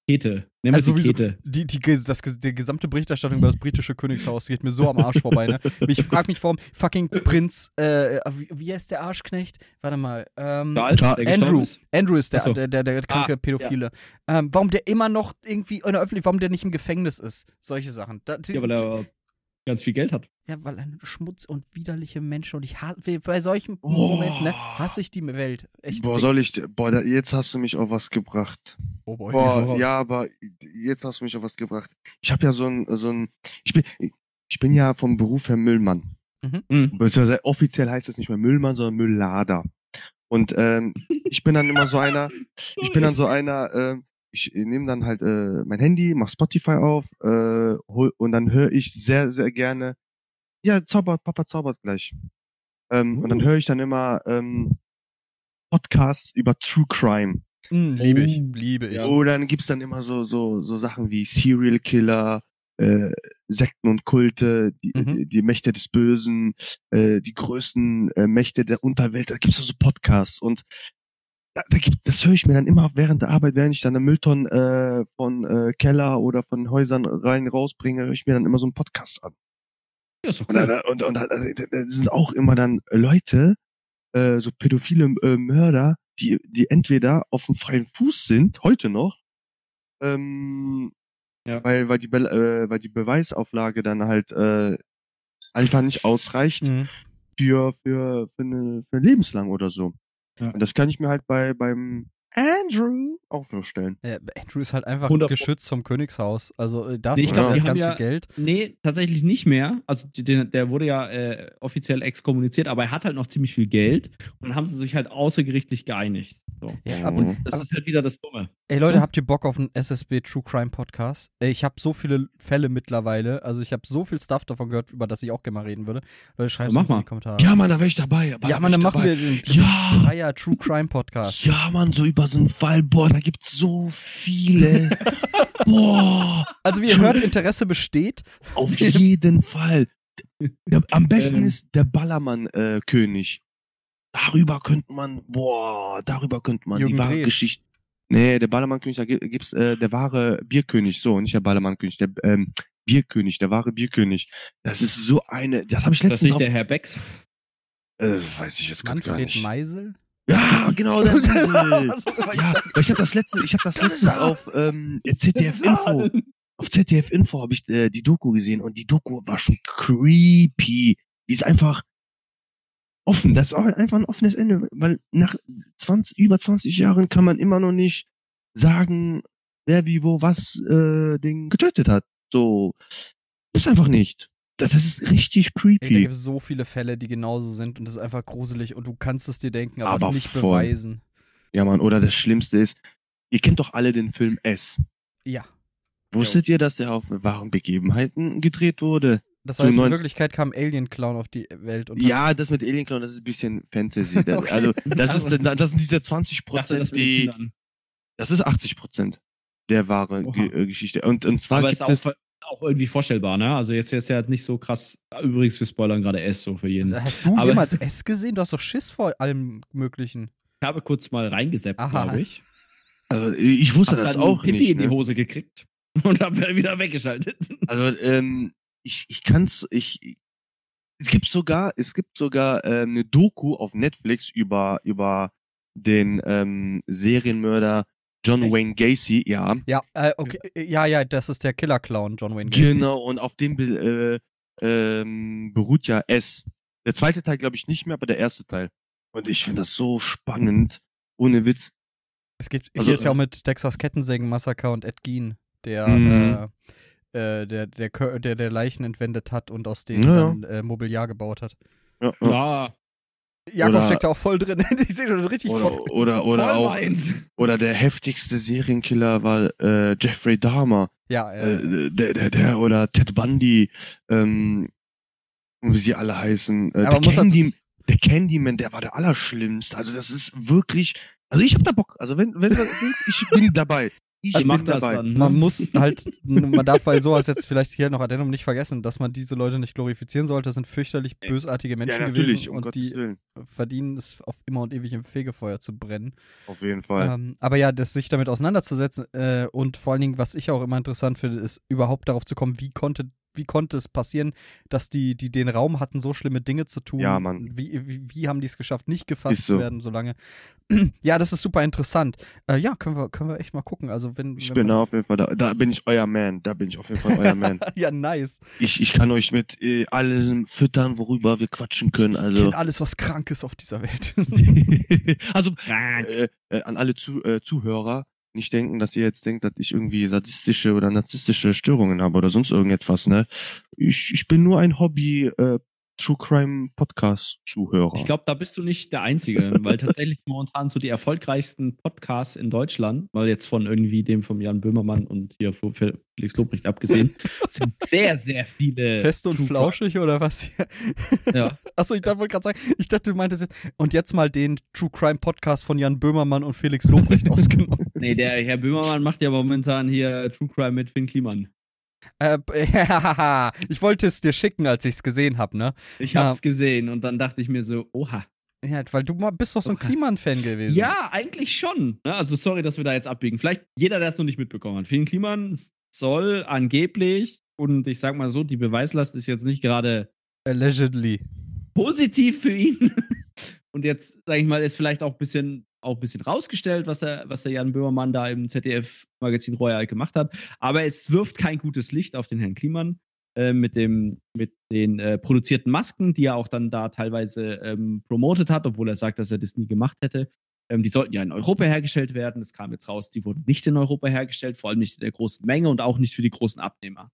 A: Kete. Nehmen wir
C: Also
A: sie
C: sowieso-
A: Kete.
C: Die, die, das, die gesamte Berichterstattung über das britische Königshaus geht mir so am Arsch vorbei, ne? Ich frage mich, warum fucking Prinz, äh, wie, wie heißt der Arschknecht? Warte mal, ähm,
A: Charles,
C: Andrew.
A: ist.
C: Andrew ist der,
A: so.
C: der, der, der kranke
A: Ah,
C: Pädophile. Ähm, warum der immer noch irgendwie in der Öffentlichkeit, warum der nicht im Gefängnis ist? Solche Sachen. Da, die,
A: Ja, weil er ganz viel Geld hat.
C: ja, weil ein Schmutz und widerliche Menschen und ich hasse, bei solchen
B: Oh.
C: Momenten, ne, hasse ich die Welt. Echt.
B: Boah, soll ich, boah, da, jetzt hast du mich auf was gebracht.
C: oh boy.
B: Boah, ja, aber jetzt hast du mich auf was gebracht. Ich habe ja so ein, so ein, ich bin, ich bin ja vom Beruf her Müllmann.
A: Mhm.
B: Beziehungsweise offiziell heißt es nicht mehr Müllmann, sondern Mülllader. Und ähm, ich bin dann immer so einer, ich bin dann so einer, ähm, ich nehme dann halt äh, mein Handy, mach Spotify auf äh, hol, und dann höre ich sehr, sehr gerne, ja, zaubert, Papa zaubert gleich. Ähm, Und dann höre ich dann immer ähm, Podcasts über True Crime.
C: Mm, liebe ich,
A: Oh.
C: liebe ich.
A: Ja.
B: Oh, dann gibt's dann immer so, so, so Sachen wie Serial Killer, äh, Sekten und Kulte, die,
C: Mhm.
B: die, die Mächte des Bösen, äh, die größten äh, Mächte der Unterwelt. Da gibt's so Podcasts und gibt, das höre ich mir dann immer während der Arbeit, während ich dann eine Mülltonne äh, von äh, Keller oder von Häusern rein rausbringe, höre ich mir dann immer so einen Podcast an.
A: Ja, ist doch
B: Und, da, und, und da, da, da sind auch immer dann Leute, äh, so pädophile äh, Mörder, die, die entweder auf dem freien Fuß sind, heute noch, ähm,
A: Ja.
B: weil, weil, die, Be äh, weil die Beweisauflage dann halt äh, einfach nicht ausreicht
C: Mhm.
B: für, für, für, eine, für lebenslang oder so.
A: Ja.
B: Und das kann ich mir halt bei beim Andrew auch vorstellen.
C: Ja, Andrew ist halt einfach
A: 100
C: geschützt vom Königshaus. Also äh, das
A: Nee, ich
B: glaub,
C: der
B: die
C: hat
A: haben
C: ganz
A: ja-
C: viel Geld.
A: Nee, tatsächlich nicht mehr. Also die- der, wurde ja äh, offiziell exkommuniziert, aber er hat halt noch ziemlich viel Geld. Und dann haben sie sich halt außergerichtlich geeinigt. So.
C: Ja, und
A: Das ist halt wieder das Dumme.
C: Ey Leute,
A: Ja.
C: habt ihr Bock auf einen SSB True Crime Podcast? Ey, Ich habe so viele Fälle mittlerweile, also ich habe so viel Stuff davon gehört, über das ich auch gerne mal reden würde. Leute, schreibt uns in die Kommentare.
B: Ja, Mann, da wäre ich dabei. Aber
C: ja
B: da
C: Mann, dann machen
B: dabei.
C: wir den
B: Ja.
C: Dreier True Crime Podcast.
B: Ja, Mann, so über so einen Fall, boah, da gibt's so viele. boah,
C: Also wie ihr hört, Interesse besteht.
B: auf jeden Fall. Der, am besten
A: Ähm.
B: ist der Ballermann-König. darüber könnte man, boah, darüber könnte man die
C: Jürgen
B: wahre
C: Drews.
B: Geschichte. Nee, der Ballermann-König, da gi- gibt's äh, der wahre Bierkönig, so, nicht der Ballermann-König, der ähm, Bierkönig, der wahre Bierkönig. Das ist so eine, das habe ich
A: Das ist
B: letztens
A: nicht
B: auf,
A: der Herr Becks.
B: äh, weiß ich jetzt grad gar
C: Manfred
B: nicht.
C: Meisel?
B: Ja, genau, der Ja, ich habe das letzte, ich habe das,
C: Das
B: letztens auf ähm, ZDF Info, auf ZDF Info habe ich äh, die Doku gesehen und die Doku war schon creepy. Die ist einfach offen. Das ist auch einfach ein offenes Ende, weil nach 20, über 20 Jahren kann man immer noch nicht sagen, wer wie wo was äh, den getötet hat. So ist einfach nicht. Das, das ist richtig
C: Ey, da
B: creepy.
C: gibt es so viele Fälle, die genauso sind und das ist einfach gruselig und du kannst es dir denken, aber,
B: Aber
C: es nicht
B: voll.
C: beweisen.
B: Ja, Mann. Oder das Schlimmste ist, ihr kennt doch alle den Film S.
C: Ja.
B: Wusstet ihr, dass er auf wahren Begebenheiten gedreht wurde?
C: Das
B: Zu
C: heißt, in
B: 90
C: Wirklichkeit kam Alien Clown auf die Welt und
B: Ja, das mit Alien Clown, das ist ein bisschen Fantasy. Das-
C: Okay.
B: Also, das ist, das sind diese 20
A: Ich dachte, das
B: Prozent, die, das ist 80 Prozent der wahre
A: Oha.
B: Ge äh, Geschichte. Und, und zwar
A: Aber
B: gibt
A: ist
B: es,
A: auch, auch irgendwie vorstellbar, ne? Also jetzt jetzt ja nicht so krass. Übrigens, wir spoilern gerade S so für jeden.
C: Hast du
A: Aber-
C: jemals S gesehen? Du hast doch Schiss vor allem Möglichen.
A: Ich habe kurz mal reingeseppt, glaube ich.
B: also ich wusste
A: Hab
B: das
A: dann
B: auch
A: Pipi
B: nicht.
A: in die
B: Ne?
A: Hose gekriegt und habe wieder weggeschaltet.
B: Also, ähm, ich, ich kann's, ich, es gibt sogar, es gibt sogar ähm, eine Doku auf Netflix über, über den ähm, Serienmörder John
A: Echt?
B: Wayne Gacy, ja.
C: Ja, äh, okay. Ja, ja, das ist der Killer-Clown, John Wayne Gacy.
B: Genau, und auf dem äh, ähm, beruht ja S. Der zweite Teil glaube ich nicht mehr, aber der erste Teil. Und ich finde das so spannend. Ohne Witz.
C: Es gibt,
B: Also,
C: hier ist ja auch mit Texas Kettensägen-Massaker und Ed Gein, der,
B: Mhm.
C: äh, äh, der, der, der, der Leichen entwendet hat und aus denen
B: Ja, ja.
C: dann äh, Mobiliar gebaut hat.
B: Ja, ja.
A: Ja.
C: Jakob
B: Oder-
C: steckt da auch voll drin. ich sehe schon richtig
B: Oder,
C: voll.
B: oder, oder
A: Voll
B: auch, oder der heftigste Serienkiller war äh, Jeffrey Dahmer.
C: Ja, äh,
B: Äh, der, der, der, oder Ted Bundy, ähm, wie sie alle heißen. Äh,
C: Aber
B: der,
C: dazu-
B: Candy, der Candyman, der war der Allerschlimmste. Also das ist wirklich, also ich hab da Bock. Also wenn, wenn, ich bin dabei. Ich
A: Also
B: bin
A: das
B: dabei.
A: dann.
C: man
A: ne?
C: muss halt, man darf bei sowas jetzt vielleicht hier noch Addendum nicht vergessen, dass man diese Leute nicht glorifizieren sollte. Das sind fürchterlich bösartige Menschen
B: Ja, natürlich,
C: gewesen
B: um
C: und
B: Gottes
C: die
B: Willen.
C: verdienen es auf immer und ewig im Fegefeuer zu brennen.
B: Auf jeden Fall.
C: Ähm, aber ja, das sich damit auseinanderzusetzen äh, und vor allen Dingen, was ich auch immer interessant finde, ist überhaupt darauf zu kommen, wie konnte wie konnte es passieren, dass die, die den Raum hatten, so schlimme Dinge zu tun?
B: Ja, Mann.
C: Wie, wie, wie haben die es geschafft, nicht gefasst
B: so.
C: zu werden so lange? ja, das ist super interessant. Äh, ja, können wir, können wir echt mal gucken. Also wenn,
B: Ich
C: wenn
B: bin da auf jeden Fall da. Da bin ich euer Man. Da bin ich auf jeden Fall euer Man.
C: ja, nice.
B: Ich, ich kann euch mit äh, allem füttern, worüber wir quatschen können.
C: Ich
B: Also,
C: kenne alles, was krank ist auf dieser Welt.
B: also äh, äh, an alle Zu äh, Zuhörer nicht denken, dass ihr jetzt denkt, dass ich irgendwie sadistische oder narzisstische Störungen habe oder sonst irgendetwas, ne? Ich, ich bin nur ein Hobby äh, True Crime Podcast Zuhörer.
A: Ich glaube, da bist du nicht der Einzige, weil tatsächlich momentan so die erfolgreichsten Podcasts in Deutschland, weil jetzt von irgendwie dem von Jan Böhmermann und hier von Felix Lobrecht abgesehen, sind sehr, sehr viele.
C: Fest und
A: True
C: flauschig oder was?
A: Ja.
C: Achso, ich dachte wollte gerade sagen, ich dachte, du meintest jetzt, und jetzt mal den True Crime Podcast von Jan Böhmermann und Felix Lobrecht ausgenommen.
A: Nee, der Herr Böhmermann macht ja momentan hier True Crime mit Finn Kliman.
C: Äh, ich wollte es dir schicken, als ich es gesehen habe, ne?
A: Ich hab's gesehen und dann dachte ich mir so, oha.
C: Ja, weil du mal bist doch so ein. Kliman-Fan gewesen.
A: Ja, eigentlich schon. Ne? Also sorry, dass wir da jetzt abbiegen. Vielleicht jeder, der es noch nicht mitbekommen hat. Finn Kliman soll angeblich, und ich sag mal so, die Beweislast ist jetzt nicht gerade
C: Allegedly.
A: positiv für ihn. Und jetzt, sag ich mal, ist vielleicht auch ein bisschen, auch ein bisschen rausgestellt, was der, was der Jan Böhmermann da im ZDF-Magazin Royal gemacht hat. Aber es wirft kein gutes Licht auf den Herrn Kliman äh, mit, dem, mit den äh, produzierten Masken, die er auch dann da teilweise ähm, promotet hat, obwohl er sagt, dass er das nie gemacht hätte. Ähm, die sollten ja in Europa hergestellt werden. Es kam jetzt raus, die wurden nicht in Europa hergestellt, vor allem nicht in der großen Menge und auch nicht für die großen Abnehmer.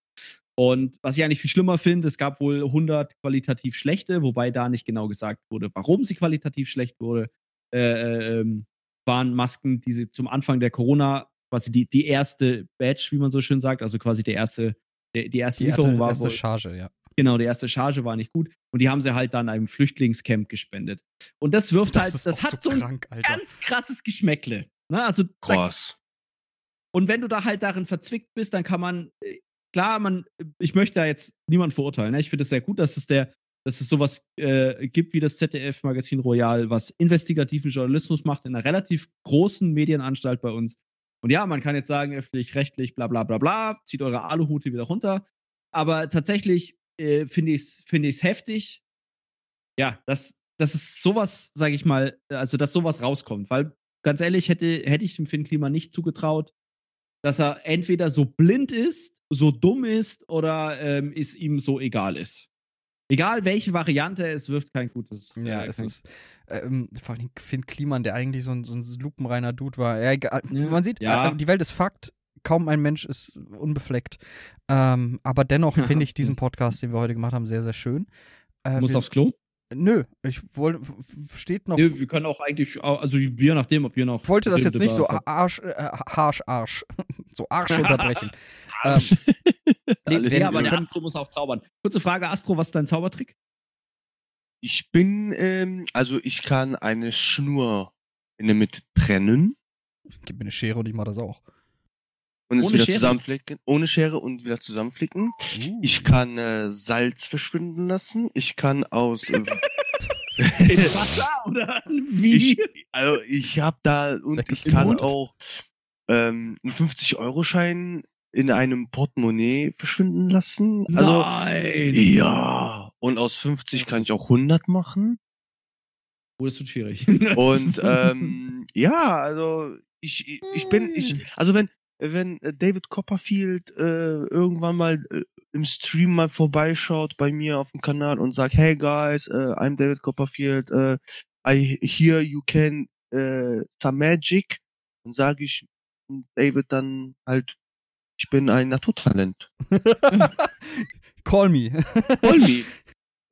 A: Und was ich eigentlich viel schlimmer finde, es gab wohl 100 qualitativ schlechte, wobei da nicht genau gesagt wurde, warum sie qualitativ schlecht wurde. Äh, äh, ähm, waren Masken, die sie zum Anfang der Corona, quasi die, die erste Batch, wie man so schön sagt, also quasi der erste, der, die erste
C: Die
A: Lieferung
C: erste,
A: war
C: erste
A: wohl,
C: Charge, ja.
A: genau, die erste Charge war nicht gut und die haben sie halt dann einem Flüchtlingscamp gespendet. Und das wirft halt, das hat so, ein
C: krank, Alter.
A: ganz krasses Geschmäckle. Ne? Also da
B: Krass.
A: und wenn du da halt darin verzwickt bist, dann kann man, äh, klar, man, ich möchte da jetzt niemanden verurteilen. Ne? Ich finde es sehr gut, dass es der, dass es sowas äh, gibt wie das ZDF-Magazin Royal, was investigativen Journalismus macht in einer relativ großen Medienanstalt bei uns. Und ja, man kann jetzt sagen, öffentlich, rechtlich, bla bla bla bla, zieht eure Aluhute wieder runter. Aber tatsächlich äh, finde ich es find ich's heftig, ja, dass, dass es sowas, sage ich mal, also dass sowas rauskommt. Weil ganz ehrlich, hätte, hätte ich dem Finn Klima nicht zugetraut, dass er entweder so blind ist, so dumm ist oder ähm, es ihm so egal ist. Egal welche Variante, es wirft kein gutes.
C: Ja,
A: äh,
C: es ist ähm, vor allem Finn Kliman, der eigentlich so ein, so ein lupenreiner Dude war. Ja, egal.
A: Ja.
C: Man sieht,
A: Ja.
C: äh, die Welt ist Fakt. Kaum ein Mensch ist unbefleckt. Ähm, aber dennoch finde ich diesen Podcast, den wir heute gemacht haben, sehr, sehr schön. Äh,
A: Muss aufs Klo?
C: nö, ich wollte, steht noch.
A: Nee, wir können auch eigentlich, also je nachdem, ob wir noch.
C: Ich wollte das jetzt nicht so
A: Bedarf habt.
C: Arsch, äh, Arsch, Arsch, so Arsch unterbrechen. ähm, Nee,
A: Ja,
C: wir
A: aber der Astro muss auch zaubern. Kurze Frage, Astro, was ist dein Zaubertrick?
B: Ich bin, ähm, also ich kann eine Schnur in der Mitte trennen
C: Gib mir eine Schere und ich mache das auch.
B: und es
A: Ohne
B: wieder
A: Schere?
B: zusammenflicken. Ohne Schere und wieder zusammenflicken.
C: Uh.
B: Ich kann äh, Salz verschwinden lassen. Ich kann aus äh,
A: In Wasser oder wie?
B: ich, also ich habe da und ich kann auch ähm, einen 50-Euro-Schein in einem Portemonnaie verschwinden lassen. Also
A: Nein!
B: ja. Und aus 50 kann ich auch 100 machen.
A: Oh, das wird schwierig.
B: Und ähm, ja, also ich, ich- ich bin, ich, also wenn, wenn äh, David Copperfield äh, irgendwann mal äh, im Stream mal vorbeischaut bei mir auf dem Kanal und sagt, hey guys, äh, I'm David Copperfield, äh, I hear you can äh, some magic, dann sage ich David dann halt, ich bin ein Naturtalent.
C: Call me.
B: Call me.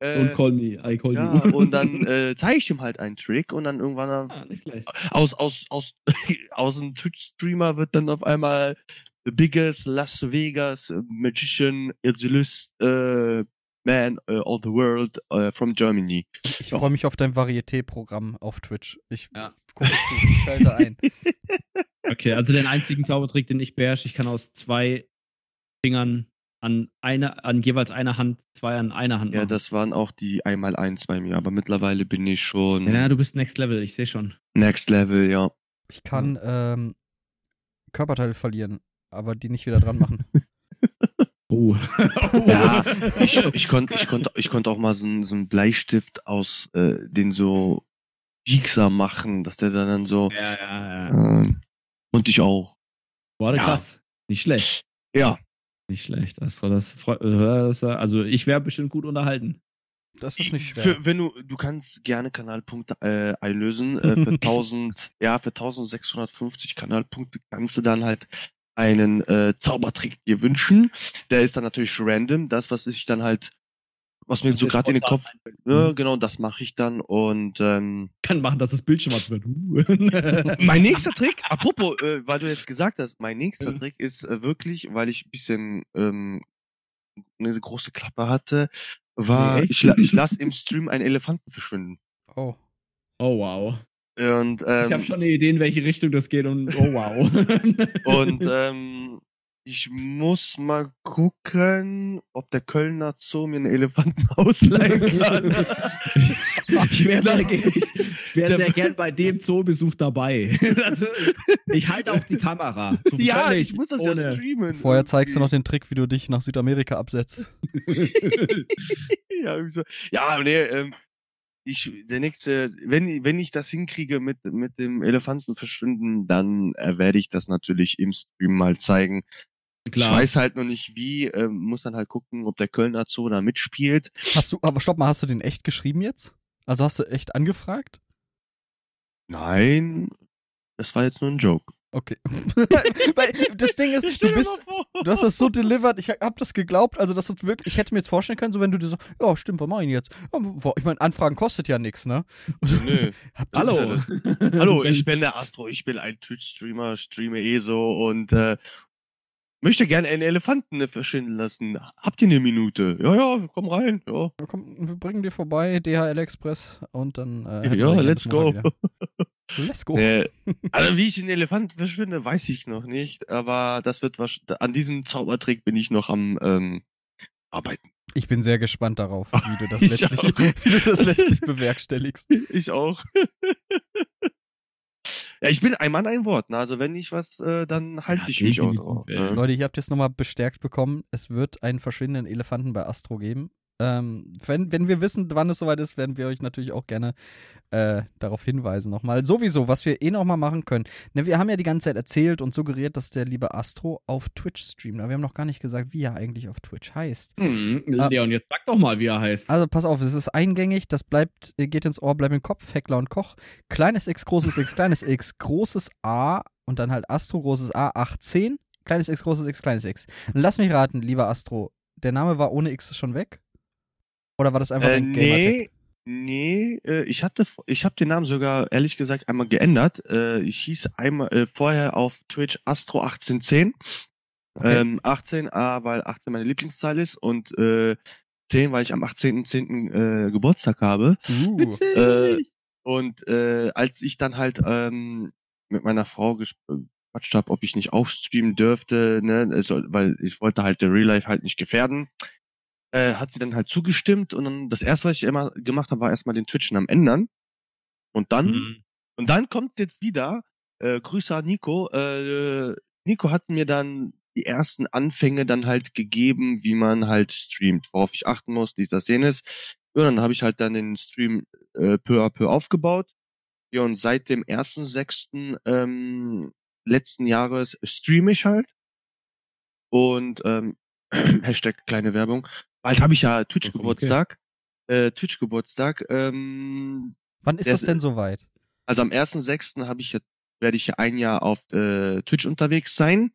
B: Äh,
A: Don't call me, I call
B: ja,
A: you.
B: und dann äh, zeige ich ihm halt einen Trick und dann irgendwann
A: ah,
B: aus, aus, aus, aus einem Twitch-Streamer wird dann auf einmal the biggest Las Vegas magician, Irzulist, äh, man uh, of the world uh, from Germany.
C: Ich freue mich auf dein Varieté-Programm auf Twitch. Ich
A: Ja.
C: gucke zu, ich schalte ein.
A: Okay, also den einzigen Zaubertrick, den ich beherrsche, ich kann aus zwei Fingern an einer, an jeweils einer Hand, zwei an einer Hand
B: Ja,
A: machen.
B: das waren auch die einmal eins bei mir, aber mittlerweile bin ich schon
A: ja, du bist Next Level, ich sehe schon.
B: next level, ja.
C: Ich kann ähm, Körperteile verlieren, aber die nicht wieder dran machen.
A: Oh.
B: Ja, ich, ich konnte ich konnt, ich konnt auch mal so einen so einen Bleistift aus äh, den so biegsam machen, dass der dann so
A: ja, ja, ja.
B: äh, und ich auch.
A: Boah,
B: Ja.
A: krass. Nicht schlecht.
B: Ja,
A: Nicht schlecht. Astro, das freut, äh, also ich wäre bestimmt gut unterhalten.
C: Das ist nicht schwer.
B: Für, wenn du, du kannst gerne Kanalpunkte äh, einlösen. Äh, für 1000, ja, für 1650 Kanalpunkte kannst du dann halt einen äh, Zaubertrick dir wünschen. Der ist dann natürlich random. Das, was ich dann halt, was mir so gerade in den Kopf, ja, genau, das mache ich dann. Und ähm,
A: Kann machen, dass das Bild schwarz wird.
B: Mein nächster Trick, apropos, äh, weil du jetzt gesagt hast, mein nächster. Trick ist äh, wirklich, weil ich ein bisschen ähm, eine große Klappe hatte, war,
A: Nee,
B: ich, ich lasse im Stream einen Elefanten verschwinden.
C: oh.
A: oh wow.
B: Und,
A: ich habe
B: ähm,
A: schon eine Idee, in welche Richtung das geht und oh wow.
B: und ähm, ich muss mal gucken, ob der Kölner Zoo mir einen Elefanten ausleihen kann.
A: ich wäre sehr, ge- ich wär sehr gern bei dem Zoobesuch dabei. Also, ich halte auch die Kamera. So
B: ja, ich muss das ja
A: ohne-
B: streamen.
C: Vorher zeigst du noch den Trick, wie du dich nach Südamerika absetzt.
B: ja, so. ja, nee, ähm, ich, der nächste, wenn, wenn ich das hinkriege mit, mit dem Elefanten verschwinden, dann äh, werde ich das natürlich im Stream mal zeigen. Ich weiß halt noch nicht wie, ähm, muss dann halt gucken, ob der Kölner Zoo da mitspielt.
C: Hast du, aber stopp mal, hast du den echt geschrieben jetzt? Also hast du echt angefragt?
B: Nein, das war jetzt nur ein Joke.
C: Okay. Weil das Ding ist, du bist, du hast das so delivered, ich hab das geglaubt, also das ist wirklich, ich hätte mir jetzt vorstellen können, so wenn du dir so, ja, stimmt, was mach ich denn jetzt? Ich meine, Anfragen kostet ja nichts, ne? Und,
B: Nö.
A: Hallo.
B: Hallo, ich bin der Astro, ich bin ein Twitch-Streamer, streame eh so und äh, möchte gerne einen Elefanten verschwinden lassen. Habt ihr eine Minute? Ja, ja, komm rein. Ja,
C: Ja, Komm, wir bringen dir vorbei, DHL Express und dann. Äh,
B: ja let's go.
C: Let's go.
B: Nee, also wie ich den Elefanten verschwinde, weiß ich noch nicht, aber das wird wasch an diesem Zaubertrick bin ich noch am ähm, arbeiten.
C: Ich bin sehr gespannt darauf, wie du das
B: Ich
C: letztlich, wie du das letztlich bewerkstelligst.
B: Ich auch. ja, ich bin ein Mann, ein Wort. Ne? Also wenn ich was, äh, dann halte
A: Ja,
B: ich mich auch drauf. Ne?
C: Leute, ihr habt jetzt nochmal bestärkt bekommen, es wird einen verschwindenden Elefanten bei Astro geben. Ähm, wenn, wenn wir wissen, wann es soweit ist, werden wir euch natürlich auch gerne äh, darauf hinweisen nochmal. Sowieso, was wir eh nochmal machen können. Ne, wir haben ja die ganze Zeit erzählt und suggeriert, dass der liebe Astro auf Twitch streamt. Aber wir haben noch gar nicht gesagt, wie er eigentlich auf Twitch heißt.
A: Hm, Leon, jetzt sag doch mal, wie er heißt.
C: Also pass auf, es ist eingängig, das bleibt, äh, geht ins Ohr, bleibt im Kopf, Heckler und Koch. Kleines X, großes X, kleines X, großes A und dann halt Astro, großes A, 18. Kleines X, großes X, kleines X. Und lass mich raten, lieber Astro, der Name war ohne X schon weg? Oder war das einfach
B: Äh,
C: ein Gamertag?
B: nee, nee, äh, ich hatte, ich habe den Namen sogar ehrlich gesagt einmal geändert. Äh, ich hieß einmal äh, vorher auf Twitch Astro 1810.
C: Okay.
B: Ähm, 18, A, weil 18 meine Lieblingszahl ist und äh, 10, weil ich am 18.10. Äh, Geburtstag habe.
C: Uh,
A: Witzig.
B: äh, Und äh, als ich dann halt ähm, mit meiner Frau gequatscht habe, ob ich nicht auch streamen dürfte, ne, es soll, weil ich wollte halt der Real Life halt nicht gefährden, äh, hat sie dann halt zugestimmt und dann das erste, was ich immer gemacht habe, war erstmal den Twitch-Namen ändern. Und dann,
A: Hm.
B: und dann kommt's jetzt wieder, äh, Grüße an Nico, äh, Nico hat mir dann die ersten Anfänge dann halt gegeben, wie man halt streamt, worauf ich achten muss, dies, das, jenes. Ja, dann habe ich halt dann den Stream äh, peu à peu aufgebaut. Ja, und seit dem 1.6. Ähm, letzten Jahres streame ich halt. Und ähm, Hashtag kleine Werbung. Bald habe ich ja Twitch-Geburtstag. Äh, Twitch-Geburtstag. Ähm,
C: wann ist das denn soweit?
B: also am 1.6. habe ich ja, werde ich ja ein Jahr auf äh, Twitch unterwegs sein.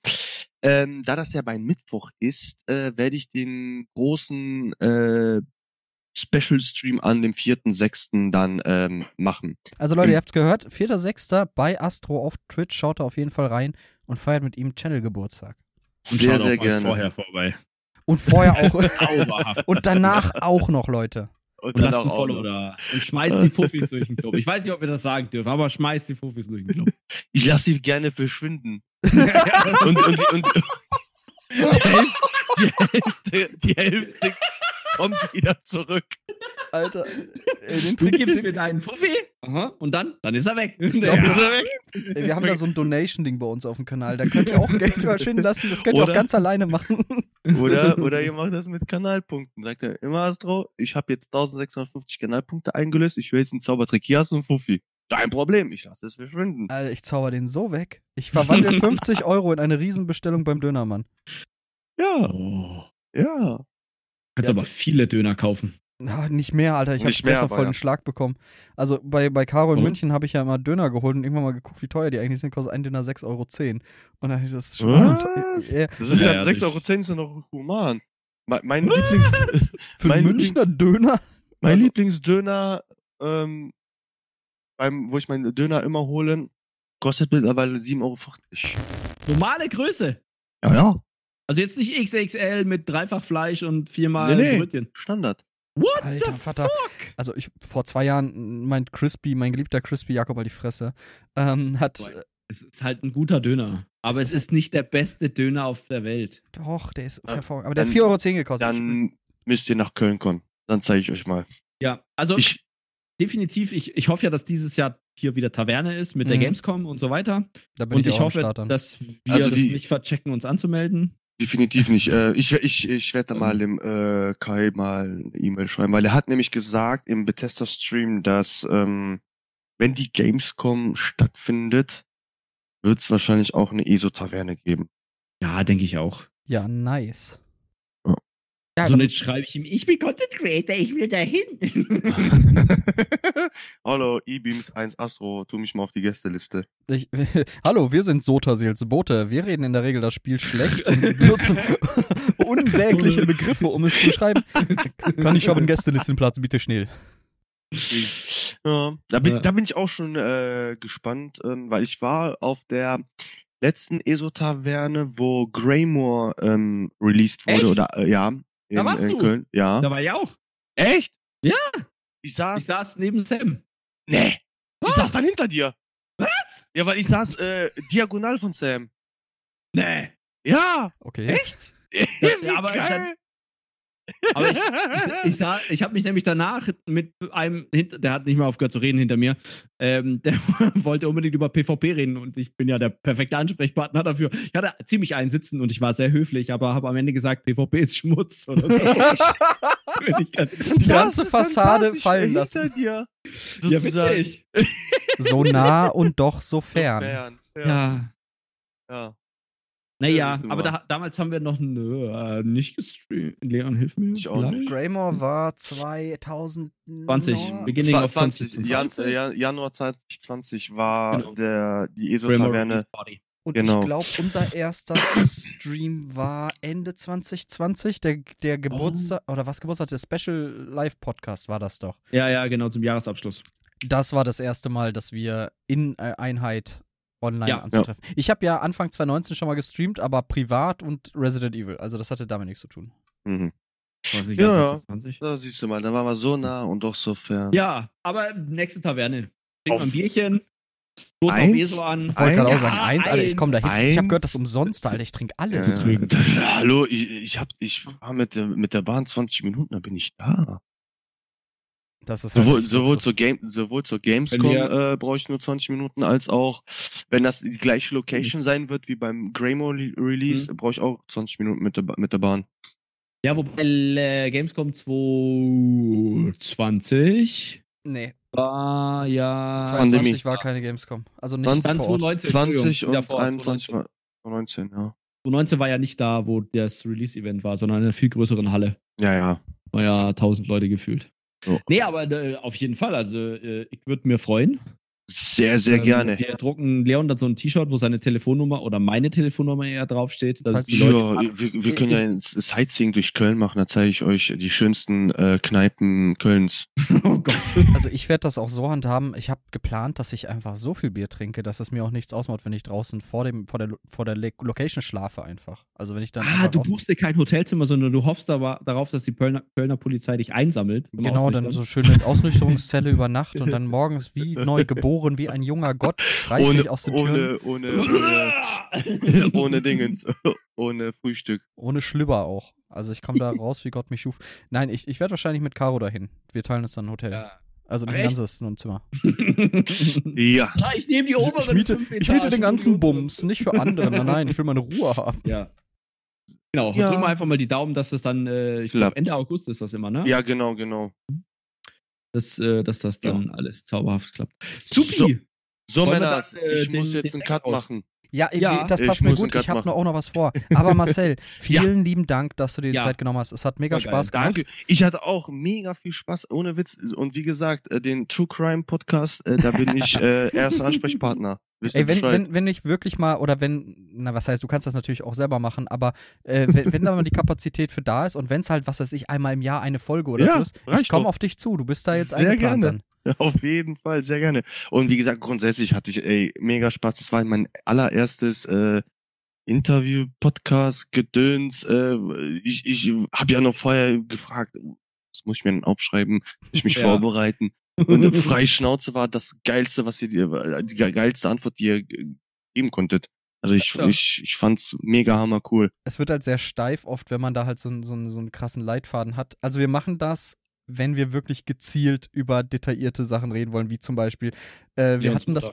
B: Ähm, da das ja bei Mittwoch ist, äh, werde ich den großen äh, Special Stream an dem 4.6. dann ähm, machen.
C: Also Leute,
B: Im-
C: ihr habt's gehört, 4.6. bei Astro auf Twitch, schaut da auf jeden Fall rein und feiert mit ihm Channel-Geburtstag.
A: Und
B: sehr, sehr gerne.
A: vorher vorbei.
C: Und vorher auch. Und danach auch noch, Leute.
A: Und lasst einen
B: auch
A: Follow da. Und schmeißt die Fuffis durch den Club. Ich weiß nicht, ob wir das sagen dürfen, aber schmeißt die Fuffis durch den Club.
B: Ich lasse sie gerne verschwinden. und, und, und, die, Hälfte, die, Hälfte, die Hälfte kommt wieder zurück.
C: Alter, ey, den
A: Du
C: Trick
A: gibst
C: den-
A: mir deinen Fuffi Aha. und dann, dann ist er weg.
B: Dann
A: Ja.
B: ist er weg.
C: ey, wir haben da so ein Donation-Ding bei uns auf dem Kanal. Da könnt ihr auch Geld verschwinden lassen. Das könnt ihr auch
B: Oder-
C: ganz alleine machen.
B: Oder, oder ihr macht das mit Kanalpunkten. Sagt er, immer Astro, ich habe jetzt 1650 Kanalpunkte eingelöst, ich will jetzt einen Zaubertrick. Hier hast du einen Fuffi. Dein Problem, ich lasse es verschwinden.
C: Alter, ich zauber den so weg. Ich verwandle 50 Euro in eine Riesenbestellung beim Dönermann.
B: Ja,
A: Oh.
B: ja.
A: Kannst
C: Ja,
A: aber viele Döner kaufen.
C: Ja, nicht mehr, Alter. Ich habe
B: aber
C: voll
B: ja.
C: den Schlag bekommen. Also bei, bei Caro in
A: Und?
C: München habe ich ja immer Döner geholt und irgendwann mal geguckt, wie teuer die eigentlich sind. Kostet ein Döner 6,10 Euro. Und dann ich, das ist schon
B: Was?
C: Ja,
B: Das ist
A: Ja,
B: ja,
A: ja,
B: 6,10 Euro ist ja noch human. Mein, mein, Lieblings,
C: für
B: mein,
C: Münchner Döner.
B: mein
C: Also-
B: Lieblingsdöner, ähm, beim, wo ich meinen Döner immer hole, kostet mittlerweile 7,40 Euro.
A: Normale Größe.
B: Ja, ja.
A: Also jetzt nicht XXL mit dreifach Fleisch und viermal
B: Nee, nee.
A: Brötchen.
B: Standard.
A: What
C: Alter
A: the
C: Vater.
A: fuck?
C: Also ich vor zwei Jahren, mein Crispy, mein geliebter Crispy Jakob halt die Fresse, ähm, hat
A: Boah. Es ist halt ein guter Döner. Aber es ist nicht der beste Döner auf der Welt.
C: doch, der ist
B: Ja,
C: hervorragend. Aber der
B: dann-
C: hat 4,10 Euro gekostet.
B: Dann müsst ihr nach Köln kommen. Dann zeige ich euch mal.
A: Ja, also
B: Ich,
A: definitiv, ich, ich hoffe ja, dass dieses Jahr hier wieder Taverne ist mit der
C: Mhm.
A: Gamescom und so weiter.
C: da bin
A: Und
C: ich,
A: ich
C: auch
A: hoffe, dass wir
B: Also
A: das nicht verchecken, uns anzumelden.
B: Definitiv nicht. Äh, ich ich, ich werde da mal dem äh, Kai mal eine E-Mail schreiben, weil er hat nämlich gesagt im Bethesda-Stream, dass ähm, wenn die Gamescom stattfindet, wird es wahrscheinlich auch eine ESO-Taverne geben.
A: Ja, denke ich auch.
C: ja, nice.
B: Ja.
A: So
C: dann-
A: jetzt schreibe ich ihm, ich bin Content Creator, ich will dahin.
B: Hallo, E-Beams 1 Astro, tu mich mal auf die Gästeliste.
C: Ich, Hallo, wir sind Sotasils Bote. Wir reden in der Regel das Spiel schlecht und benutzen unsägliche Begriffe, um es zu beschreiben. Kann ich haben Gästelistenplatz, bitte schnell.
B: Ja, da bin,
A: Ja.
B: da bin ich auch schon äh, gespannt, ähm, weil ich war auf der letzten ESO-Taverne, wo Greymore ähm, released wurde,
A: Echt?
B: oder äh, ja, in,
A: Da warst
B: in
A: du?
B: Köln. Ja.
A: da war ich auch.
B: Echt?
A: Ja.
B: Ich saß.
A: Ich saß neben Sam.
B: nee. Ich
A: Was?
B: saß dann hinter dir.
A: Was?
B: Ja, weil ich saß äh, diagonal von Sam.
A: Nee.
B: Ja.
C: Okay.
A: Echt?
B: Wie
A: aber
B: geil.
A: Aber ich, ich, ich, sah, ich habe mich nämlich danach mit einem, der hat nicht mehr aufgehört zu reden hinter mir, ähm, der wollte unbedingt über PvP reden und ich bin ja der perfekte Ansprechpartner dafür. Ich hatte ziemlich einen sitzen und ich war sehr höflich, aber habe am Ende gesagt, PvP ist Schmutz oder so. Bin ich ganz-
C: Die ganze Fassade fallen lassen.
B: Dir,
A: ja, witzig.
C: So nah und doch so fern.
B: Fern. Ja.
A: Ja.
B: ja.
A: Naja,
B: wir.
A: aber da, damals haben wir noch nö, äh, nicht gestreamt. Leon, hilf mir.
B: Ich auch nicht.
C: Greymore war 2000.
A: 20, Beginning of
B: 20,
A: 2020.
B: Jan, äh, Jan- Januar 2020 war
A: Genau.
B: der, die ESO-Taverne.
C: Und
B: Genau.
C: ich glaube, unser erster Stream war Ende 2020. Der, der Geburtstag, oder was Geburtstag? Der Special Live Podcast war das doch.
A: Ja, ja, genau, zum Jahresabschluss.
C: Das war das erste Mal, dass wir in äh, Einheit online
A: Ja.
C: anzutreffen. Ich habe ja Anfang 2019 schon mal gestreamt, aber privat und Resident Evil. Also das hatte damit nichts zu tun.
B: Mhm.
A: Nicht,
B: Ja,
A: 2020.
B: Da siehst du mal, da waren wir so nah und doch so fern.
A: Ja, aber nächste Taverne. Trink
B: Auf-
A: mal ein Bierchen. Auf
B: Eins?
A: ESO an.
C: Ich wollte gerade auch sagen, eins, Alter, ich komme da hin. Ich habe gehört, das umsonst, Alter. Ich trinke alles.
B: Ja. Hallo, ich, ich, hab, ich war mit der, mit der Bahn 20 Minuten, da bin ich da.
C: Das ist halt
B: Sowohl,
C: echt
B: sowohl, zur Game, sowohl zur Gamescom äh, brauche ich nur 20 Minuten, als auch, wenn das die gleiche Location sein wird wie beim Greymore Re- Release,
A: Mhm.
B: brauche ich auch 20 Minuten mit der, mit der Bahn.
A: Ja, wobei äh, Gamescom 2020
C: Nee,
A: war ja.
C: 22
B: Pandemie.
C: war keine Gamescom. Also nicht
B: 20,
A: Dann
C: vor Ort.
A: 2019.
B: 20
A: Entschuldigung,
B: und
A: davor,
B: 21 war 19, ja.
A: 2019 war ja nicht da, wo das Release-Event war, sondern in einer viel größeren Halle.
B: Ja, ja.
A: War ja 1000 Leute gefühlt. Nee, aber äh, auf jeden Fall. Also, äh, ich würde mir freuen.
B: Sehr, sehr
A: Ähm,
B: gerne.
A: Wir drucken Leon dann so ein T-Shirt, wo seine Telefonnummer oder meine Telefonnummer eher draufsteht. Dass die Leute
B: Ja, wir, wir können ja ein Sightseeing durch Köln machen, da zeige ich euch die schönsten äh, Kneipen Kölns.
A: oh Gott.
C: Also ich werde das auch so handhaben. Ich habe geplant, dass ich einfach so viel Bier trinke, dass es mir auch nichts ausmacht, wenn ich draußen vor dem vor der vor der Location schlafe einfach. Also wenn ich dann
A: Ah, du buchst dir kein Hotelzimmer, sondern du hoffst aber darauf, dass die Kölner, Kölner Polizei dich einsammelt.
C: Genau, dann so schöne Ausnüchterungszelle über Nacht und dann morgens wie neu geboren, wie ein junger Gott, schreit ich
B: Ohne,
C: aus den Türen.
B: ohne, ohne, ohne, ohne Dingens, ohne Frühstück.
C: Ohne Schlüpper auch. Also ich komme da raus, wie Gott mich schuf. Nein, ich, ich werde wahrscheinlich mit Caro dahin. Wir teilen uns dann ein Hotel.
A: Ja.
C: Also ein ganzes, nur ein Zimmer.
B: Ja.
A: Ah, ich nehme die
C: Ich,
A: oberen
C: ich, miete,
A: fünf
C: ich miete den ganzen Bums, nicht für andere. Nein, nein, ich will meine Ruhe haben.
A: Ja. Genau,
B: Ja.
A: drücken wir einfach mal die Daumen, dass das dann, äh, ich glaube. Ende August ist das immer, ne?
B: Ja, genau, genau.
A: Dass, äh, dass das dann alles zauberhaft klappt. Supi!
B: So, Männers,
A: dann, äh,
B: ich
A: den-
B: muss jetzt einen Cut machen.
C: Ja,
A: Ja,
C: das
B: ich
C: passt mir
B: muss einen
C: gut. Ich habe noch auch noch was vor. Aber Marcel, vielen lieben Dank, dass du dir die
A: Ja.
C: Zeit genommen hast. Es hat mega
A: geil.
C: Spaß gemacht.
B: Danke. Ich hatte auch mega viel Spaß, ohne Witz. Und wie gesagt, äh, den True Crime Podcast, äh, da bin ich äh, erster Ansprechpartner.
C: Ey, wenn, wenn, wenn ich wirklich mal, oder wenn, na, was heißt, du kannst das natürlich auch selber machen, aber äh, wenn, wenn da mal die Kapazität für da ist und wenn es halt, was weiß ich, einmal im Jahr eine Folge oder
B: Ja,
C: so ist, ich komme auf dich zu. Du bist da jetzt
B: Sehr
C: eingeplant
B: gerne. Auf jeden Fall, sehr gerne. Und wie gesagt, grundsätzlich hatte ich ey, mega Spaß. Das war mein allererstes äh, Interview, Podcast, Gedöns. Äh, ich ich habe ja noch vorher gefragt, was muss ich mir denn aufschreiben, muss ich mich
A: Ja.
B: vorbereiten. Und äh, frei Schnauze war das Geilste, was ihr, dir- die geilste Antwort, die ihr äh, geben konntet. Also ich,
A: Ja.
B: ich, ich fand's mega hammer cool.
C: Es wird halt sehr steif oft, wenn man da halt so, einen- so, einen- so einen krassen Leitfaden hat. Also wir machen das, wenn wir wirklich gezielt über detaillierte Sachen reden wollen, wie zum Beispiel, äh, wir hatten das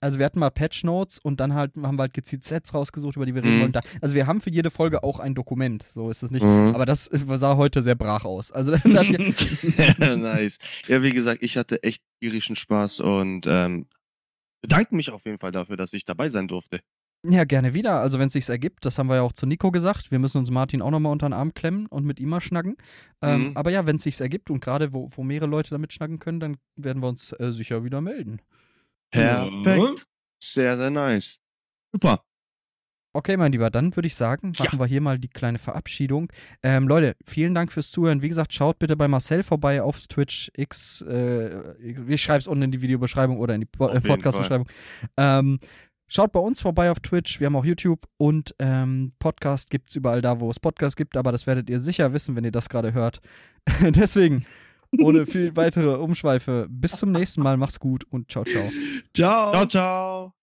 C: also wir hatten mal Patch Notes und dann halt haben wir halt gezielt Sets rausgesucht, über die wir reden
B: Mhm.
C: wollen. Da, also wir haben für jede Folge auch ein Dokument, so ist es nicht.
B: Mhm.
C: Aber das äh, sah heute sehr brach aus. Also das hat,
B: nice. Ja, wie gesagt, ich hatte echt tierischen Spaß und ähm, bedanke mich auf jeden Fall dafür, dass ich dabei sein durfte.
C: Ja, gerne wieder. Also wenn es sich ergibt, das haben wir ja auch zu Nico gesagt. Wir müssen uns Martin auch nochmal unter den Arm klemmen und mit ihm mal schnacken. Ähm,
B: Mhm.
C: aber ja, wenn es sich ergibt und gerade wo, wo mehrere Leute damit schnacken können, dann werden wir uns äh, sicher wieder melden.
B: Perfekt. Sehr, sehr nice. Super.
C: Okay, mein Lieber, dann würde ich sagen,
B: Ja.
C: machen wir hier mal die kleine Verabschiedung. Ähm, Leute, vielen Dank fürs Zuhören. Wie gesagt, schaut bitte bei Marcel vorbei auf Twitch X. Äh, ich schreibe es unten in die Videobeschreibung oder in die Po- äh, Podcast-Beschreibung. Ähm, schaut bei uns vorbei auf Twitch. Wir haben auch YouTube und ähm, Podcast gibt es überall da, wo es Podcast gibt, aber das werdet ihr sicher wissen, wenn ihr das gerade hört. Deswegen, ohne viel weitere Umschweife, bis zum nächsten Mal. Macht's gut und ciao, ciao.
A: Ciao.
B: Ciao, ciao.